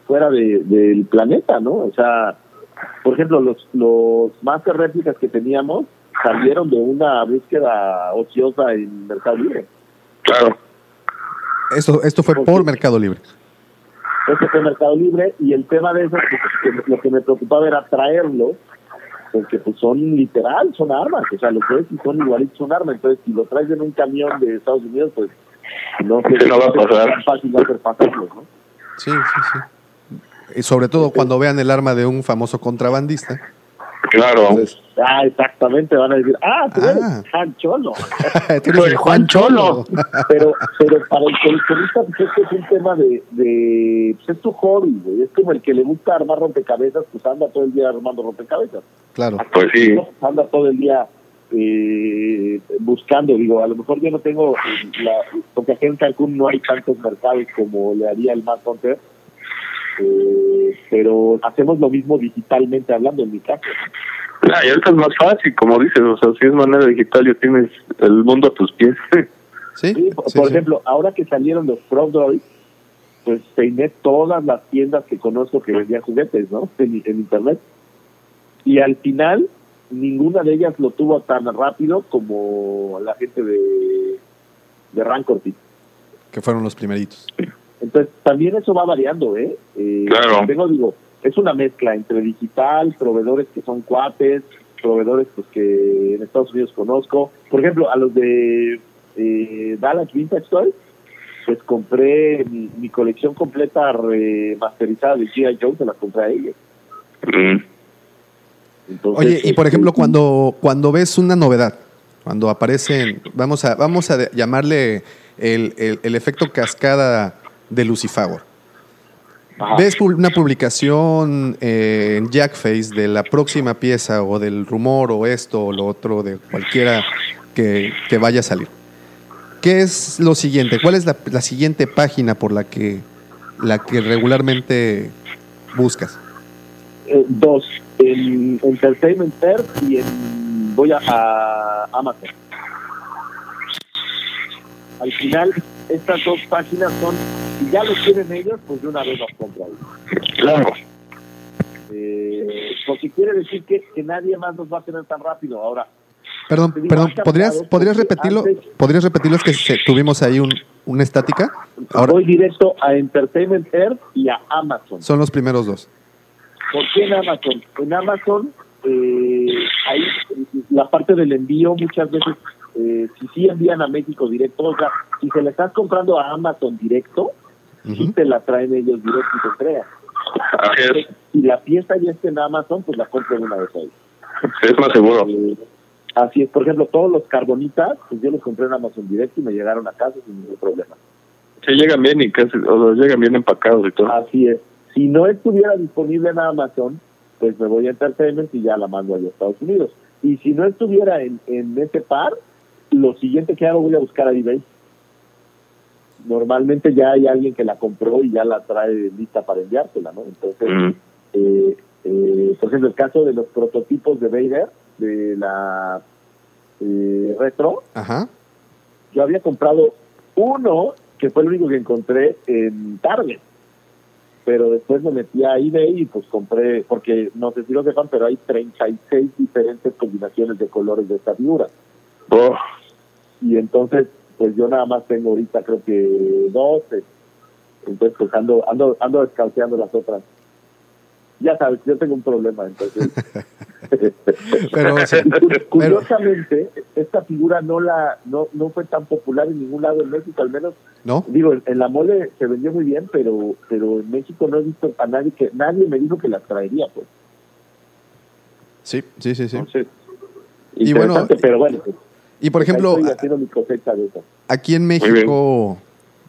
fuera de, del planeta, ¿no? O sea, por ejemplo, los, los Master réplicas que teníamos salieron de una búsqueda ociosa en Mercado Libre. Claro. Esto, esto fue por Mercado Libre. Este fue Mercado Libre y el tema de eso, pues, que lo que me preocupaba era traerlos, porque pues son literal, son armas, o sea, lo que es y son igualitos, son armas. Entonces, si lo traes en un camión de Estados Unidos, pues no sé Sí, no va a si es pasar. tan fácil hacer pasarlos, ¿no? Sí, sí, sí. Y sobre todo cuando vean el arma de un famoso contrabandista. Claro. Entonces, Ah, exactamente, van a decir, ah, tú eres Ah. Juan Cholo. tú eres el Juan Cholo. pero, pero para el coleccionista, pues esto es un tema de, de pues es tu hobby, güey. Es como el que le gusta armar rompecabezas, pues anda todo el día armando rompecabezas. Claro. Pues sí. Anda todo el día eh, buscando, digo, a lo mejor yo no tengo, eh, la, porque aquí en Cancún no hay tantos mercados como le haría el Mad Hunter, eh, pero hacemos lo mismo digitalmente hablando en mi caso. Ah, y ahorita es más fácil, como dices, o sea, si es manera digital, ya tienes el mundo a tus pies. Sí, Sí, por, sí, sí. ejemplo, ahora que salieron los Pro Droids, pues peiné todas las tiendas que conozco que vendían juguetes, ¿no? En, en internet. Y al final, ninguna de ellas lo tuvo tan rápido como la gente de, de. Que fueron los primeritos. Entonces, también eso va variando, ¿eh? Eh, Claro. Tengo, digo, es una mezcla entre digital, proveedores que son cuates, proveedores pues que en Estados Unidos conozco. Por ejemplo, a los de eh, Dallas Vintage Toys, pues compré mi, mi colección completa remasterizada de G.I. Joe, se la compré a ellos. Mm. Entonces, Oye, y por este, ejemplo, cuando, cuando ves una novedad, cuando aparecen, vamos a, vamos a llamarle el, el- el efecto cascada de Lucifer. Ajá. Ves una publicación eh, en Jackface de la próxima pieza o del rumor o esto o lo otro de cualquiera que, que vaya a salir. ¿Qué es lo siguiente? ¿Cuál es la, la siguiente página por la que, la que regularmente buscas? eh, dos, en Entertainment Earth y en voy a, a Amazon. Al final, estas dos páginas son, si ya lo tienen ellos, pues de una vez los compra ahí. Claro. Eh, porque quiere decir que, que nadie más los va a tener tan rápido. Ahora, Perdón, digo, perdón, ¿podrías, ¿podrías repetirlo? antes- ¿Podrías repetirlo? Es que se- tuvimos ahí un, una estática. Ahora voy directo a Entertainment Earth y a Amazon. son los primeros dos. ¿Por qué en Amazon? En Amazon, eh, ahí la parte del envío muchas veces, eh, si sí envían a México directo, o sea, si se la estás comprando a Amazon directo, sí Ujú. te la traen ellos directo y te entregan. Así es. Si la pieza ya está en Amazon, pues la compro una vez ahí. Es más seguro. Eh, así es, por ejemplo, todos los carbonitas, pues yo los compré en Amazon directo y me llegaron a casa sin ningún problema. Sí, llegan bien y casi, o llegan bien empacados y todo. Así es. Si no estuviera disponible en Amazon, pues me voy a Entertainment y ya la mando a los Estados Unidos. Y si no estuviera en, en ese par, lo siguiente que hago voy a buscar a eBay. Normalmente ya hay alguien que la compró y ya la trae lista para enviársela, ¿no? Entonces, Mm. eh, eh, por ejemplo, el caso de los prototipos de Vader, de la eh, retro, Ajá. yo había comprado uno que fue el único que encontré en Target. Pero después me metí a eBay y pues compré, porque no sé si lo sepan, pero hay 36 diferentes combinaciones de colores de esta figura. Oh, Y entonces, pues yo nada más tengo ahorita creo que 12. Entonces, pues ando, ando, ando descalceando las otras. Ya sabes, yo tengo un problema, entonces. Pero, o sea, Y cu- pero- curiosamente, esta figura no la no, no fue tan popular en ningún lado en México, al menos ¿no? digo, en, la mole se vendió muy bien, pero pero en México no he visto a nadie que nadie me dijo que la traería, pues. Sí, sí, sí, sí. Entonces, Y bueno, pero bueno, pues, Y por ejemplo, estoy a- haciendo mi cosecha de eso. aquí en. México,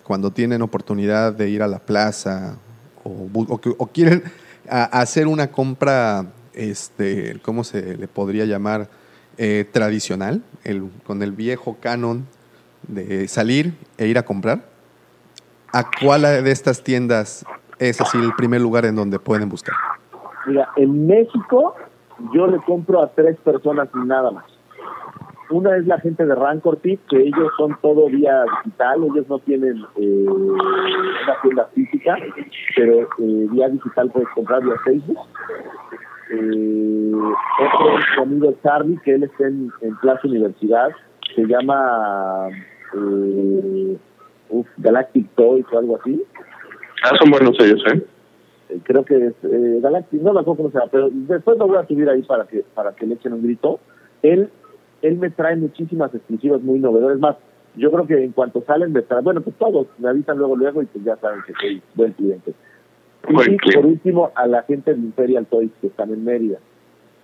cuando tienen oportunidad de ir a la plaza o, o que- o quieren a- hacer una compra, este, ¿cómo se le podría llamar? Eh, tradicional, el, con el viejo canon de salir e ir a comprar. ¿A cuál de estas tiendas es así el primer lugar en donde pueden buscar? Mira, en México yo le compro a tres personas y nada más. Una es la gente de Rancor Tip, que ellos son todo vía digital, ellos no tienen eh, una tienda física, pero eh, vía digital puedes comprar vía Facebook. Eh, otro es mi amigo Charlie, que él está en, en Plaza Universidad, se llama eh, uf, Galactic Toys o algo así. ah, son buenos ellos, ¿eh? Eh, creo que es eh, Galactic, no me acuerdo cómo se llama, pero después lo voy a subir ahí para que para que le echen un grito. Él él me trae muchísimas exclusivas muy novedosas, más yo creo que en cuanto salen me trae, bueno, pues todos me avisan luego luego y pues ya saben que soy buen cliente. Buen y cliente. por último a la gente de Imperial Toys que están en Mérida.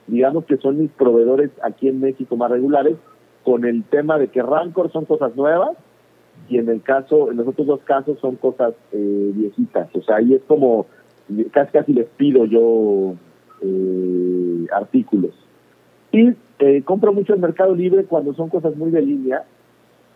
digamos que son mis proveedores aquí en México más regulares, con el tema de que Rancor son cosas nuevas y en el caso, en los otros dos casos son cosas eh, viejitas. O sea, ahí es como, casi casi les pido yo eh, artículos. Y eh, compro mucho en Mercado Libre cuando son cosas muy de línea,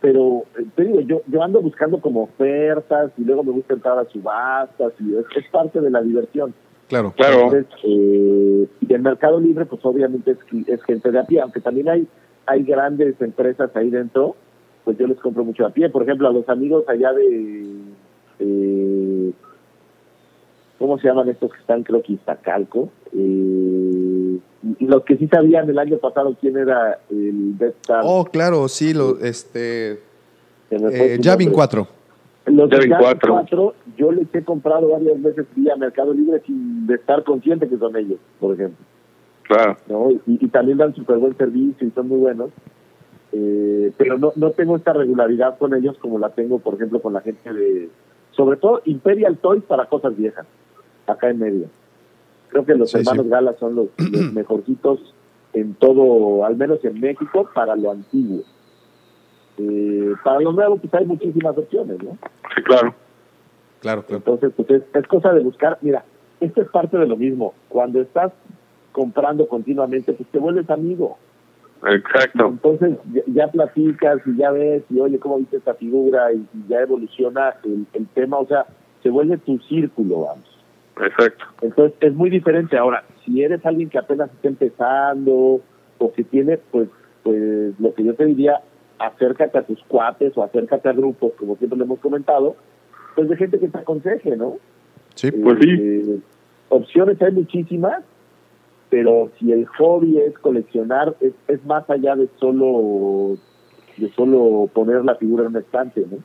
pero eh, te digo, yo, yo ando buscando como ofertas y luego me gusta entrar a subastas y es, es parte de la diversión. Claro. Claro. Entonces, eh, y en Mercado Libre, pues obviamente es, es gente de a pie, aunque también hay, hay grandes empresas ahí dentro, pues yo les compro mucho a pie. Por ejemplo, a los amigos allá de, eh, ¿cómo se llaman estos que están? Creo que Iztacalco. Eh, los que sí sabían el año pasado quién era el Best Star. Oh, claro, sí, lo, este. Eh, Javin nombre. 4. Los de Javin Javin 4. 4, yo les he comprado varias veces vía Mercado Libre sin de estar consciente que son ellos, por ejemplo. Claro. ¿no? Y, y también dan súper buen servicio y son muy buenos. Eh, pero no, no tengo esta regularidad con ellos como la tengo, por ejemplo, con la gente de, sobre todo Imperial Toys para cosas viejas, acá en medio. Creo que los Sí, hermanos sí. Gala son los, los mejorcitos en todo, al menos en México, para lo antiguo. Eh, para lo nuevo, pues hay muchísimas opciones, ¿no? Sí, claro. Claro, claro. Entonces, pues es, es cosa de buscar. Mira, esto es parte de lo mismo. Cuando estás comprando continuamente, pues te vuelves amigo. Exacto. Entonces ya, ya platicas y ya ves y oye cómo viste esta figura y, y ya evoluciona el, el tema, o sea, se vuelve tu círculo, vamos. Exacto. Entonces es muy diferente. Ahora, si eres alguien que apenas está empezando o que tiene, pues, pues lo que yo te diría, acércate a tus cuates o acércate a grupos, como siempre le hemos comentado, pues de gente que te aconseje, ¿no? Sí, Pues sí. Eh, opciones hay muchísimas, pero si el hobby es coleccionar, es, es más allá de solo de solo poner la figura en un estante, ¿no?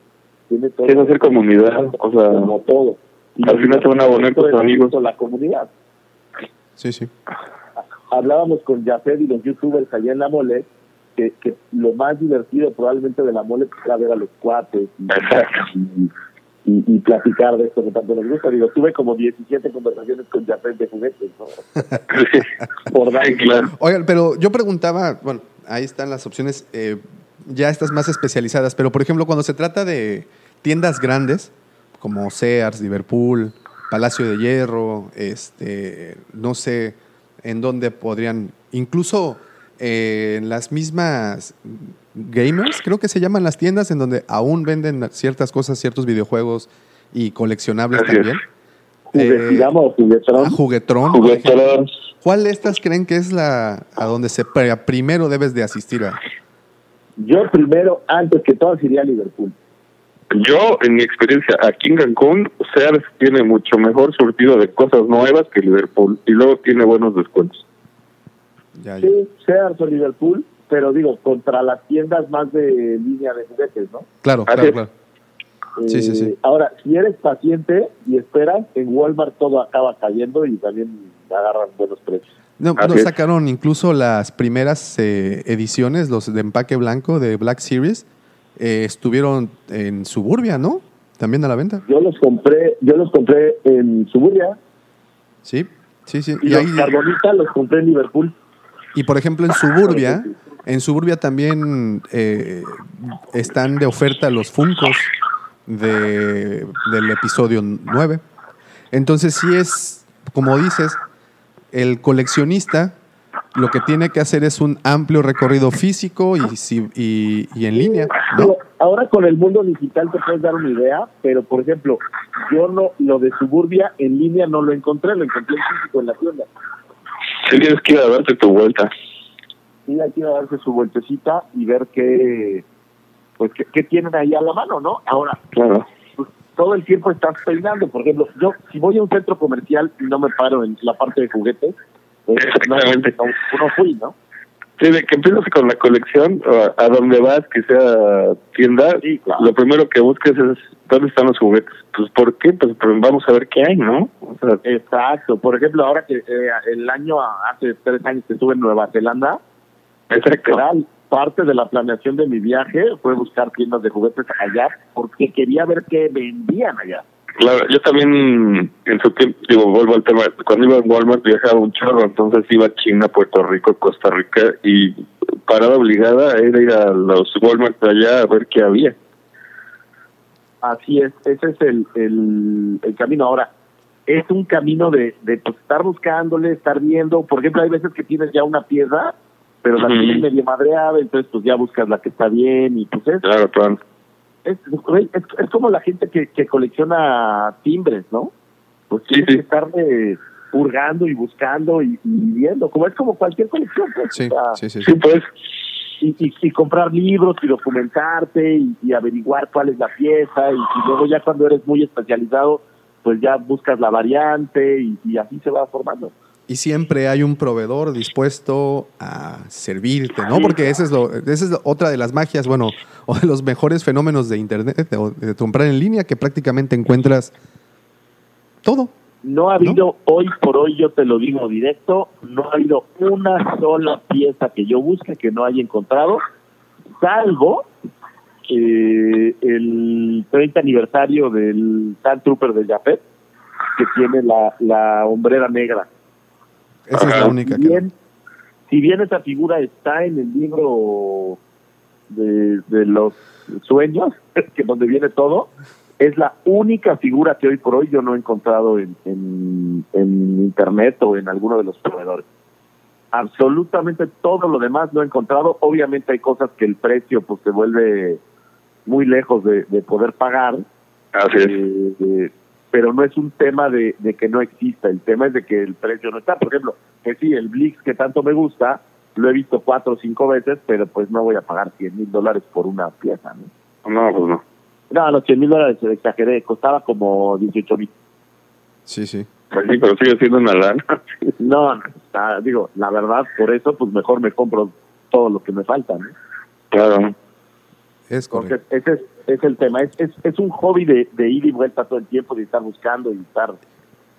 Tiene todo. Es hacer comunidad, o sea, como todo. Al final te van a abonar tus Esto es amigos. justo La comunidad. Sí, sí. Hablábamos con Jafet y los youtubers allá en la mole, que, que lo más divertido probablemente de la mole pues, era ver a los cuates y, Exacto. y, y- y platicar de esto que tanto nos gusta. Digo, tuve como 17 conversaciones con Jafet de juguetes, ¿no? Por dar claro. Oigan, pero yo preguntaba, bueno, ahí están las opciones, eh, ya estas más especializadas, pero por ejemplo, cuando se trata de tiendas grandes, como Sears, Liverpool, Palacio de Hierro, este, no sé en dónde podrían, incluso eh, en las mismas gamers, creo que se llaman las tiendas en donde aún venden ciertas cosas, ciertos videojuegos y coleccionables Así también. O juguetrón. Ah, ejemplo. Juguetrón. ¿Cuál de estas creen que es la a donde se primero debes de asistir a? Yo primero, antes que todo, iría a Liverpool. Yo, en mi experiencia aquí en Cancún, Sears tiene mucho mejor surtido de cosas nuevas que Liverpool y luego tiene buenos descuentos. Ya, ya. Sí, Sears o Liverpool, pero digo, contra las tiendas más de línea de juguetes, ¿no? Claro, Así claro, claro. Sí, sí, sí. Eh, Ahora, si eres paciente y esperas, en Walmart todo acaba cayendo y también agarran buenos precios. No, sacaron incluso las primeras eh, ediciones, los de empaque blanco de Black Series, eh, estuvieron en Suburbia, ¿no? También a la venta. Yo los compré, yo los compré en Suburbia Sí, sí, sí. y, Y, los ahí- Carbonita los compré en Liverpool. y por ejemplo en Suburbia, en Suburbia también eh, están de oferta los Funcos de, del episodio 9. Entonces sí es, como dices, el coleccionista lo que tiene que hacer es un amplio recorrido físico y, si- y, y en línea, ¿no? Ahora con el mundo digital te puedes dar una idea, pero por ejemplo, yo no, lo de Suburbia en línea no lo encontré, lo encontré en físico en la tienda. Sí, tienes que ir a darte tu vuelta. Sí, hay que ir a darse su vueltecita y ver qué, pues qué, qué tienen ahí a la mano, ¿no? Ahora, Claro. pues, todo el tiempo estás peinando. Por ejemplo, yo si voy a un centro comercial y no me paro en la parte de juguetes, Exactamente. no, no fui, ¿no? Sí, de que empiezas con la colección, a, a donde vas, que sea tienda, Sí, claro. lo primero que busques es dónde están los juguetes. Pues, ¿por qué? Pues, pues vamos a ver qué hay, ¿no? O sea, Exacto. Por ejemplo, ahora que eh, el año, hace tres años que estuve en Nueva Zelanda, exacto. parte de la planeación de mi viaje fue buscar tiendas de juguetes allá porque quería ver qué vendían allá. Claro, yo también en su tiempo, digo, vuelvo al tema, cuando iba a Walmart viajaba un chorro, entonces iba a China, Puerto Rico, Costa Rica y parada obligada era ir a los Walmart de allá a ver qué había. Así es, ese es el, el, el camino. Ahora, es un camino de, de pues, estar buscándole, estar viendo. Por ejemplo, hay veces que tienes ya una pieza, pero la Ujú. tienes medio madreada, entonces pues ya buscas la que está bien y pues es, Claro, claro. Es, es, es como la gente que, que colecciona timbres, ¿no? Pues Sí, tienes sí. que estar eh, hurgando y buscando y, y viendo, como es como cualquier colección. Pues, Sí, o sea, sí, sí. Sí, pues, y, y, y comprar libros y documentarte y, y averiguar cuál es la pieza y, y luego ya cuando eres muy especializado pues ya buscas la variante y, y así se va formando. Y siempre hay un proveedor dispuesto a servirte, ¿no? Porque esa es, lo, esa es otra de las magias, bueno, o de los mejores fenómenos de Internet, de, de comprar en línea, que prácticamente encuentras todo. No ha habido, hoy por hoy yo te lo digo directo, no ha habido una sola pieza que yo busque que no haya encontrado, salvo que el 30 aniversario del Sand Trooper de Japet, que tiene la, la hombrera negra. Esa es la única si que... bien, si bien esa figura está en el libro de, de los sueños, que donde viene todo, es la única figura que hoy por hoy yo no he encontrado en, en, en internet o en alguno de los proveedores. Absolutamente todo lo demás no he encontrado. Obviamente hay cosas que el precio pues se vuelve muy lejos de, de poder pagar. así es. Eh, eh, pero no es un tema de, de que no exista, el tema es de que el precio no está. Por ejemplo, que sí, el Blix que tanto me gusta, lo he visto cuatro o cinco veces, pero pues no voy a pagar 100 mil dólares por una pieza, ¿no? No, pues no. No, los 100 mil dólares se exageré, costaba como 18 mil. Sí, sí. Pues sí, pero sigue siendo una lana. No, no, está- digo, la verdad, por eso, pues mejor me compro todo lo que me falta, ¿no? Claro. Es correcto. Entonces, ese es, es el tema. Es, es, es un hobby de, de ir y vuelta todo el tiempo, de estar buscando y estar,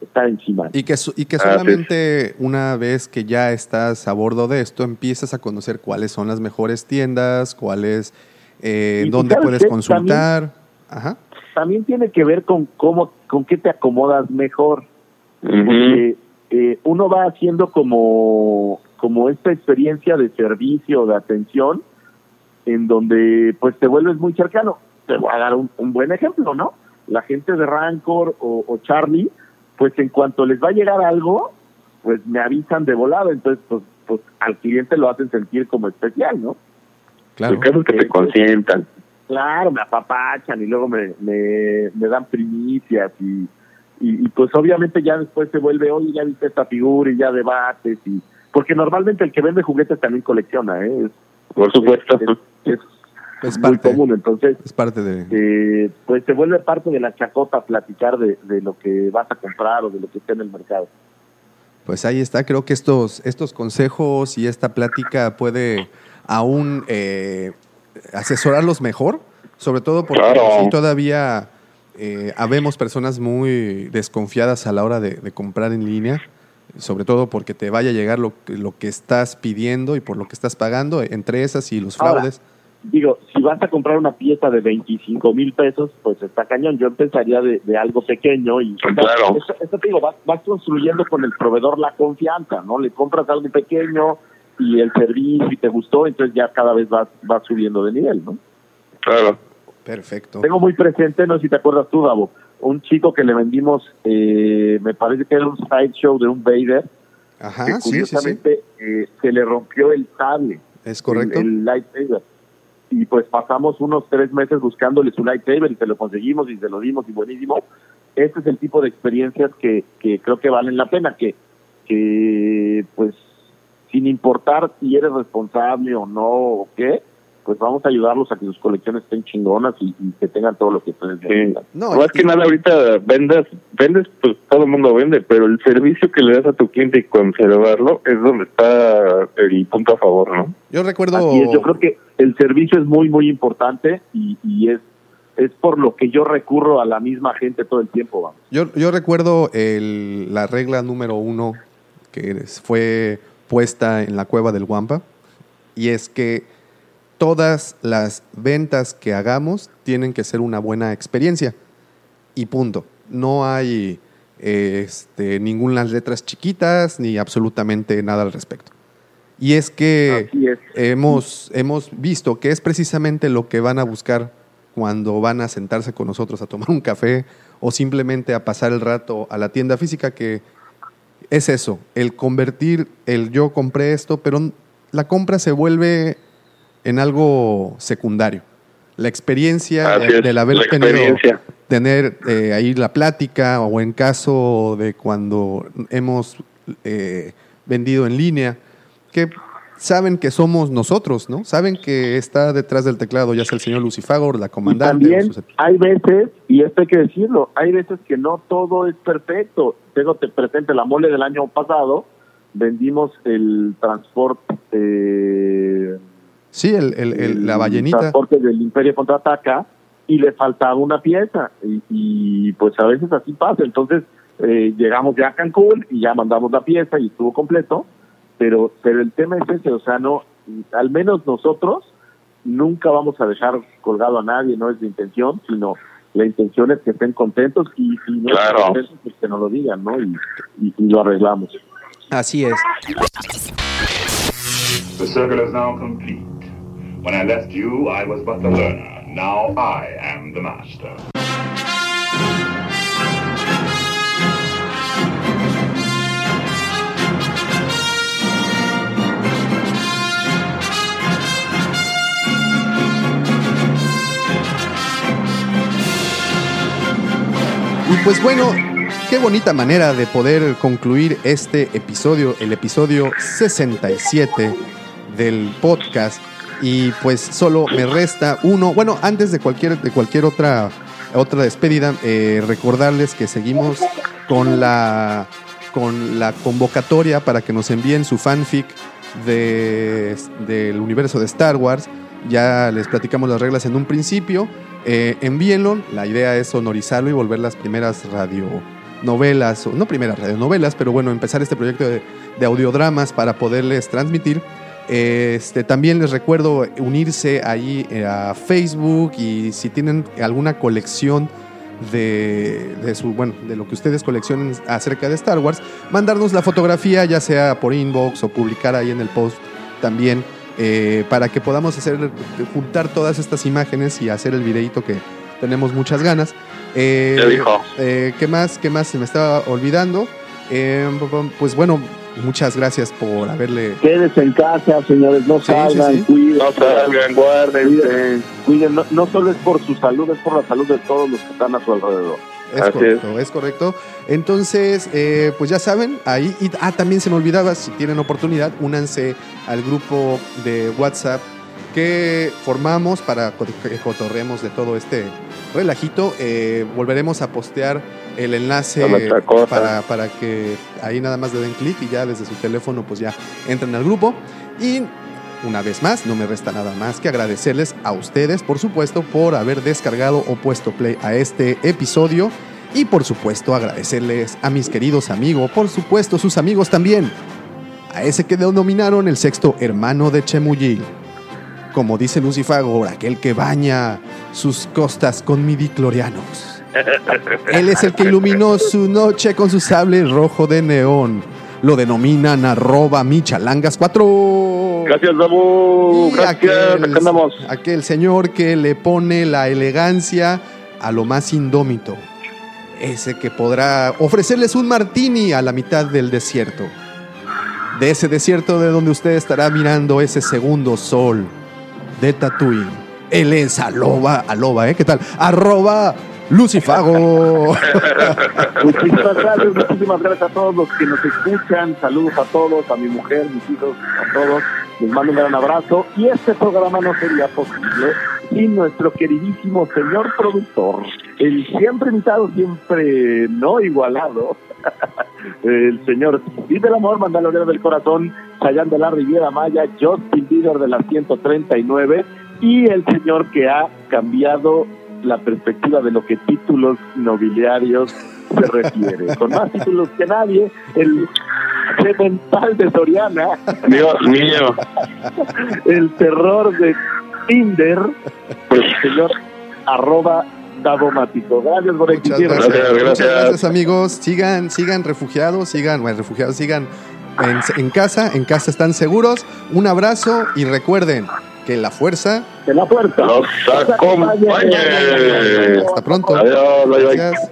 estar encima. Y que, y que Ah, solamente una vez que ya estás a bordo de esto, empiezas a conocer cuáles son las mejores tiendas, cuáles, eh, dónde ¿sabes puedes qué? consultar. Ajá. También tiene que ver con cómo, con qué te acomodas mejor. Porque, eh, uno va haciendo como, como esta experiencia de servicio, de atención, en donde pues te vuelves muy cercano. Te voy a dar un, un buen ejemplo, ¿no? La gente de Rancor o, o Charlie, pues en cuanto les va a llegar algo, pues me avisan de volado, entonces pues, pues al cliente lo hacen sentir como especial, ¿no? Claro. El caso es que te consientan. Claro, me apapachan y luego me, me, me dan primicias y, y, y, pues obviamente ya después se vuelve, oye, ya viste esta figura y ya debates y porque normalmente el que vende juguetes también colecciona, ¿eh? Es, Por supuesto. es, es Es muy parte, común, entonces es parte de... eh, pues se vuelve parte de la chacota platicar de, de lo que vas a comprar o de lo que está en el mercado. Pues ahí está, creo que estos, estos consejos y esta plática puede aún eh, asesorarlos mejor, sobre todo porque Claro. sí todavía eh, habemos personas muy desconfiadas a la hora de, de comprar en línea, sobre todo porque te vaya a llegar lo, que- lo que estás pidiendo y por lo que estás pagando, entre esas y los Ahora, fraudes. Digo, si vas a comprar una pieza de 25 mil pesos, pues está cañón. Yo empezaría de, de algo pequeño y Claro. Esto, esto te digo, vas, vas construyendo con el proveedor la confianza, ¿no? Le compras algo pequeño y el servicio y te gustó, entonces ya cada vez vas, vas subiendo de nivel, ¿no? Claro. Perfecto. Tengo muy presente, no sé si te acuerdas tú, Davo, un chico que le vendimos, eh, me parece que era un sideshow de un Vader, que Ajá, sí, sí, sí. curiosamente eh, se le rompió el sable. Es correcto. El, el lightsaber. Y pues pasamos unos tres meses buscándole su lightsaber y se lo conseguimos y se lo dimos y buenísimo. Este es el tipo de experiencias que, que creo que valen la pena, que, que pues sin importar si eres responsable o no o qué, pues vamos a ayudarlos a que sus colecciones estén chingonas y, y que tengan todo lo que ustedes Sí. necesitan. No, Más que nada ahorita vendes, vendes, pues todo el mundo vende, pero el servicio que le das a tu cliente y conservarlo es donde está el punto a favor, ¿no? Yo recuerdo... Así es, yo creo que el servicio es muy, muy importante y, y es, es por lo que yo recurro a la misma gente todo el tiempo, vamos. Yo, yo recuerdo el- la regla número uno que fue puesta en la cueva del Guampa y es que todas las ventas que hagamos tienen que ser una buena experiencia y punto. no hay este, ninguna letras chiquitas ni absolutamente nada al respecto. Y es que es. hemos, hemos visto que es precisamente lo que van a buscar cuando van a sentarse con nosotros a tomar un café o simplemente a pasar el rato a la tienda física, que es eso, el convertir el yo compré esto, pero la compra se vuelve en algo secundario. La experiencia de- del haber la tenido, tener eh, ahí la plática o en caso de cuando hemos eh, vendido en línea, que saben que somos nosotros, ¿no? Saben que está detrás del teclado, ya sea el señor Lucifagor, la comandante. también sus- hay veces, y esto hay que decirlo, hay veces que no todo es perfecto. Tengo te presente la mole del año pasado, vendimos el transporte, eh, sí, el, el- el- la el ballenita. transporte del Imperio contraataca y le faltaba una pieza y, y, pues a veces así pasa. Entonces eh, llegamos ya a Cancún y ya mandamos la pieza y estuvo completo, pero pero el tema es ese, o sea, no, al menos nosotros nunca vamos a dejar colgado a nadie, no es la intención, sino la intención es que estén contentos y si no Claro. están contentos, pues que nos lo digan, ¿no? Y, y- y lo arreglamos. Así es. The circle is now complete. When I left you, I was but the learner. Now I am the master. Y pues bueno, qué bonita manera de poder concluir este episodio, el episodio 67 del podcast. Y pues solo me resta uno. Bueno, antes de cualquier, de cualquier otra, otra despedida, eh, recordarles que seguimos con la, con la convocatoria para que nos envíen su fanfic de, del universo de Star Wars. Ya les platicamos las reglas en un principio. Eh, envíenlo. La idea es sonorizarlo y volver las primeras radionovelas, no primeras radionovelas, pero bueno, empezar este proyecto de audiodramas para poderles transmitir. Este, también les recuerdo unirse ahí eh, a Facebook y si tienen alguna colección de, de su, bueno, de lo que ustedes coleccionen acerca de Star Wars, mandarnos la fotografía, ya sea por inbox o publicar ahí en el post también, eh, para que podamos hacer, juntar todas estas imágenes y hacer el videito que tenemos muchas ganas. Eh, dijo. eh, ¿Qué más? ¿Qué más se me estaba olvidando? Pues bueno, muchas gracias por haberle Quédense en casa, señores, no salgan, sí, sí. cuiden. No salgan, guárdense. Cuiden, cuiden, no, no solo es por su salud, es por la salud de todos los que están a su alrededor. Es Así correcto, es. correcto. Entonces, eh, pues ya saben, ahí. Y, ah, también se me olvidaba, si tienen oportunidad, únanse al grupo de WhatsApp que formamos para que cotorremos de todo este relajito. Eh, volveremos a postear el enlace para, para que ahí nada más le den clic y ya desde su teléfono pues ya entren al grupo. Y una vez más, no me resta nada más que agradecerles a ustedes, por supuesto, por haber descargado o puesto play a este episodio. Y por supuesto, agradecerles a mis queridos amigos, por supuesto, sus amigos también. A ese que denominaron el sexto hermano de Chemuyil. Como dice Lucifagor, aquel que baña sus costas con midiclorianos. Él es el que iluminó su noche con su sable rojo de neón. Lo denominan arroba michalangas4. Gracias, Dabu. Gracias, andamos. aquel señor que le pone la elegancia a lo más indómito. Ese que podrá ofrecerles un martini a la mitad del desierto. De ese desierto de donde usted estará mirando ese segundo sol de Tatooine. Él es aloba, aloba, ¿eh? ¿Qué tal? Arroba Lucifago. Muchísimas gracias, muchísimas gracias a todos los que nos escuchan. Saludos a todos, a mi mujer, mis hijos, a todos. Les mando un gran abrazo. Y este programa no sería posible sin nuestro queridísimo señor productor, el siempre invitado, siempre no igualado. El señor Vive el Amor, Mandaloriano del Corazón, Chayán de la Riviera Maya, Justin Bieber de la 139 y el señor que ha cambiado la perspectiva de lo que títulos nobiliarios se refiere. Con más títulos que nadie, el mental de Soriana, Dios mío. el terror de Tinder, el señor arroba davomático. Gracias por Muchas existir. gracias. Gracias, Muchas gracias. gracias, amigos. Sigan, sigan refugiados, sigan, bueno, refugiados, sigan en, en casa, en casa están seguros. Un abrazo y recuerden que la fuerza. De la puerta. Los acompañe. Hasta pronto. Adiós, bye, bye. Gracias.